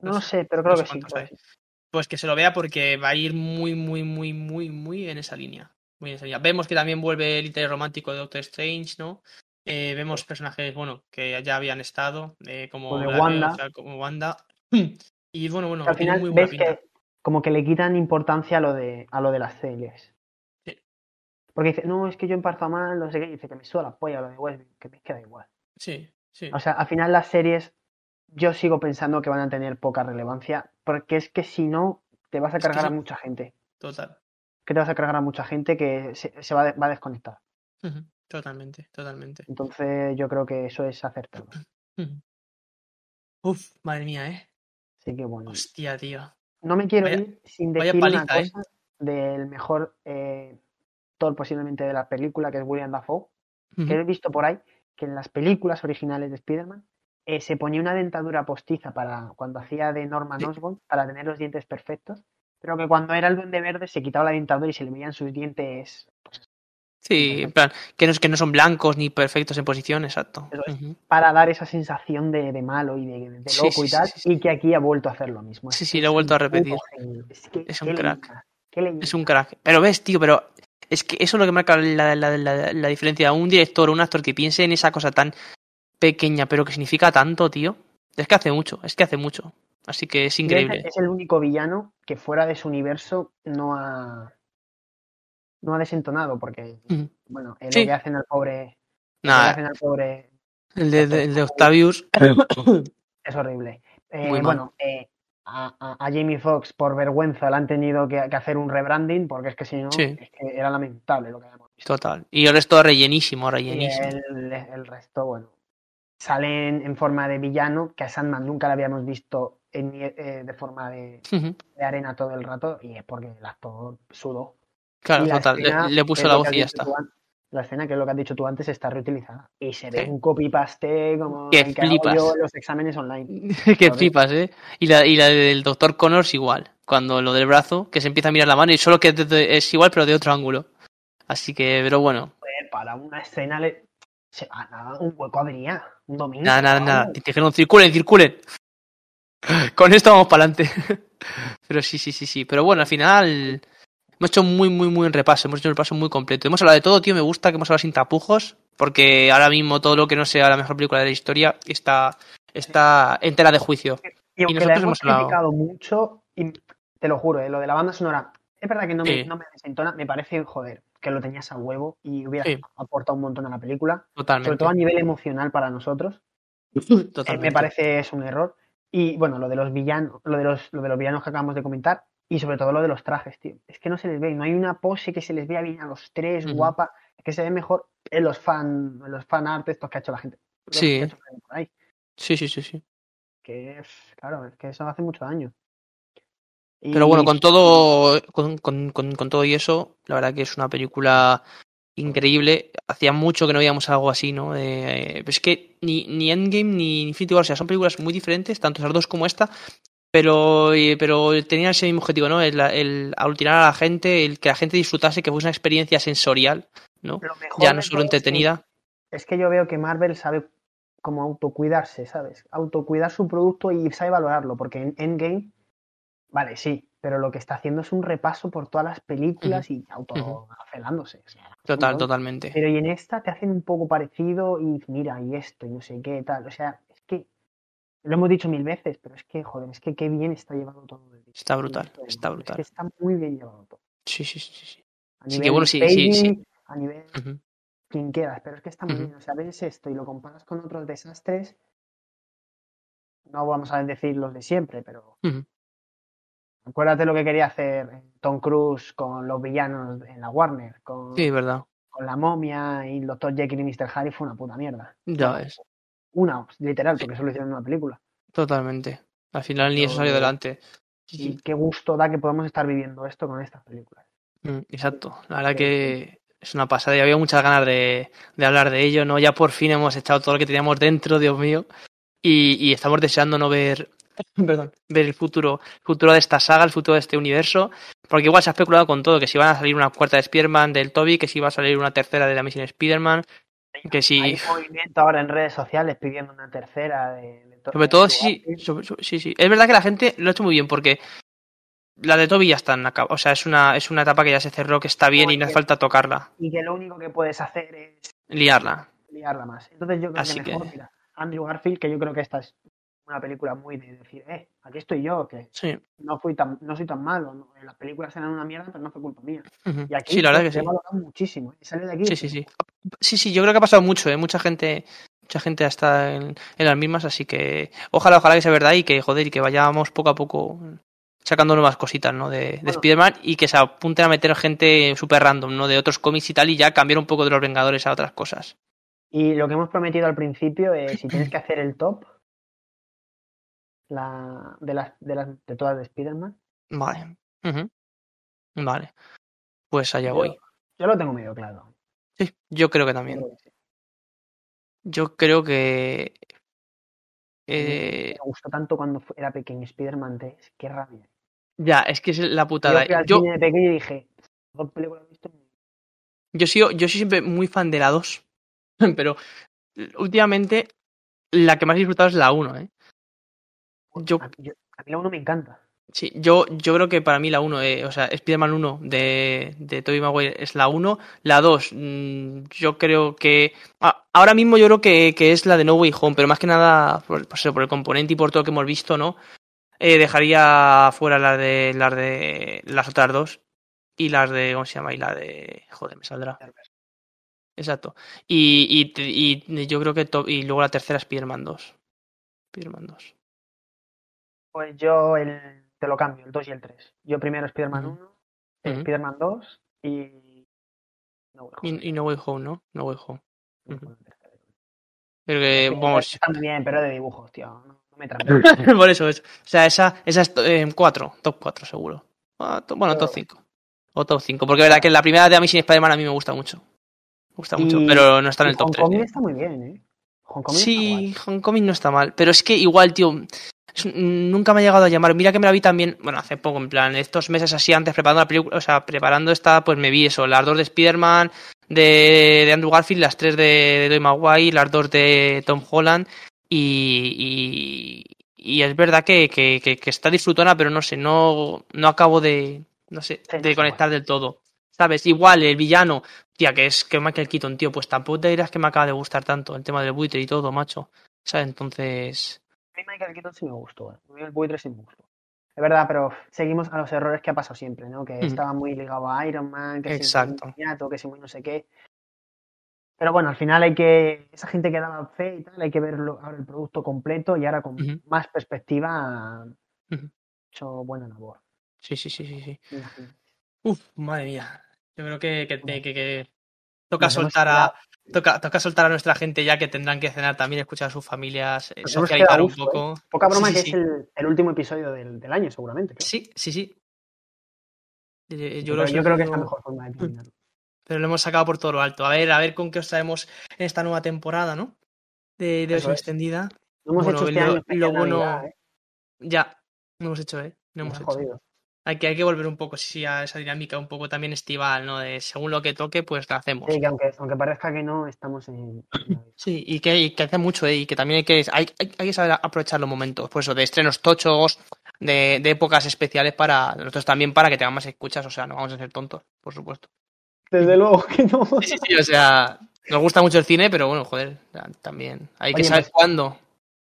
no sé, pero creo sé sí. que sí. Pues que se lo vea porque va a ir muy, muy, muy, muy, muy en esa línea. Muy en esa línea. Vemos que también vuelve el interés romántico de Doctor Strange, ¿no? Eh, vemos personajes, bueno, que ya habían estado, eh, como, Wanda. como Wanda. Y bueno, bueno, al final muy buena ves que como que le quitan importancia a lo de, a lo de las series. Sí. Porque dice, no, es que yo emparzo mal, no sé qué, y dice que me suda la polla lo de Westworld, que me queda igual. Sí, sí. O sea, al final las series yo sigo pensando que van a tener poca relevancia, porque es que si no, te vas a Es que cargar a sí. mucha gente. Total. Que te vas a cargar a mucha gente que se, se va, de- va a desconectar. Totalmente, totalmente. Entonces yo creo que eso es acertado. Ujú. Uf, madre mía, ¿eh? Así que bueno. Hostia, tío. No me quiero Vaya- ir sin decir una ¿eh? cosa del mejor eh, actor posiblemente de la película, que es William Dafoe, que Ujú. he visto por ahí que en las películas originales de Spider-Man eh, se ponía una dentadura postiza para cuando hacía de Norman. Osborn para tener los dientes perfectos, pero que cuando era el Duende Verde se quitaba la dentadura y se le veían sus dientes Sí, en plan, que no, que no son blancos ni perfectos en posición, exacto. Es. Para dar esa sensación de, de malo y de, de loco sí, y tal, sí, y que aquí ha vuelto a hacer lo mismo. Sí, Es sí, lo ha vuelto a repetir. Es, que, Es qué un crack. Es un crack. Pero ves, tío, pero es que eso es lo que marca la, la, la, la diferencia. Un director o un actor que piense en esa cosa tan pequeña, pero que significa tanto, tío. Es que hace mucho, es que hace mucho. Así que es increíble. Es, el único villano que fuera de su universo no ha no ha desentonado, porque bueno, lo Sí. que hacen al pobre, Nada, al pobre el de, de- el de Octavius. es horrible. Eh, bueno, eh, a, a- a Jamie Foxx por vergüenza le han tenido que, que hacer un rebranding, porque es que si no, Sí. es que era lamentable lo que habíamos visto. Total. Y el resto rellenísimo, Y rellenísimo. el, el resto, bueno, salen en forma de villano, que a Sandman nunca la habíamos visto en eh, de forma de, arena todo el rato, y es porque el actor sudó. Claro, total. Le, escena, le puso la voz y ya está. tú La escena, que es lo que has dicho tú antes, está reutilizada. Y se ve Sí. un copy-paste como Que flipas. yo los exámenes online. que flipas, ¿eh? Y la, y la del doctor Connors igual. Cuando lo del brazo, que se empieza a mirar la mano y solo que es igual, pero de otro ángulo. Así que, pero bueno. Para una escena le... se nada, un hueco habría. Un domingo. Nada, nada, nada. Te dijeron, circulen, circulen. Con esto vamos para adelante. Pero sí, sí, sí, sí. Pero bueno, al final hemos hecho muy, muy, muy un repaso. Hemos hecho un repaso muy completo. Hemos hablado de todo, tío. Me gusta que hemos hablado sin tapujos. Porque ahora mismo todo lo que no sea la mejor película de la historia está, está en tela de juicio. Y aunque la nosotros hemos hemos hablado- criticado mucho, y te lo juro, eh, lo de la banda sonora, es verdad que no me, Sí. no me desentona, me parece, joder, que lo tenías a huevo y hubiera Sí. aportado un montón a la película, Totalmente. sobre todo a nivel emocional para nosotros. Eh, me parece es un error. Y bueno, lo de los villanos, lo de los, lo de los villanos que acabamos de comentar, y sobre todo lo de los trajes, tío. Es que no se les ve, no hay una pose que se les vea bien a los tres, guapa, es que se ve mejor en los fan, en los fan art estos que ha hecho la gente. Sí. hecho por ahí. Sí, sí, sí, sí. Que es, claro, es que eso hace mucho daño. Pero bueno, con todo, con, con- con- con todo y eso, la verdad que es una película increíble. Hacía mucho que no veíamos algo así, ¿no? Eh, es que ni, ni Endgame ni Infinity War, o sea, son películas muy diferentes, tanto esas dos como esta, pero, eh, pero tenían ese mismo objetivo, ¿no? El, el aglutinar a la gente, el que la gente disfrutase, que fuese una experiencia sensorial, ¿no? Ya no solo es que- entretenida. Es que yo veo que Marvel sabe cómo autocuidarse, ¿sabes? Autocuidar su producto y sabe valorarlo, porque en Endgame, vale, sí, pero lo que está haciendo es un repaso por todas las películas y autoafelándose. O sea, Total, ¿no? totalmente. Pero y en esta te hacen un poco parecido y mira, y esto, y no sé qué, tal. O sea, es que lo hemos dicho mil veces, pero es que, joder, es que qué bien está llevado todo. el Está brutal, está mundo. Es brutal. que está muy bien llevado todo. Sí, sí, sí, sí. A Así que nivel bueno, sí, sí, A nivel Ujú. quien quieras, pero es que está muy bien. O sea, ves esto y lo comparas con otros desastres. No vamos a decir los de siempre, pero. Acuérdate lo que quería hacer eh, Tom Cruise con los villanos en la Warner, con, Sí, es verdad. con la momia y el Dr. Jekyll y Mr. Harry fue una puta mierda. Ya ves. Una, literal, porque eso lo hicieron en una película. Totalmente. Al final ni eso salió adelante. Sí, Y sí. qué gusto da que podamos estar viviendo esto con estas películas. Mm, exacto. La verdad que es una pasada y había muchas ganas de, de, hablar de ello, ¿no? Ya por fin hemos echado todo lo que teníamos dentro, Dios mío. Y, y estamos deseando no ver, perdón, ver el futuro, el futuro de esta saga, el futuro de este universo. Porque igual se ha especulado con todo, que si van a salir una cuarta de Spider-Man del Toby, que si va a salir una tercera de la misión Spider-Man, que si... Hay movimiento ahora en redes sociales pidiendo una tercera de... de sobre todo, sí, sobre, sí, sí. Es verdad que la gente lo ha hecho muy bien porque la de Toby ya está en O sea, es una, es una etapa que ya se cerró, que está bien y no hace falta tocarla. Y que lo único que puedes hacer es... Liarla. Liarla más. Entonces yo creo Así que mejor, que... mira, Andrew Garfield, que yo creo que esta es una película muy de decir, eh, aquí estoy yo, que sí. no fui tan, no soy tan malo, no, las películas eran una mierda, pero no fue culpa mía. Uh -huh. Y aquí sí, la verdad que se sí. ha valorado muchísimo. Y sale de aquí. Sí, sí, sí. Sí, sí, yo creo que ha pasado mucho, ¿eh? Mucha gente, mucha gente está en, en las mismas, así que ojalá, ojalá que sea verdad y que, joder, y que vayamos poco a poco sacando nuevas cositas, ¿no? De, de bueno. Spider-Man y que se apunten a meter gente súper random, ¿no? De otros cómics y tal, y ya cambiar un poco de los Vengadores a otras cosas. Y lo que hemos prometido al principio, eh, si tienes que hacer el top la, de, las, de, las, de todas de Spider-Man. Vale. Uh -huh. Vale. Pues allá yo, voy. Yo lo tengo medio claro. Sí, yo creo que también. Yo creo que, sí. yo creo que eh... Me gustó tanto cuando era pequeño Spider-Man 3. Qué rabia. Ya, es que es la putada. Yo, yo de pequeño dije, dos películas he visto. Yo soy, yo soy siempre muy fan de la 2, pero últimamente la que más he disfrutado es la 1, ¿eh? Yo, a, yo, a mí la 1 me encanta. Sí, yo, yo creo que para mí la 1, eh, o sea, Spider-Man 1 de, de Tobey Maguire es la 1. La 2, mmm, yo creo que. Ah, ahora mismo yo creo que, que, es la de No Way Home, pero más que nada por, por, por el componente y por todo lo que hemos visto, ¿no? Eh, dejaría fuera las de, las de las otras dos y las de. ¿Cómo se llama? Y la de. Joder, me saldrá. Exacto. Y, y, y yo creo que. Y luego la tercera Spider-Man 2. Spider-Man 2. Pues yo el te lo cambio, el 2 y el 3. Yo primero Spider-Man Uh 1, uh -huh. Spider-Man 2 y no Way Home. Y, y, No Way Home, ¿no? No Way Home. Uh -huh. Pero que, vamos... Está muy bien, pero de dibujos, tío. No, no me Por eso es. O sea, esa, esa es eh, 4, top 4 seguro. Ah, bueno, top 5. O top 5. Porque es verdad que la primera de Amazing Spider-Man a mí me gusta mucho. Me gusta y... mucho, pero no está en el top 3. Homecoming está muy bien, ¿eh? Homecoming sí, Homecoming no está mal. Pero es que igual, tío nunca me ha llegado a llamar. Mira que me la vi también, bueno, hace poco, en plan, estos meses así antes preparando la película, o sea, preparando esta, pues me vi eso, las dos de Spider-Man, de, de, Andrew Garfield, las tres de, de Doy Maguire, las dos de Tom Holland, y, y, y es verdad que, que, que, que, está disfrutona, pero no sé, no, no acabo de, no sé, de conectar del todo. ¿Sabes? Igual el villano, tía, que es que Michael Keaton, tío, pues tampoco te dirás que me acaba de gustar tanto el tema del buitre y todo, macho. ¿Sabes? Entonces. A mí Michael Keaton sí me gustó, ¿eh? el buitre sí me gustó. Es verdad, pero seguimos a los errores que ha pasado siempre, ¿no? Que mm. estaba muy ligado a Iron Man, que Exacto. si muy que si muy no sé qué. Pero bueno, al final hay que. Esa gente que daba fe y tal, hay que ver ahora el producto completo y ahora con uh -huh. más perspectiva uh -huh. hecho buena labor. Sí, sí, sí, sí. sí. Uf, madre mía. Yo creo que, que, que, que toca soltar a, Toca, toca soltar a nuestra gente ya que tendrán que cenar también, escuchar a sus familias, eh, socializar un poco. ¿eh? Poca broma sí, que sí. es el, el, último episodio del, del año, seguramente. Sí, sí, sí. Yo, yo, yo creo que es la mejor forma de terminar. Pero lo hemos sacado por todo lo alto. A ver, a ver con qué os traemos en esta nueva temporada, ¿no? De, de extendida. No hemos bueno, hecho este lo, año lo bueno. Navidad, ¿eh? Ya, no hemos hecho, ¿eh? No hemos hecho. Jodido. Hay que, hay que volver un poco sí, a esa dinámica un poco también estival, ¿no? De según lo que toque, pues la hacemos. Sí, que aunque, aunque parezca que no, estamos en. Sí, y que, y que hace mucho, ¿eh? Y que también hay que, hay, hay, hay que saber aprovechar los momentos, pues eso, de estrenos tochos, de, de épocas especiales para nosotros también, para que tengamos más escuchas, o sea, no vamos a ser tontos, por supuesto. Desde luego que no. Sí, sí, sí, o sea, nos gusta mucho el cine, pero bueno, joder, también hay que Oye, saber pues, cuándo.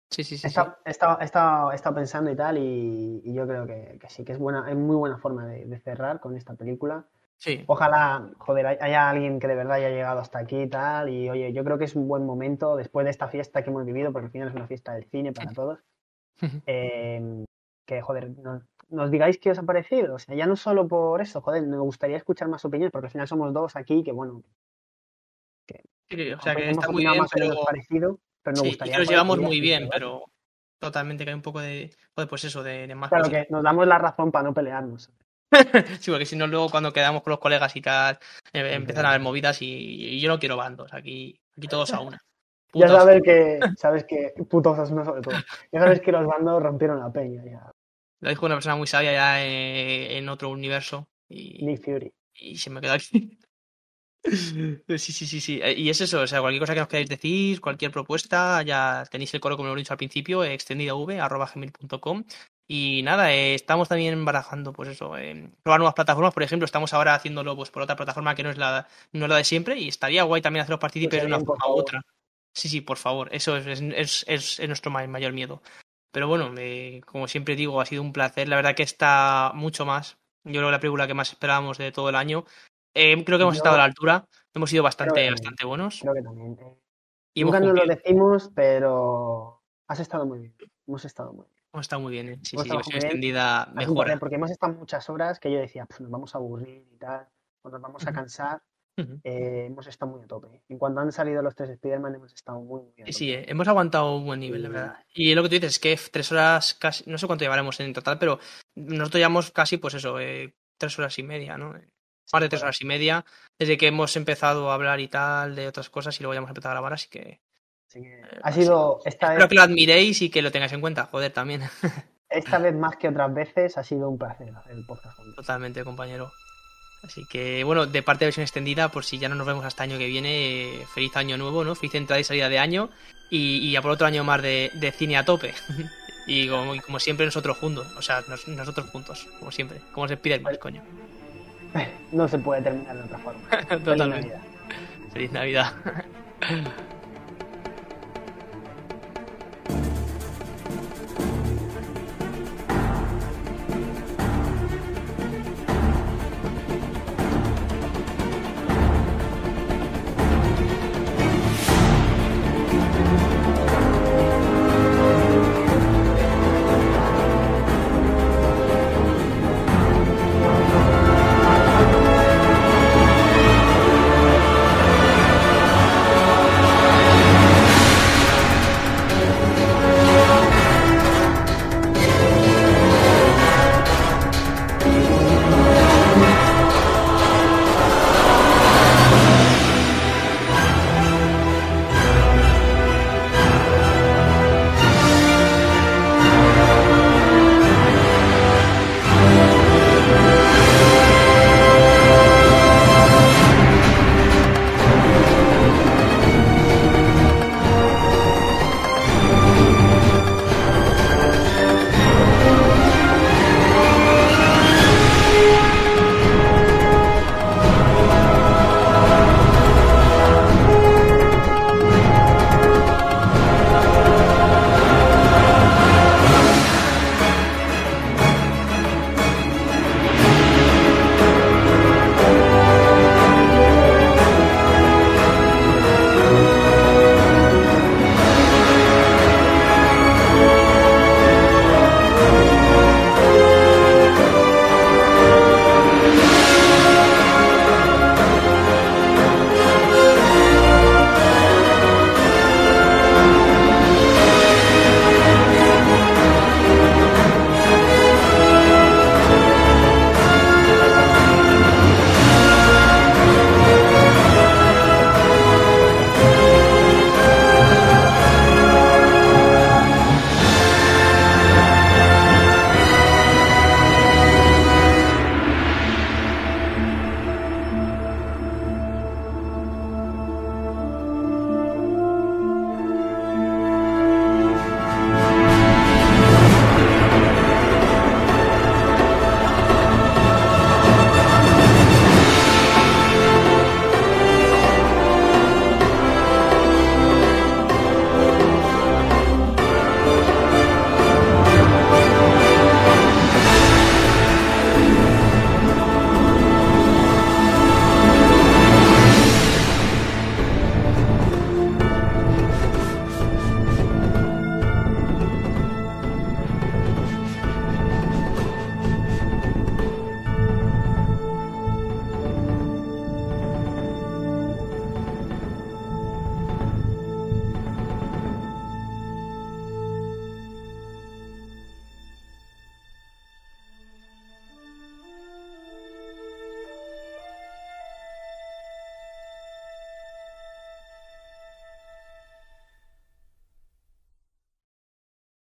Sí, sí, sí. He estado, sí. Pensando y tal, y, y yo creo que, que, sí, que es buena, es muy buena forma de, de, cerrar con esta película. Sí. Ojalá, joder, haya alguien que de verdad haya llegado hasta aquí y tal, y oye, yo creo que es un buen momento después de esta fiesta que hemos vivido, porque al final es una fiesta del cine para todos. eh, que, joder, nos, nos, digáis qué os ha parecido. O sea, ya no solo por eso, joder, me gustaría escuchar más opiniones, porque al final somos dos aquí, que bueno. Que, sí, o sea, que está muy bien, pero... Parecido, pero sí, gustaría y nos llevamos muy bien, pero totalmente que hay un poco de, pues eso, de, de más Claro, cosas. que nos damos la razón para no pelearnos. sí, porque si no, luego cuando quedamos con los colegas y tal, eh, empiezan a haber movidas y, y yo no quiero bandos. Aquí, aquí todos a una. Ya sabes que, sabes que, putos Asuna sobre todo, ya sabes que los bandos rompieron la peña ya. Lo dijo una persona muy sabia ya en, en otro universo. Y, Nick Fury. y se me quedó aquí. Sí, sí, sí, sí. Y es eso, o sea, cualquier cosa que nos queráis decir, cualquier propuesta, ya tenéis el coro, como lo he dicho al principio, extendidav.com. Y nada, eh, estamos también barajando, pues eso, eh, probar nuevas plataformas. Por ejemplo, estamos ahora haciéndolo pues por otra plataforma que no es la, no es la de siempre. Y estaría guay también haceros partícipes de una forma u otra. Sí, sí, por favor. Eso es, es, es, es nuestro ma- mayor miedo. Pero bueno, eh, como siempre digo, ha sido un placer. La verdad que está mucho más. Yo creo que la película que más esperábamos de todo el año. Eh, creo que hemos Yo- estado a la altura. Hemos sido bastante, que- bastante buenos. Creo que también. eh. Y Nunca nos lo decimos, pero has estado muy bien. Hemos estado muy bien. Hemos estado muy bien, ¿eh? Sí, Hemos sí, versión bien. extendida Así mejora. porque- hemos estado muchas horas que yo decía, "Pf, nos vamos a aburrir y tal, o nos vamos a cansar. Eh, hemos estado muy a tope. En cuanto han salido los tres Spider-Man, hemos estado muy, muy a Sí, tope. sí, eh, hemos aguantado un buen nivel, la Y- verdad. Y lo que tú dices es que tres horas casi, no sé cuánto llevaremos en total, pero nosotros llevamos casi, pues eso, eh, tres horas y media, ¿no? Más de tres horas y media, desde que hemos empezado a hablar y tal de otras cosas y luego ya hemos empezado a grabar, así que Así que eh, ha sido esta espero vez, que lo admiréis y que lo tengáis en cuenta, joder, también. esta vez más que otras veces ha sido un placer hacer el podcast. Totalmente, compañero. Así que, bueno, de parte de versión extendida, por si ya no nos vemos hasta año que viene, feliz año nuevo, ¿no? Feliz entrada y salida de año y, y a por otro año más de, de cine a tope. y, como, como siempre, nosotros juntos, o sea, nos- nosotros juntos, como siempre, como se pide más, coño. No se puede terminar de otra forma. Feliz Totalmente. Navidad. Feliz Navidad.